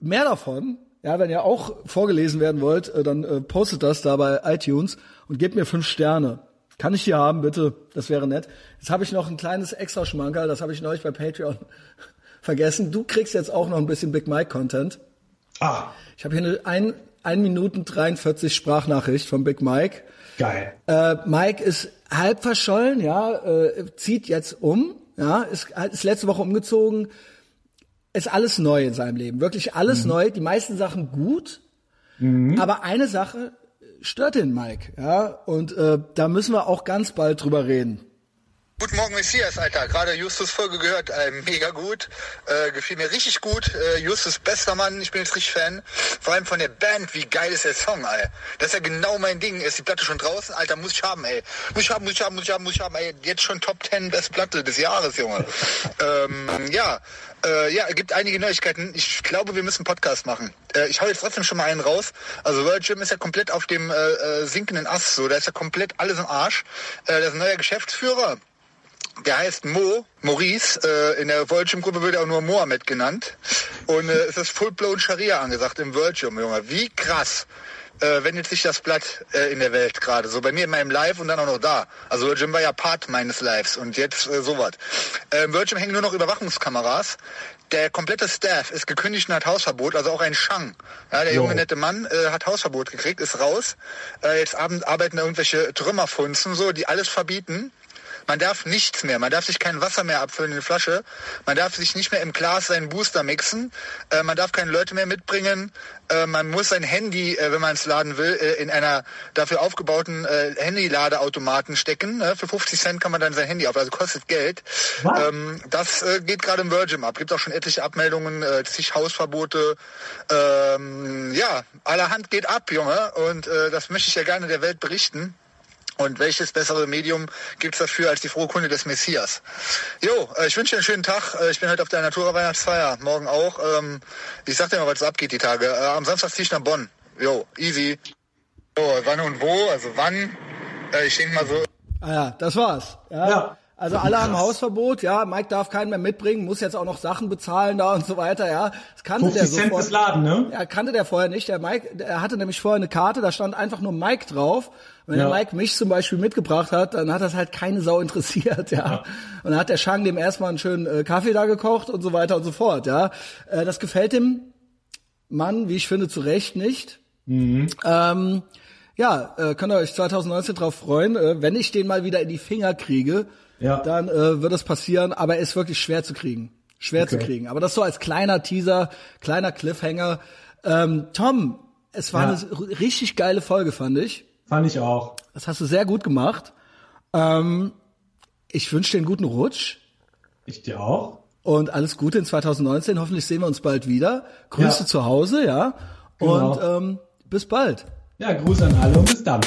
mehr davon. Ja, wenn ihr auch vorgelesen werden wollt, äh, dann äh, postet das da bei iTunes und gebt mir fünf Sterne. Kann ich die haben, bitte? Das wäre nett. Jetzt habe ich noch ein kleines extra Schmankerl, das habe ich neulich bei Patreon vergessen. Du kriegst jetzt auch noch ein bisschen Big Mike Content. Ah, Ich habe hier eine ein, ein Minuten 43 Sprachnachricht von Big Mike. geil. Äh, Mike ist halb verschollen, ja, äh, zieht jetzt um, ja, ist, ist letzte Woche umgezogen, ist alles neu in seinem Leben, wirklich alles neu, die meisten Sachen gut, aber eine Sache stört den Mike, ja, und äh, da müssen wir auch ganz bald drüber reden. Guten Morgen, Messias, Alter. Gerade Justus Folge gehört. Äh, mega gut. Äh, gefiel mir richtig gut. Äh, Justus, bester Mann. Ich bin jetzt richtig Fan. Vor allem von der Band. Wie geil ist der Song, ey. Das ist ja genau mein Ding. Ist die Platte schon draußen? Alter, muss ich haben, ey. Muss ich haben, muss ich haben, muss ich haben, muss ich haben, ey. Jetzt schon Top 10 Best Platte des Jahres, Junge. ähm, ja. Äh, ja, gibt einige Neuigkeiten. Ich glaube, wir müssen Podcast machen. Äh, ich hau jetzt trotzdem schon mal einen raus. Also World Gym ist ja komplett auf dem äh, äh, sinkenden Ast. So, da ist ja komplett alles im Arsch. Äh, da ist ein neuer Geschäftsführer. Der heißt Mo, Maurice. Äh, in der World Gym Gruppe wird er auch nur Mohammed genannt. Und äh, es ist Full-Blown Scharia angesagt im World Gym, Junge. Wie krass. äh, wendet sich das Blatt äh, in der Welt gerade. So bei mir in meinem Live und dann auch noch da. Also Virgin war ja Part meines Lives und jetzt äh, sowas. Äh, Virgin hängen nur noch Überwachungskameras. Der komplette Staff ist gekündigt und hat Hausverbot, also auch ein Shang. Ja, der junge nette Mann äh, hat Hausverbot gekriegt, ist raus. Äh, jetzt abend arbeiten da irgendwelche Trümmerfunzen so, die alles verbieten. Man darf nichts mehr, man darf sich kein Wasser mehr abfüllen in die Flasche, man darf sich nicht mehr im Glas seinen Booster mixen, äh, man darf keine Leute mehr mitbringen, äh, man muss sein Handy, äh, wenn man es laden will, äh, in einer dafür aufgebauten äh, Handyladeautomaten stecken. Ne? Für 50 Cent kann man dann sein Handy auf, also kostet Geld. Ähm, das äh, geht gerade im Virgin ab. Gibt auch schon etliche Abmeldungen, zig Hausverbote. Ähm, ja, allerhand geht ab, Junge. Und das möchte ich ja gerne der Welt berichten. Und welches bessere Medium gibt's dafür als die frohe Kunde des Messias? Jo, äh, ich wünsche dir einen schönen Tag. Äh, ich bin heute auf der Natura Weihnachtsfeier, morgen auch. Ähm, ich sag dir mal, was abgeht die Tage. Äh, am Samstag zieh ich nach Bonn. Jo, easy. So, wann und wo? Also wann? Äh, ich denke mal so Ah ja, das war's. Ja. Ja. Also alle haben Hausverbot, ja, Mike darf keinen mehr mitbringen, muss jetzt auch noch Sachen bezahlen da und so weiter, ja. Das kannte 50 der Cent sofort. fürs Laden, ne? Ja, kannte der vorher nicht. Der Mike, der hatte nämlich vorher eine Karte, da stand einfach nur Mike drauf. Wenn Ja. der Mike mich zum Beispiel mitgebracht hat, dann hat das halt keine Sau interessiert, ja. Und dann hat der Shang dem erstmal einen schönen äh, Kaffee da gekocht und so weiter und so fort, ja. Äh, das gefällt dem Mann, wie ich finde, zu Recht nicht. Ähm, ja, äh, könnt ihr euch 2019 drauf freuen. Äh, wenn ich den mal wieder in die Finger kriege, Ja. dann äh, wird es passieren, aber er ist wirklich schwer zu kriegen. Schwer zu Okay. kriegen. Aber das so als kleiner Teaser, kleiner Cliffhanger. Ähm, Tom, es war Ja. eine richtig geile Folge, fand ich. Fand ich auch. Das hast du sehr gut gemacht. Ähm, ich wünsche dir einen guten Rutsch Ich dir auch. und alles Gute in 2019. Hoffentlich sehen wir uns bald wieder. Grüße Ja. zu Hause, ja. Genau. Und ähm, bis bald. Ja, Gruß an alle und bis dann.